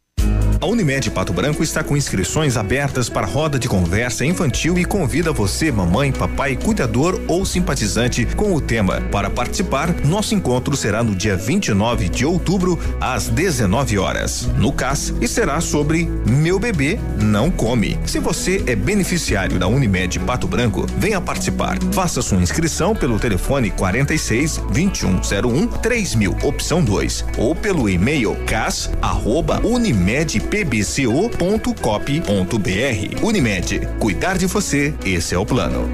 A Unimed Pato Branco está com inscrições abertas para roda de conversa infantil e convida você, mamãe, papai, cuidador ou simpatizante com o tema. Para participar, nosso encontro será no dia 29 de outubro, às 19 horas, no CAS, e será sobre Meu Bebê Não Come. Se você é beneficiário da Unimed Pato Branco, venha participar. Faça sua inscrição pelo telefone 46 2101 3000, opção 2, ou pelo e-mail cas pbco.cop.br. Unimed, cuidar de você, esse é o plano.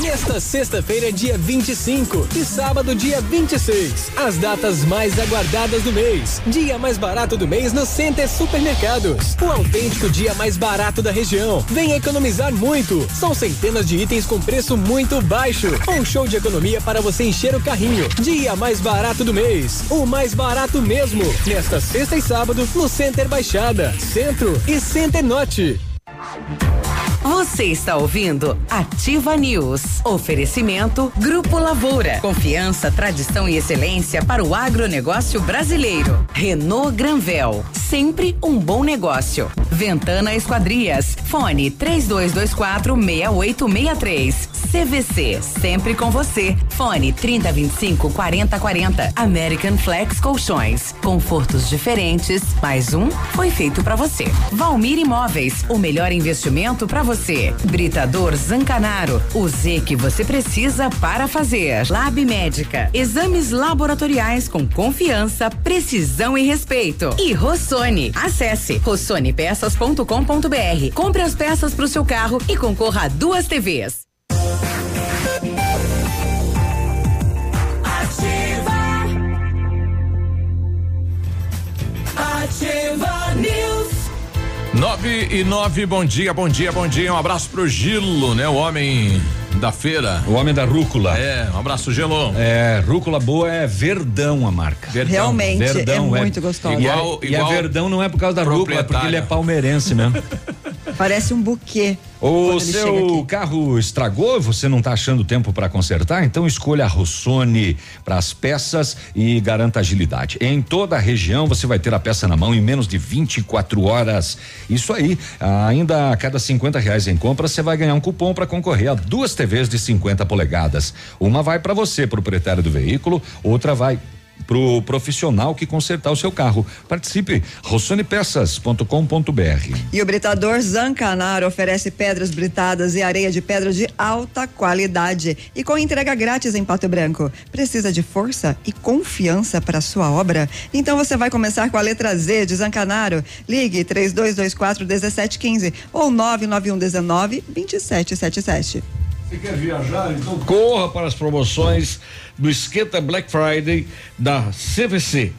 Nesta sexta-feira, dia 25 e sábado, dia 26. As datas mais aguardadas do mês. Dia mais barato do mês no Center Supermercados. O autêntico dia mais barato da região. Venha economizar muito. São centenas de itens com preço muito baixo. Um show de economia para você encher o carrinho. Dia mais barato do mês. O mais barato mesmo. Nesta sexta e sábado, no Center Baixada, Centro e Center Norte. Você está ouvindo Ativa News. Oferecimento Grupo Lavoura. Confiança, tradição e excelência para o agronegócio brasileiro. Renault Granvel. Sempre um bom negócio. Ventana Esquadrias. Fone 3224 6863. CVC. Sempre com você. Fone 3025 4040. American Flex Colchões. Confortos diferentes. Mais um foi feito para você. Valmir Imóveis. O melhor melhor investimento para você. Britador Zancanaro, o Z que você precisa para fazer. Lab Médica, exames laboratoriais com confiança, precisão e respeito. E Rossoni, acesse rossonepeças.com.br. Compre as peças para o seu carro e concorra a duas TVs. Ativa. Ativa. 9 e 9, bom dia, bom dia, bom dia. Um abraço pro Gilo, né? O homem da feira. O homem da rúcula. É, um abraço, Gilo. É, rúcula boa é verdão a marca. Verdão, Realmente, é verdão, é, é muito gostosa. É, igual, e, é igual e a verdão não é por causa da rúcula, é porque ele é palmeirense mesmo. Parece um buquê. O seu carro estragou, você não está achando tempo para consertar? Então escolha a Rossoni para as peças e garanta agilidade. Em toda a região você vai ter a peça na mão em menos de 24 horas. Isso aí, ainda a cada 50 reais em compra você vai ganhar um cupom para concorrer a duas TVs de 50 polegadas. Uma vai para você, proprietário do veículo, outra vai pro profissional que consertar o seu carro. Participe, rossonepeças.com.br. E o britador Zancanaro oferece pedras britadas e areia de pedra de alta qualidade e com entrega grátis em Pato Branco. Precisa de força e confiança para sua obra? Então você vai começar com a letra Z de Zancanaro. Ligue 3224 1715 ou 99119 2777. Você quer viajar? Então corra para as promoções do Esquenta Black Friday da CVC.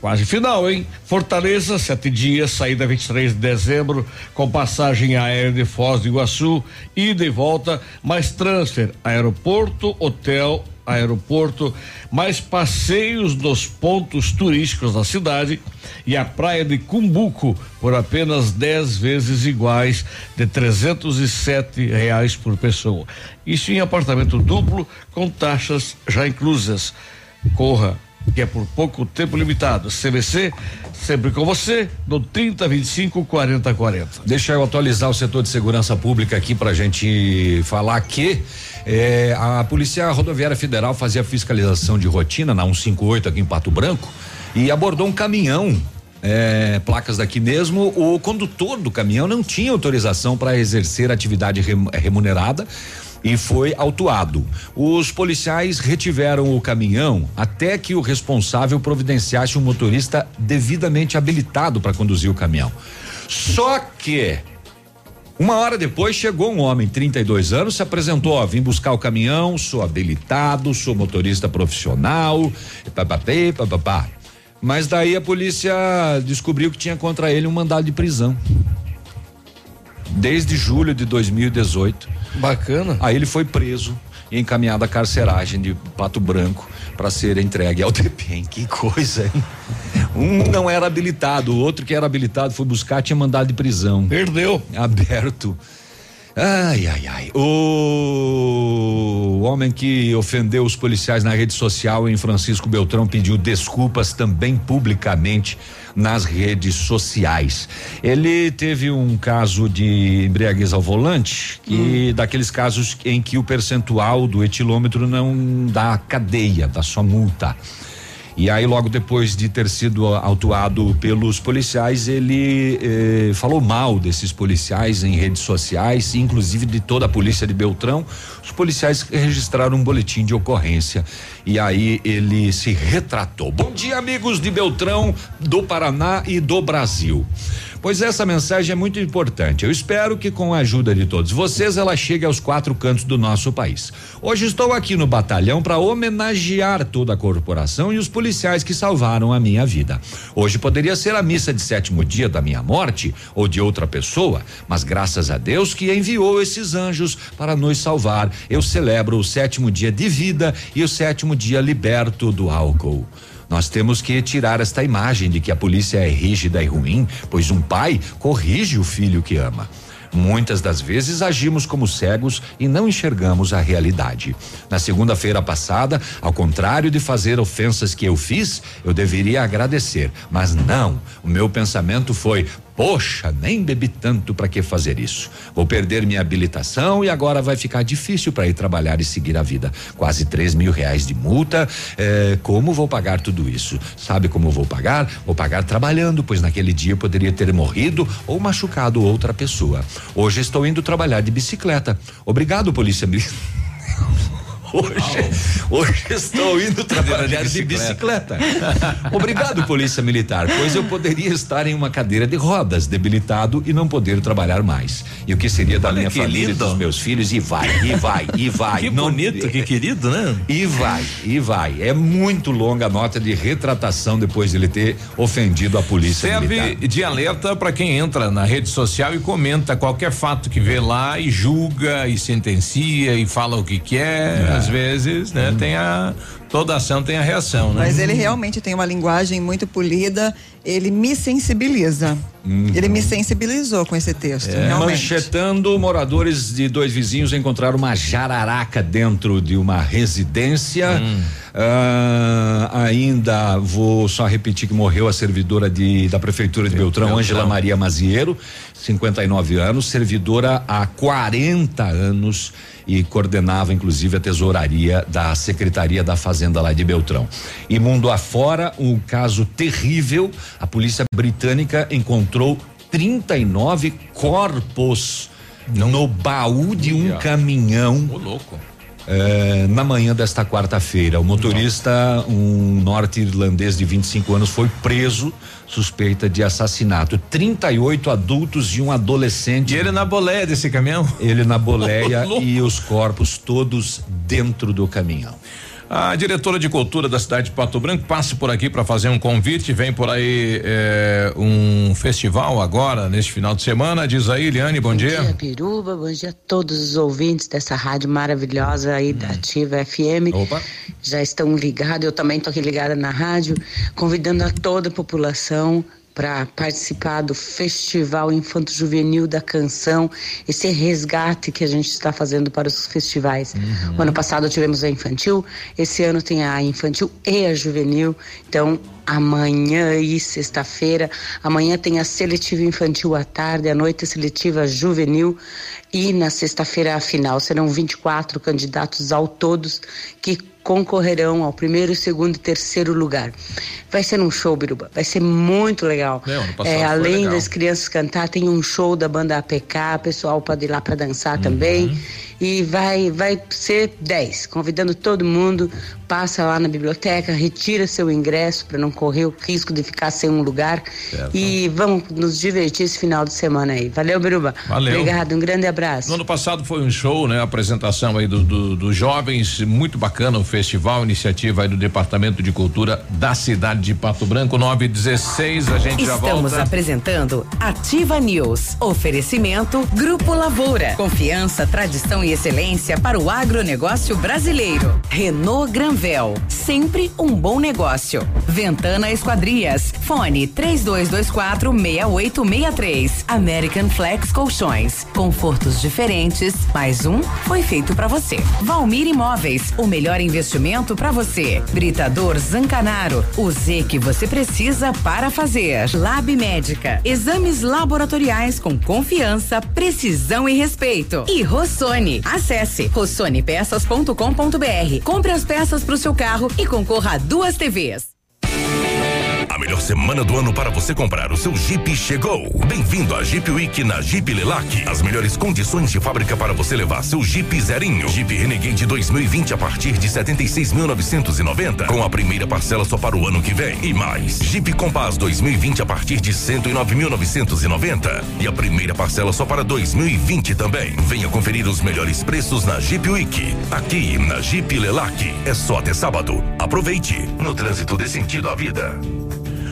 Quase final, hein? Fortaleza, sete dias, saída 23 de dezembro, com passagem aérea de Foz do Iguaçu, ida e volta, mais transfer, aeroporto, hotel, aeroporto, mais passeios nos pontos turísticos da cidade e a praia de Cumbuco por apenas 10 vezes iguais de 307 reais por pessoa. Isso em apartamento duplo com taxas já inclusas. Corra, que é por pouco tempo limitado. CVC, sempre com você, no 30 25 40 40. Deixa eu atualizar o setor de segurança pública aqui pra gente falar que eh, a Polícia Rodoviária Federal fazia fiscalização de rotina na 158 aqui em Pato Branco e abordou um caminhão. eh, placas daqui mesmo, o condutor do caminhão não tinha autorização para exercer atividade rem- remunerada e foi autuado. Os policiais retiveram o caminhão até que o responsável providenciasse um motorista devidamente habilitado para conduzir o caminhão. Só que uma hora depois chegou um homem, 32 anos, se apresentou, ó, vim buscar o caminhão, sou habilitado, sou motorista profissional, papapê, papapá. Mas daí a polícia descobriu que tinha contra ele um mandado de prisão. Desde julho de 2018. Bacana. Aí ele foi preso e encaminhado à carceragem de Pato Branco para ser entregue ao DPEM. Que coisa, hein? Um não era habilitado, o outro que era habilitado foi buscar, tinha mandado de prisão. Perdeu. Aberto. Ai, ai, ai. O homem que ofendeu os policiais na rede social em Francisco Beltrão pediu desculpas também publicamente nas redes sociais. Ele teve um caso de embriaguez ao volante e daqueles casos em que o percentual do etilômetro não dá cadeia, dá só multa. E aí, logo depois de ter sido autuado pelos policiais, ele eh, falou mal desses policiais em redes sociais, inclusive de toda a polícia de Beltrão. Os policiais registraram um boletim de ocorrência e aí ele se retratou. Bom dia, amigos de Beltrão, do Paraná e do Brasil. Pois essa mensagem é muito importante. Eu espero que com a ajuda de todos vocês ela chegue aos quatro cantos do nosso país. Hoje estou aqui no batalhão para homenagear toda a corporação e os policiais que salvaram a minha vida. Hoje poderia ser a missa de sétimo dia da minha morte ou de outra pessoa, mas graças a Deus que enviou esses anjos para nos salvar, eu celebro o sétimo dia de vida e o sétimo dia liberto do álcool. Nós temos que tirar esta imagem de que a polícia é rígida e ruim, pois um pai corrige o filho que ama. Muitas das vezes agimos como cegos e não enxergamos a realidade. Na segunda-feira passada, ao contrário de fazer ofensas que eu fiz, eu deveria agradecer, mas não. O meu pensamento foi: Poxa, nem bebi tanto para que fazer isso. Vou perder minha habilitação e agora vai ficar difícil para ir trabalhar e seguir a vida. Quase três mil reais de multa. É, como vou pagar tudo isso? Sabe como vou pagar? Vou pagar trabalhando, pois naquele dia eu poderia ter morrido ou machucado outra pessoa. Hoje estou indo trabalhar de bicicleta. Obrigado, polícia militar. Hoje, hoje estou indo trabalhar de bicicleta. Obrigado, Polícia Militar, pois eu poderia estar em uma cadeira de rodas, debilitado e não poder trabalhar mais. E o que seria da Olha minha família e lindo. dos meus filhos? E vai, e vai, e vai. Que bonito, que querido, né? E vai, e vai. É muito longa a nota de retratação depois de ele ter ofendido a Polícia Militar. Serve de alerta para quem entra na rede social e comenta qualquer fato que vê lá e julga e sentencia e fala o que quer. Às vezes, né? Tem a toda ação tem a reação, né? Mas ele realmente tem uma linguagem muito polida, ele me sensibiliza. Ele me sensibilizou com esse texto, É, realmente. Manchetando, moradores de dois vizinhos encontraram uma jararaca dentro de uma residência. Ah, ainda vou só repetir que morreu a servidora de, da prefeitura de Beltrão, Beltrão. Ângela Maria Maziero, 59 anos, servidora há 40 anos e coordenava inclusive a tesouraria da Secretaria da Fazenda lá de Beltrão. E mundo afora, um caso terrível, a polícia britânica encontrou 39 corpos no baú de um caminhão. Ô, louco. É, na manhã desta quarta-feira, o motorista, um norte-irlandês de 25 anos, foi preso suspeita de assassinato. 38 adultos e um adolescente. E ele na boleia desse caminhão? Ele na boleia e os corpos todos dentro do caminhão. A diretora de cultura da cidade de Pato Branco passa por aqui para fazer um convite. Vem por aí eh, um festival agora, neste final de semana. Diz aí, Eliane, bom, dia. dia, Piruba. Bom dia a todos os ouvintes dessa rádio maravilhosa aí da Ativa FM. Opa. Já estão ligados, eu também estou aqui ligada na rádio, convidando a toda a população para participar do Festival Infanto Juvenil da Canção, esse resgate que a gente está fazendo para os festivais. O ano passado tivemos a infantil, esse ano tem a infantil e a juvenil. Então, amanhã e sexta-feira, amanhã tem a seletiva infantil à tarde, à noite a seletiva juvenil e na sexta-feira a final. Serão 24 candidatos ao todos que concorrerão ao primeiro, segundo e terceiro lugar. Vai ser um show, Biruba. Vai ser muito legal. É, É, além legal. das crianças cantar, tem um show da banda APK, pessoal pode ir lá para dançar Uhum. também. E vai, vai ser 10, convidando todo mundo, passa lá na biblioteca, retira seu ingresso para não correr o risco de ficar sem um lugar. E vamos nos divertir esse final de semana aí. Valeu, Biruba. Valeu. Obrigado, um grande abraço. No ano passado foi um show, né? A apresentação aí dos do, dos jovens, muito bacana o festival, iniciativa aí do Departamento de Cultura da cidade de Pato Branco, 9 e 16, a gente já Estamos volta. apresentando Ativa News. Oferecimento Grupo Lavoura. Confiança, tradição e excelência para o agronegócio brasileiro. Renault Granvel. Sempre um bom negócio. Ventana Esquadrias. Fone 3224 6863. American Flex Colchões. Confortos diferentes. Mais um foi feito para você. Valmir Imóveis. O melhor investimento para você. Britador Zancanaro. O Z que você precisa para fazer. Lab Médica. Exames laboratoriais com confiança, precisão e respeito. E Rossoni. Acesse rossonepeças.com.br. Compre as peças para o seu carro e concorra a duas TVs. Melhor semana do ano para você comprar o seu Jeep chegou. Bem-vindo à Jeep Week na Jeep Lelac. As melhores condições de fábrica para você levar seu Jeep zerinho. Jeep Renegade 2020 a partir de 76.990 com a primeira parcela só para o ano que vem. E mais, Jeep Compass 2020 a partir de 109.990 e a primeira parcela só para 2020 também. Venha conferir os melhores preços na Jeep Week. Aqui na Jeep Lelac. É só até sábado. Aproveite. No trânsito dê sentido à vida.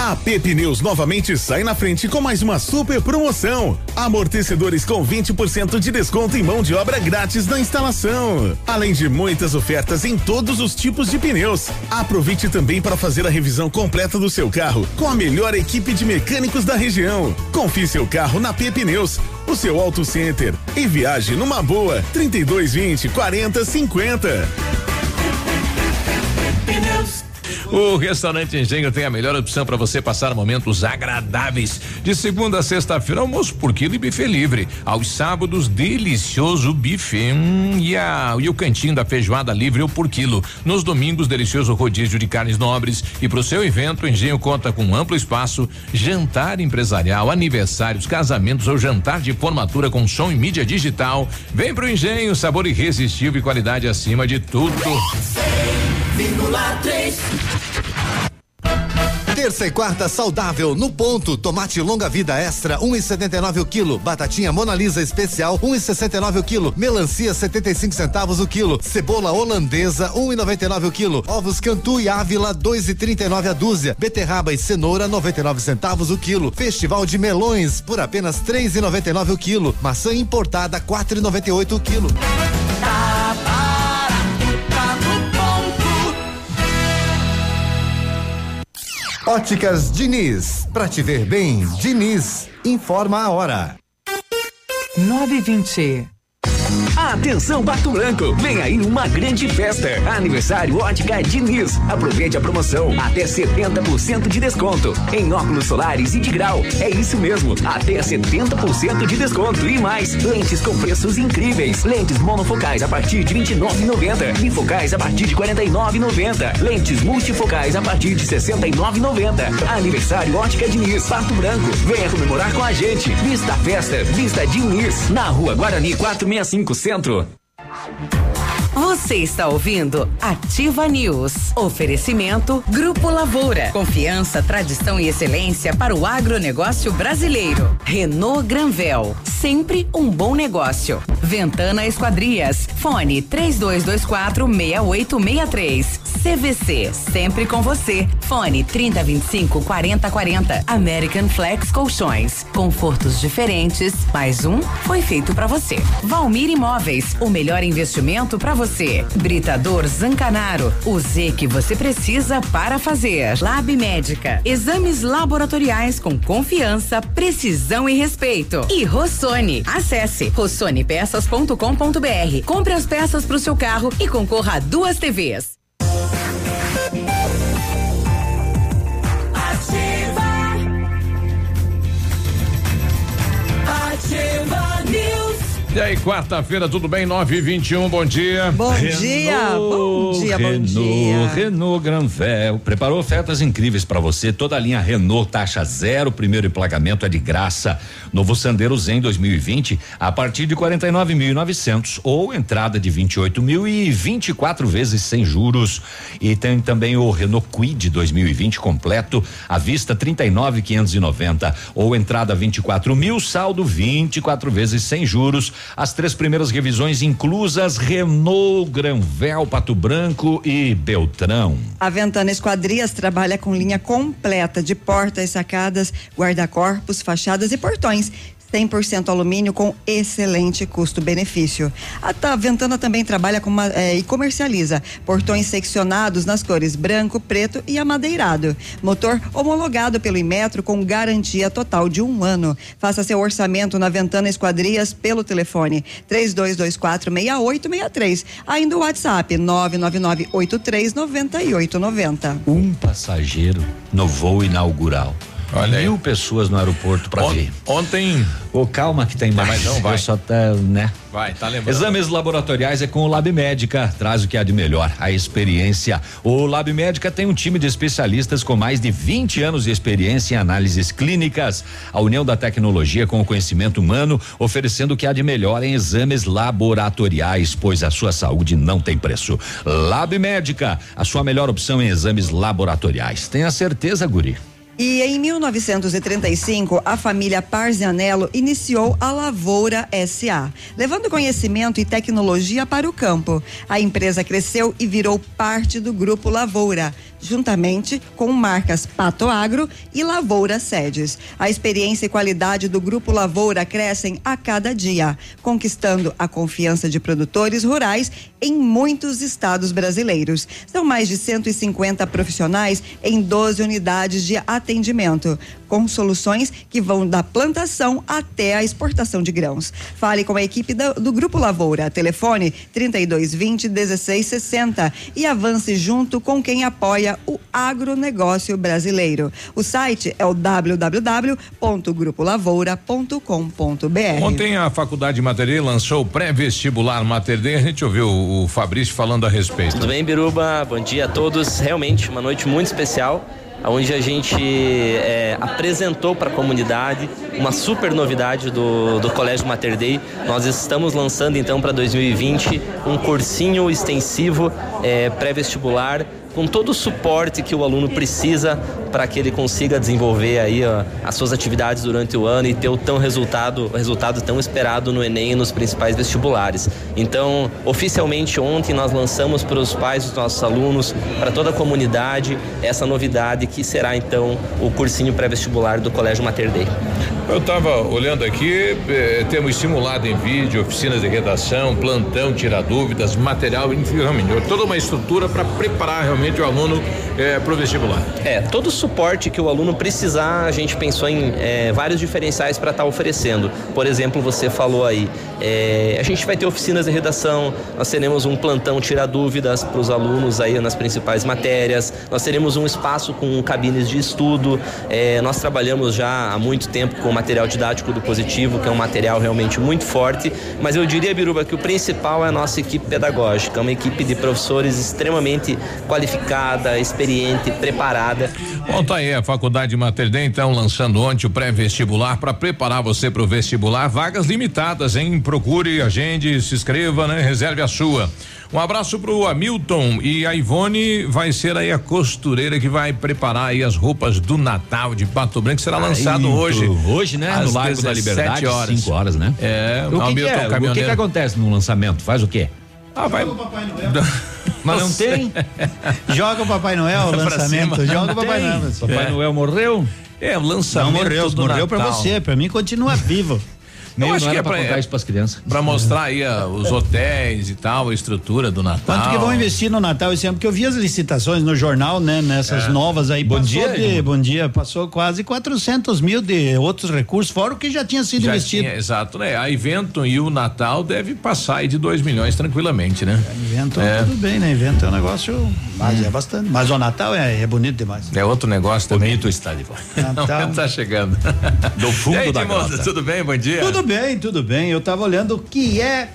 A AP Pneus novamente sai na frente com mais uma super promoção. Amortecedores com 20% de desconto e mão de obra grátis na instalação. Além de muitas ofertas em todos os tipos de pneus. Aproveite também para fazer a revisão completa do seu carro com a melhor equipe de mecânicos da região. Confie seu carro na P Pneus, o seu auto center e viaje numa boa 3220 40 50. Pneus o restaurante Engenho tem a melhor opção para você passar momentos agradáveis. De segunda a sexta-feira, almoço por quilo e buffet livre. Aos sábados, delicioso buffet hum, e, e o cantinho da feijoada livre ou por quilo. Nos domingos, delicioso rodízio de carnes nobres. E para o seu evento, o Engenho conta com um amplo espaço, jantar empresarial, aniversários, casamentos ou jantar de formatura com som e mídia digital. Vem pro Engenho, sabor irresistível e qualidade acima de tudo. 100,3 Terça e quarta saudável no ponto. Tomate longa vida extra 1,79 um o quilo. Batatinha Mona Lisa especial 1,69 um o quilo. Melancia 75 centavos o quilo. Cebola holandesa 1,99 um o quilo. Ovos Cantu e Ávila 2,39 a dúzia. Beterraba e cenoura 99 centavos o quilo. Festival de melões por apenas 3,99 o quilo. Maçã importada 4,98 o quilo. Tá Óticas Diniz, pra te ver bem, Diniz, informa a hora. 920. Atenção Pato Branco, vem aí uma grande festa. Aniversário Ótica Diniz. Aproveite a promoção, até 70% de desconto em óculos solares e de grau. É isso mesmo, até 70% de desconto e mais. Lentes com preços incríveis. Lentes monofocais a partir de 29,90. Bifocais a partir de 49,90. Lentes multifocais a partir de 69,90. Aniversário Ótica Diniz, Pato Branco. Venha comemorar com a gente. Vista festa, Vista Diniz, na Rua Guarani 465 Centro. Você está ouvindo Ativa News. Oferecimento Grupo Lavoura. Confiança, tradição e excelência para o agronegócio brasileiro. Renault Granvel. Sempre um bom negócio. Ventana Esquadrias. Fone 3224 6863. CVC. Sempre com você. Fone 3025 4040. American Flex Colchões. Confortos diferentes. Mais um foi feito para você. Valmir Imóveis. O melhor investimento para você. Britador Zancanaro, o Z que você precisa para fazer. Lab Médica, exames laboratoriais com confiança, precisão e respeito. E Rossoni, acesse rossonepeças.com.br. Compre as peças para o seu carro e concorra a duas TVs. E aí, quarta-feira, tudo bem? 9 e 21 bom dia. Bom Renault, dia, bom dia, bom Renault, dia. Renault Granvel preparou ofertas incríveis para você. Toda a linha Renault taxa zero, primeiro emplagamento é de graça. Novo Sandero Zen 2020 a partir de 49.900 ou entrada de 28 mil e 24 vezes sem juros. E tem também o Renault Quid 2020 completo à vista 39.590 ou entrada 24 mil, saldo 24 vezes sem juros as três primeiras revisões inclusas Renault, Granvel, Pato Branco e Beltrão. A Ventana Esquadrias trabalha com linha completa de portas, sacadas, guarda-corpos, fachadas e portões 100% alumínio com excelente custo-benefício. A Ventana também trabalha uma, é, e comercializa portões seccionados nas cores branco, preto e amadeirado. Motor homologado pelo Imetro com garantia total de um ano. Faça seu orçamento na Ventana Esquadrias pelo telefone 3224 6863. Ainda o WhatsApp 999 83 9890. Um passageiro no voo inaugural. Olha Mil aí. pessoas no aeroporto para ver. Ontem. Ô, oh, calma que tem mais. Mas não, vai. Eu só tá, né? Vai, tá lembrando. Exames laboratoriais é com o Lab Médica. Traz o que há de melhor, a experiência. O Lab Médica tem um time de especialistas com mais de 20 anos de experiência em análises clínicas. A união da tecnologia com o conhecimento humano, oferecendo o que há de melhor em exames laboratoriais, pois a sua saúde não tem preço. Lab Médica, a sua melhor opção em exames laboratoriais. Tenha certeza, Guri. E em 1935, a família Parzianello iniciou a Lavoura SA, levando conhecimento e tecnologia para o campo. A empresa cresceu e virou parte do Grupo Lavoura, juntamente com marcas Pato Agro e Lavoura Sedes. A experiência e qualidade do Grupo Lavoura crescem a cada dia, conquistando a confiança de produtores rurais em muitos estados brasileiros. São mais de 150 profissionais em 12 unidades de atendimento, com soluções que vão da plantação até a exportação de grãos. Fale com a equipe do, do Grupo Lavoura. Telefone 3220 1660 e avance junto com quem apoia o agronegócio brasileiro. O site é o www.grupolavoura.com.br. Ontem a Faculdade Mater lançou o pré-vestibular Mater Dei. A gente ouviu o Fabrício falando a respeito. Tudo bem, Biruba? Bom dia a todos. Realmente uma noite muito especial onde a gente é, apresentou para a comunidade uma super novidade do, do Colégio Mater Dei. Nós estamos lançando então para 2020 um cursinho extensivo é, pré-vestibular com todo o suporte que o aluno precisa para que ele consiga desenvolver aí ó, as suas atividades durante o ano e ter o tão resultado, resultado tão esperado no Enem e nos principais vestibulares. Então, oficialmente ontem nós lançamos para os pais dos nossos alunos, para toda a comunidade, essa novidade que será então o cursinho pré-vestibular do Colégio Mater Dei. Eu estava olhando aqui, eh, temos simulado em vídeo, oficinas de redação, plantão, tirar dúvidas, material, enfim, toda uma estrutura para preparar realmente o aluno eh, para o vestibular. É, todo o suporte que o aluno precisar, a gente pensou em eh, vários diferenciais para estar tá oferecendo. Por exemplo, você falou aí, eh, a gente vai ter oficinas de redação, nós teremos um plantão tirar dúvidas para os alunos aí nas principais matérias, nós teremos um espaço com cabines de estudo, eh, nós trabalhamos já há muito tempo com material didático do positivo, que é um material realmente muito forte, mas eu diria, Biruba, que o principal é a nossa equipe pedagógica, uma equipe de professores extremamente qualificada, experiente, preparada. Bom, tá aí a Faculdade Mater Dei, então, lançando ontem o pré-vestibular para preparar você para o vestibular. Vagas limitadas, hein? Procure, agende, se inscreva, né? Reserve a sua. Um abraço pro Hamilton e a Ivone vai ser aí a costureira que vai preparar aí as roupas do Natal de Pato Branco, será lançado Aí, hoje. Hoje, né? No Largo da Liberdade, horas. 5 horas, né? É, o que, que é? O que, que acontece no lançamento? Faz o quê? Ah, vai. Mas não tem? Joga o Papai Noel, o lançamento. Joga o Papai. Noel. Papai É. Noel morreu? É, o lançamento Não morreu, do morreu pra Natal. você, pra mim continua vivo. Eu Meio acho não que é pra pra, contar isso pras crianças. Pra mostrar aí os hotéis e tal, a estrutura do Natal. Quanto que vão investir no Natal esse ano? Porque eu vi as licitações no jornal, né? Nessas É. novas aí. Bom passou dia, de. Bom dia. Passou quase 400 mil de outros recursos, fora o que já tinha sido Já investido. tinha, exato, né? A Evento e o Natal deve passar aí de 2 milhões tranquilamente, né? Evento, É. tudo bem, né? Evento é um negócio, mas é bastante. Mas o Natal é, é bonito demais. É outro negócio também. Bonito está de volta. Natal. tá chegando. Do fundo e aí, da grota. tudo bem? Bom dia. Tudo bem, tudo bem. Eu tava olhando o que é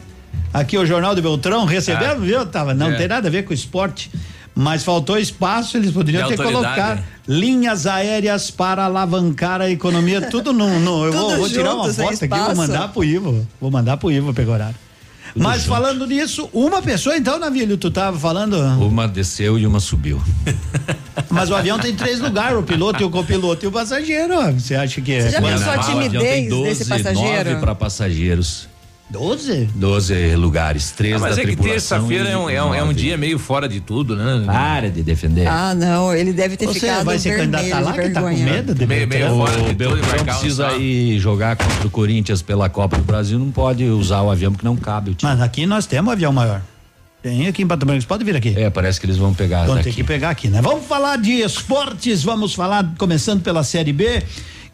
aqui o Jornal do Beltrão, recebendo, Ah. viu? Tava, não É. tem nada a ver com esporte, mas faltou espaço, eles poderiam De ter colocado linhas aéreas para alavancar a economia, tudo no, no eu vou, vou tirar uma foto aqui, vou mandar pro Ivo, vou mandar pro Ivo pegar Mas falando nisso, uma pessoa então, Navilho, tu tava falando, Uma desceu e uma subiu. mas o avião tem três lugares, o piloto e o copiloto e o passageiro, você acha que é Você já quando- pensou a o avião tem timidez 12, desse passageiro? 9 para passageiros. 12? 12 lugares, três Ah, mas da é que terça-feira é um, é, um, é um dia meio fora de tudo, né? Para de defender. Ah, não, ele deve ter Você ficado vai se vermelho candidatar lá que tá com medo de Meio- meio Beltrão? fora de O e Beltrão precisa ir jogar contra o Corinthians pela Copa do Brasil, não pode usar o avião porque não cabe o time. Mas aqui nós temos um avião maior. Tem aqui em Pato Branco, pode vir aqui. É, parece que eles vão pegar Vamos ter que pegar aqui, né? Vamos falar de esportes, vamos falar, começando pela Série B,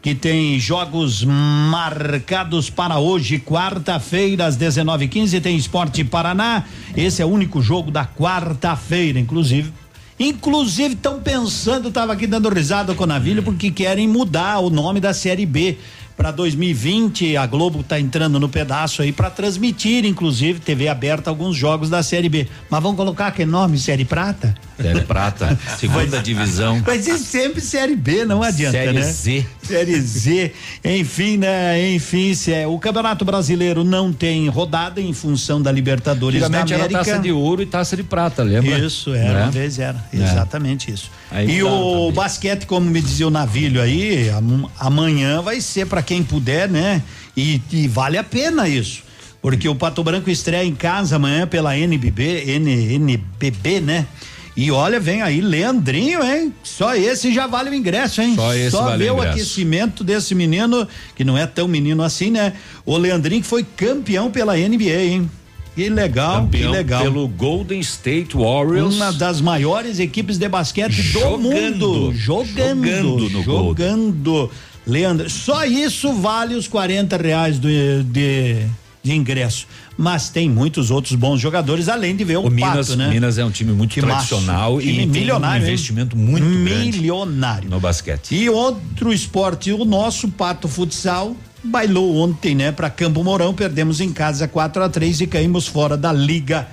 que tem jogos marcados para hoje, quarta-feira, às 19h15, tem Esporte Paraná. Esse é o único jogo da quarta-feira, inclusive. Inclusive, estão pensando, estava aqui dando risada com o Navilho, porque querem mudar o nome da Série B. Para 2020, a Globo está entrando no pedaço aí para transmitir, inclusive, TV aberta, alguns jogos da Série B. Mas vamos colocar que nome? Série Prata? Série Prata, segunda divisão. Vai ser sempre Série B, não adianta, Série né? Z. Série Z, enfim, né? Enfim, se é, o Campeonato Brasileiro não tem rodada em função da Libertadores da Antigamente era América. taça de ouro e taça de prata, lembra? Isso, era, Né? uma vez era, É. exatamente isso. Aí e o basquete, como me dizia o Navilho aí, amanhã vai ser para quem puder, né? E, e, vale a pena isso. Porque o Pato Branco estreia em casa amanhã pela NBB, N, NBB, né? E olha, vem aí Leandrinho, hein? Só esse já vale o ingresso, hein? Só esse Só vale ver o, o aquecimento desse menino, que não é tão menino assim, né? O Leandrinho que foi campeão pela NBA, hein? Que legal, Campeão que legal. Pelo Golden State Warriors. Uma das maiores equipes de basquete jogando, do mundo. Jogando. Jogando no Jogando. Leandro, só isso vale os 40 reais do, de, de ingresso. Mas tem muitos outros bons jogadores, além de ver o, o Minas, Pato, né? Minas é um time muito que tradicional macho, e milionário, tem um investimento muito milionário no basquete. E outro esporte, o nosso Pato Futsal, bailou ontem, né, para Campo Mourão, perdemos em casa 4 a 3 e caímos fora da Liga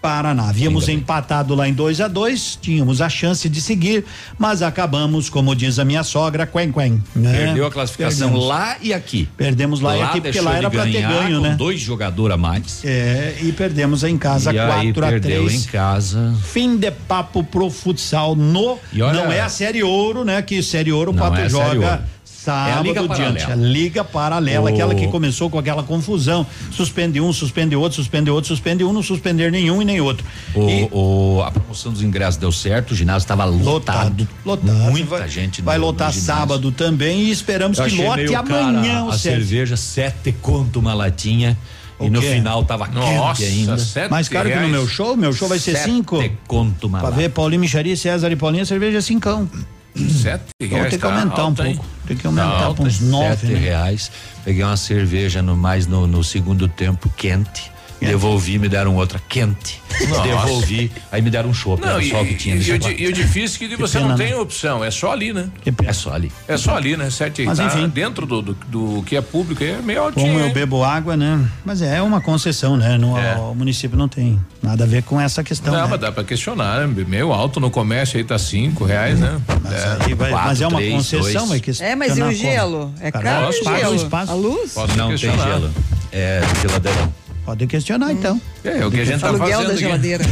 Paraná. Havíamos empatado lá em 2 a 2 tínhamos a chance de seguir, mas acabamos, como diz a minha sogra, quen quen. Né? Perdeu a classificação Perdemos. lá e aqui. Perdemos lá, lá e aqui, porque lá era para ter ganho, né? Dois jogadores a mais. É, e perdemos em casa 4 a 3 em casa. Fim de papo pro futsal no. Olha, não é a Série Ouro, né? Que Série Ouro o Papo é joga sábado é a Liga diante. A Liga Paralela, aquela que começou com aquela confusão. Suspende um, suspende outro, suspende outro, suspende um, não suspender nenhum e nem outro. O, e, o a promoção dos ingressos deu certo, o ginásio estava lotado. Lotado. Muita vai, gente Vai no, lotar no sábado também e esperamos Eu que lote amanhã cara, A cerveja, sete conto uma latinha. O e no final tava Nossa, quente ainda. Mais caro reais. que no meu show? Meu show vai ser sete cinco. conto uma Pra ver Paulinho Micharia, César e Paulinha, cerveja é cincão. Sete então reais. Tem que tá aumentar um pouco. Tem que aumentar para uns nove. Sete né? reais. Peguei uma cerveja no mais no, no segundo tempo quente. Devolvi, me deram outra quente. Nossa. Devolvi, aí me deram um chopp, era só o que tinha. E, e, e o difícil é que, que você pena, não tem né? opção, é só ali, né? É só ali. É só ali, né? Sete Mas, tá enfim. dentro do, do, do, que é público é meio altinho. Como eu bebo água, né? Mas é uma concessão, né? No, é. O município não tem nada a ver com essa questão. Não, né? mas dá pra questionar, né? Meio alto no comércio aí tá cinco reais, né? Mas, é, vai, quatro, mas é uma três, concessão, é que É, mas e o gelo? É caro o gelo? A luz? Posso não tem gelo. É geladeirão. Pode questionar, hum. então. É, é o que a gente tá Aluguel fazendo. da geladeira.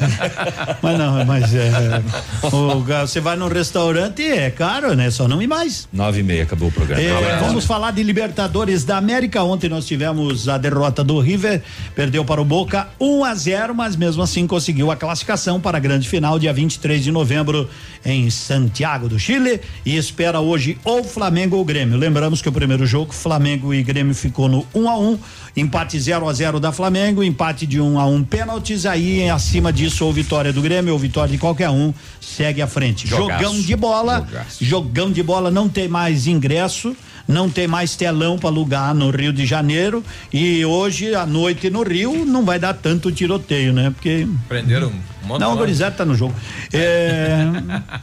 mas não, mas é, o, você vai num restaurante, é caro, né? Só não ir mais. Nove e meia, acabou o programa. É, vamos falar de Libertadores da América. Ontem nós tivemos a derrota do River, perdeu para o Boca 1 um a 0, mas mesmo assim conseguiu a classificação para a grande final, dia 23 de novembro, em Santiago do Chile. E espera hoje ou Flamengo ou Grêmio. Lembramos que o primeiro jogo, Flamengo e Grêmio ficou no 1 um a 1 um, empate 0 a 0 da Flamengo, empate de 1 um a 1 um, pênaltis, aí acima disso ou vitória do Grêmio ou vitória de qualquer um, segue à frente. Jogaço. Jogão de bola, Jogaço. jogão de bola não tem mais ingresso não tem mais telão para alugar no Rio de Janeiro e hoje à noite no Rio não vai dar tanto tiroteio, né? Porque prenderam monte Não, o Gorizete tá no jogo. É...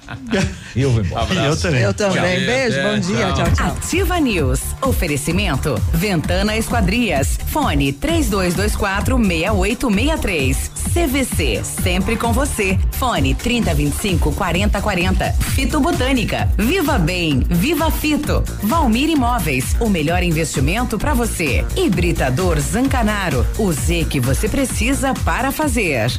eu vou embora. Eu também. Eu também. Tchau. Beijo, bom dia. Tchau. tchau, tchau. Ativa News. Oferecimento. Ventana Esquadrias. Fone 3224 6863. CVC. Sempre com você. Fone 3025 4040. Fito Botânica. Viva Bem. Viva Fito. Valmir Imóveis, o melhor investimento para você. Hibridador Zancanaro, o Z que você precisa para fazer.